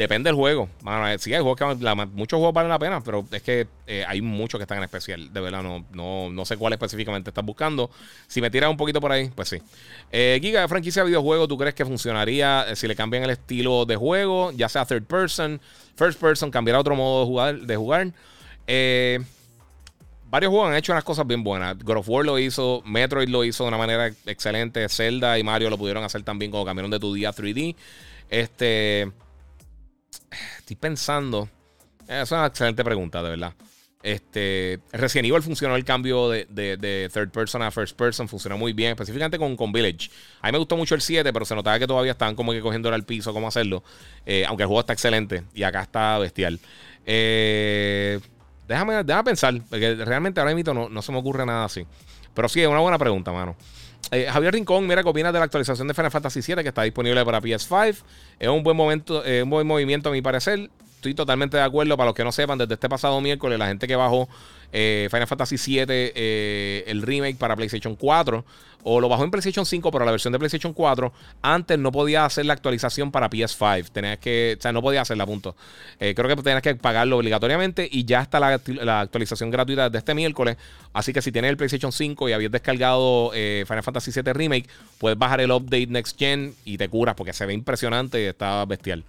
[SPEAKER 1] Depende del juego. Eh, sí, hay juegos que muchos juegos valen la pena, pero es que eh, hay muchos que están en especial. De verdad, no, no, no sé cuál específicamente estás buscando. Si me tiras un poquito por ahí, pues sí. Eh, Giga de franquicia de videojuego, ¿tú crees que funcionaría si le cambian el estilo de juego? Ya sea third person, first person, cambiar otro modo de jugar. De jugar? Varios juegos han hecho unas cosas bien buenas. God of War lo hizo, Metroid lo hizo de una manera excelente, Zelda y Mario lo pudieron hacer también cuando cambiaron de tu día a 3D. Este. Estoy pensando. Es una excelente pregunta, de verdad. Este, Resident Evil funcionó el cambio de, third person a first person, funcionó muy bien, específicamente con, con, Village. A mí me gustó mucho el 7, pero se notaba que todavía estaban como que cogiendo al piso cómo hacerlo. Eh, aunque el juego está excelente y acá está bestial. Eh, déjame, déjame pensar, porque realmente ahora mismo no, no se me ocurre nada así. Pero sí, es una buena pregunta, mano. Eh, Javier Rincón, mira, ¿qué opinas de la actualización de Final Fantasy VII que está disponible para PS5? Es un buen momento, eh, un buen movimiento a mi parecer. Estoy totalmente de acuerdo. Para los que no sepan, desde este pasado miércoles, la gente que bajó eh, Final Fantasy VII, eh, el remake para PlayStation 4, o lo bajó en PlayStation 5, pero la versión de PlayStation 4, antes no podía hacer la actualización para PS5. Tenías que, o sea, no podía hacerla, punto. Eh, creo que tenías que pagarlo obligatoriamente y ya está la, actualización gratuita de este miércoles. Así que si tienes el PlayStation 5 y habías descargado Final Fantasy VII Remake, puedes bajar el update Next Gen y te curas porque se ve impresionante y está bestial.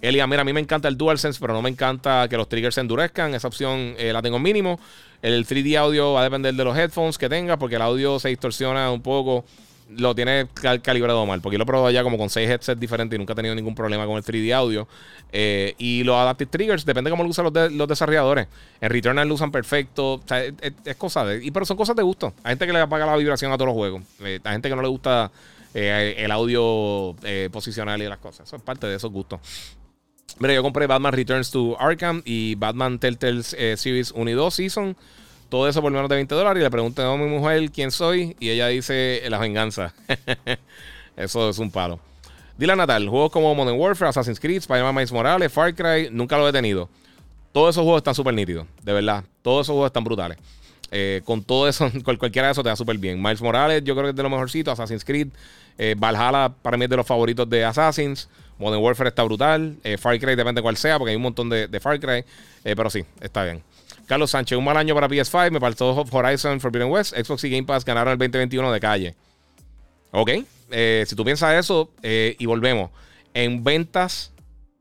[SPEAKER 1] Elia, mira, a mí me encanta el DualSense, pero no me encanta que los triggers se endurezcan. Esa opción eh, la tengo mínimo. El 3D audio va a depender de los headphones que tenga, porque el audio se distorsiona un poco. Lo tiene calibrado mal, porque lo he probado ya como con 6 headsets diferentes y nunca he tenido ningún problema con el 3D audio. Eh, y los adaptive triggers, depende de cómo lo usan los, desarrolladores. En Returnal lo usan perfecto. Sea, es, cosa de. Y, pero son cosas de gusto. Hay gente que le apaga la vibración a todos los juegos. Eh, hay gente que no le gusta el audio posicional y las cosas. Eso es parte de esos gustos. Mira, yo compré Batman Returns to Arkham y Batman Telltale eh, Series 1 y 2 Season. Todo eso por menos de 20 dólares. Y le pregunté a mi mujer quién soy. Y ella dice la venganza. eso es un palo. Dile Natal, juegos como Modern Warfare, Assassin's Creed, Spider-Man Miles Morales, Far Cry, nunca lo he tenido. Todos esos juegos están súper nítidos, de verdad. Todos esos juegos están brutales. Eh, con todo eso, cualquiera de esos te da súper bien. Miles Morales, yo creo que es de lo mejorcito. Assassin's Creed, eh, Valhalla, para mí es de los favoritos de Assassins. Modern Warfare está brutal. Eh, Far Cry depende de cuál sea, porque hay un montón de, Far Cry. Eh, pero sí, está bien. Carlos Sánchez, un mal año para PS5. Me faltó Horizon Forbidden West. Xbox y Game Pass ganaron el 2021 de calle. Ok. Eh, si tú piensas eso, y volvemos. En ventas,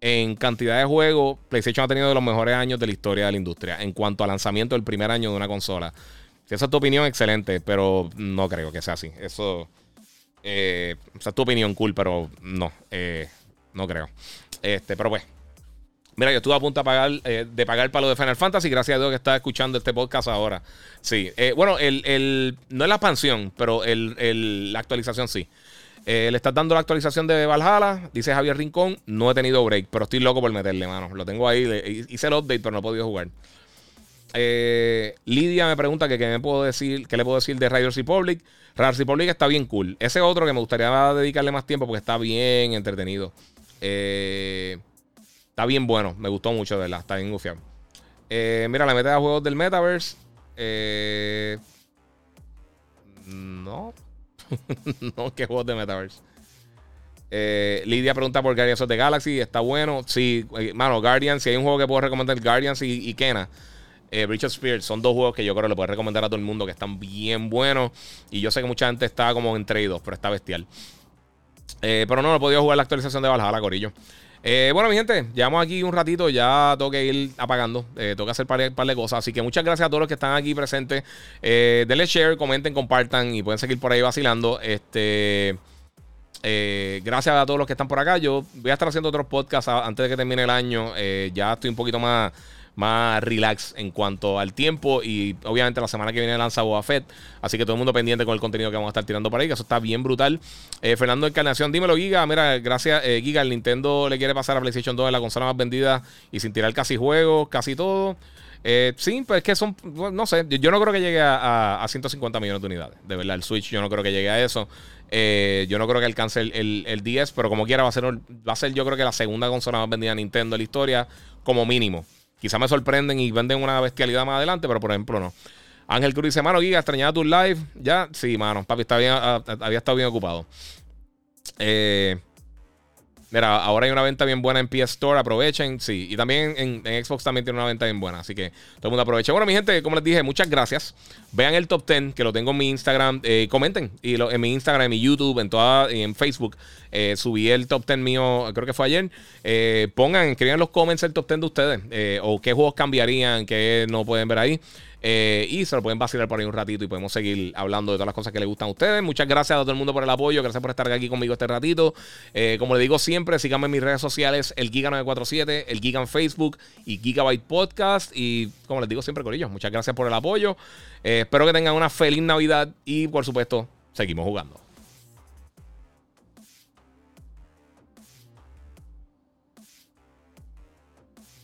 [SPEAKER 1] en cantidad de juegos, PlayStation ha tenido de los mejores años de la historia de la industria. En cuanto al lanzamiento del primer año de una consola. Si esa es tu opinión, excelente. Pero no creo que sea así. Eso. Eh, o sea, tu opinión, cool, pero no. Eh, no creo. Este, pero pues. Mira, yo estuve a punto de pagar, eh, de pagar para lo de Final Fantasy. Gracias a Dios que está escuchando este podcast ahora. Sí. Eh, bueno, el, no es la expansión, pero el, la actualización sí. le estás dando la actualización de Valhalla, dice Javier Rincón. No he tenido break, pero estoy loco por meterle, mano. Lo tengo ahí. hice el update, pero no he podido jugar. Lidia me pregunta que qué me puedo decir, qué le puedo decir de Riders Republic. Riders Republic está bien cool. Ese otro que me gustaría dedicarle más tiempo porque está bien entretenido. Eh, está bien bueno. Me gustó mucho, de verdad. Está bien gufiado. Eh, mira, la meta de juegos del Metaverse. Eh, no. no, ¿qué juegos de Metaverse? Lidia pregunta por Guardians of the Galaxy. Está bueno. Sí, mano, Guardians. Si hay un juego que puedo recomendar, Guardians y, Kena. Richard Spears son dos juegos que yo creo que le puedo recomendar a todo el mundo que están bien buenos. Y yo sé que mucha gente está como entre dos, pero está bestial. Eh, pero no, no he podido jugar la actualización de Valhalla, Corillo. Eh, bueno, mi gente, llevamos aquí un ratito, ya tengo que ir apagando, eh, tengo que hacer un par, de cosas. Así que muchas gracias a todos los que están aquí presentes. denle share, comenten, compartan y pueden seguir por ahí vacilando. Este, gracias a todos los que están por acá. Yo voy a estar haciendo otros podcasts antes de que termine el año. ya estoy un poquito más más relax en cuanto al tiempo. Y obviamente la semana que viene lanza Boba Fett. Así que todo el mundo pendiente con el contenido que vamos a estar tirando por ahí, que eso está bien brutal. Eh, Fernando Encarnación, dímelo, Giga. Mira, gracias, eh, Giga. El Nintendo le quiere pasar a PlayStation 2 en la consola más vendida y sin tirar casi juegos, casi todo. Eh, sí, pues es que son, no sé, yo no creo que llegue a, 150 millones de unidades. De verdad, el Switch yo no creo que llegue a eso. yo no creo que alcance el, el, 10, pero como quiera va a, ser, va a ser yo creo que la segunda consola más vendida de Nintendo en la historia, como mínimo. Quizá me sorprenden y venden una bestialidad más adelante, pero por ejemplo no. Ángel Cruz dice, mano, Giga, extrañaba tu live. Ya, sí, mano, papi, está bien, ah, había estado bien ocupado. Eh, Mira, ahora hay una venta bien buena en PS Store, aprovechen, sí. Y también en, Xbox también tiene una venta bien buena, así que todo el mundo aproveche. Bueno, mi gente, como les dije, muchas gracias. Vean el top 10, que lo tengo en mi Instagram. Eh, comenten y en mi Instagram, en mi YouTube, en toda, en Facebook. Eh, subí el top 10 mío, creo que fue ayer. Eh, pongan, escriban en los comments el top 10 de ustedes. o qué juegos cambiarían, que no pueden ver ahí. Eh, y se lo pueden vacilar por ahí un ratito y podemos seguir hablando de todas las cosas que les gustan a ustedes. Muchas gracias a todo el mundo por el apoyo. Gracias por estar aquí conmigo este ratito. Eh, como les digo siempre, síganme en mis redes sociales, el Giga947, el Giga en Facebook y Gigabyte Podcast. Y como les digo siempre, Corillo, muchas gracias por el apoyo. Eh, espero que tengan una feliz Navidad y por supuesto, seguimos jugando.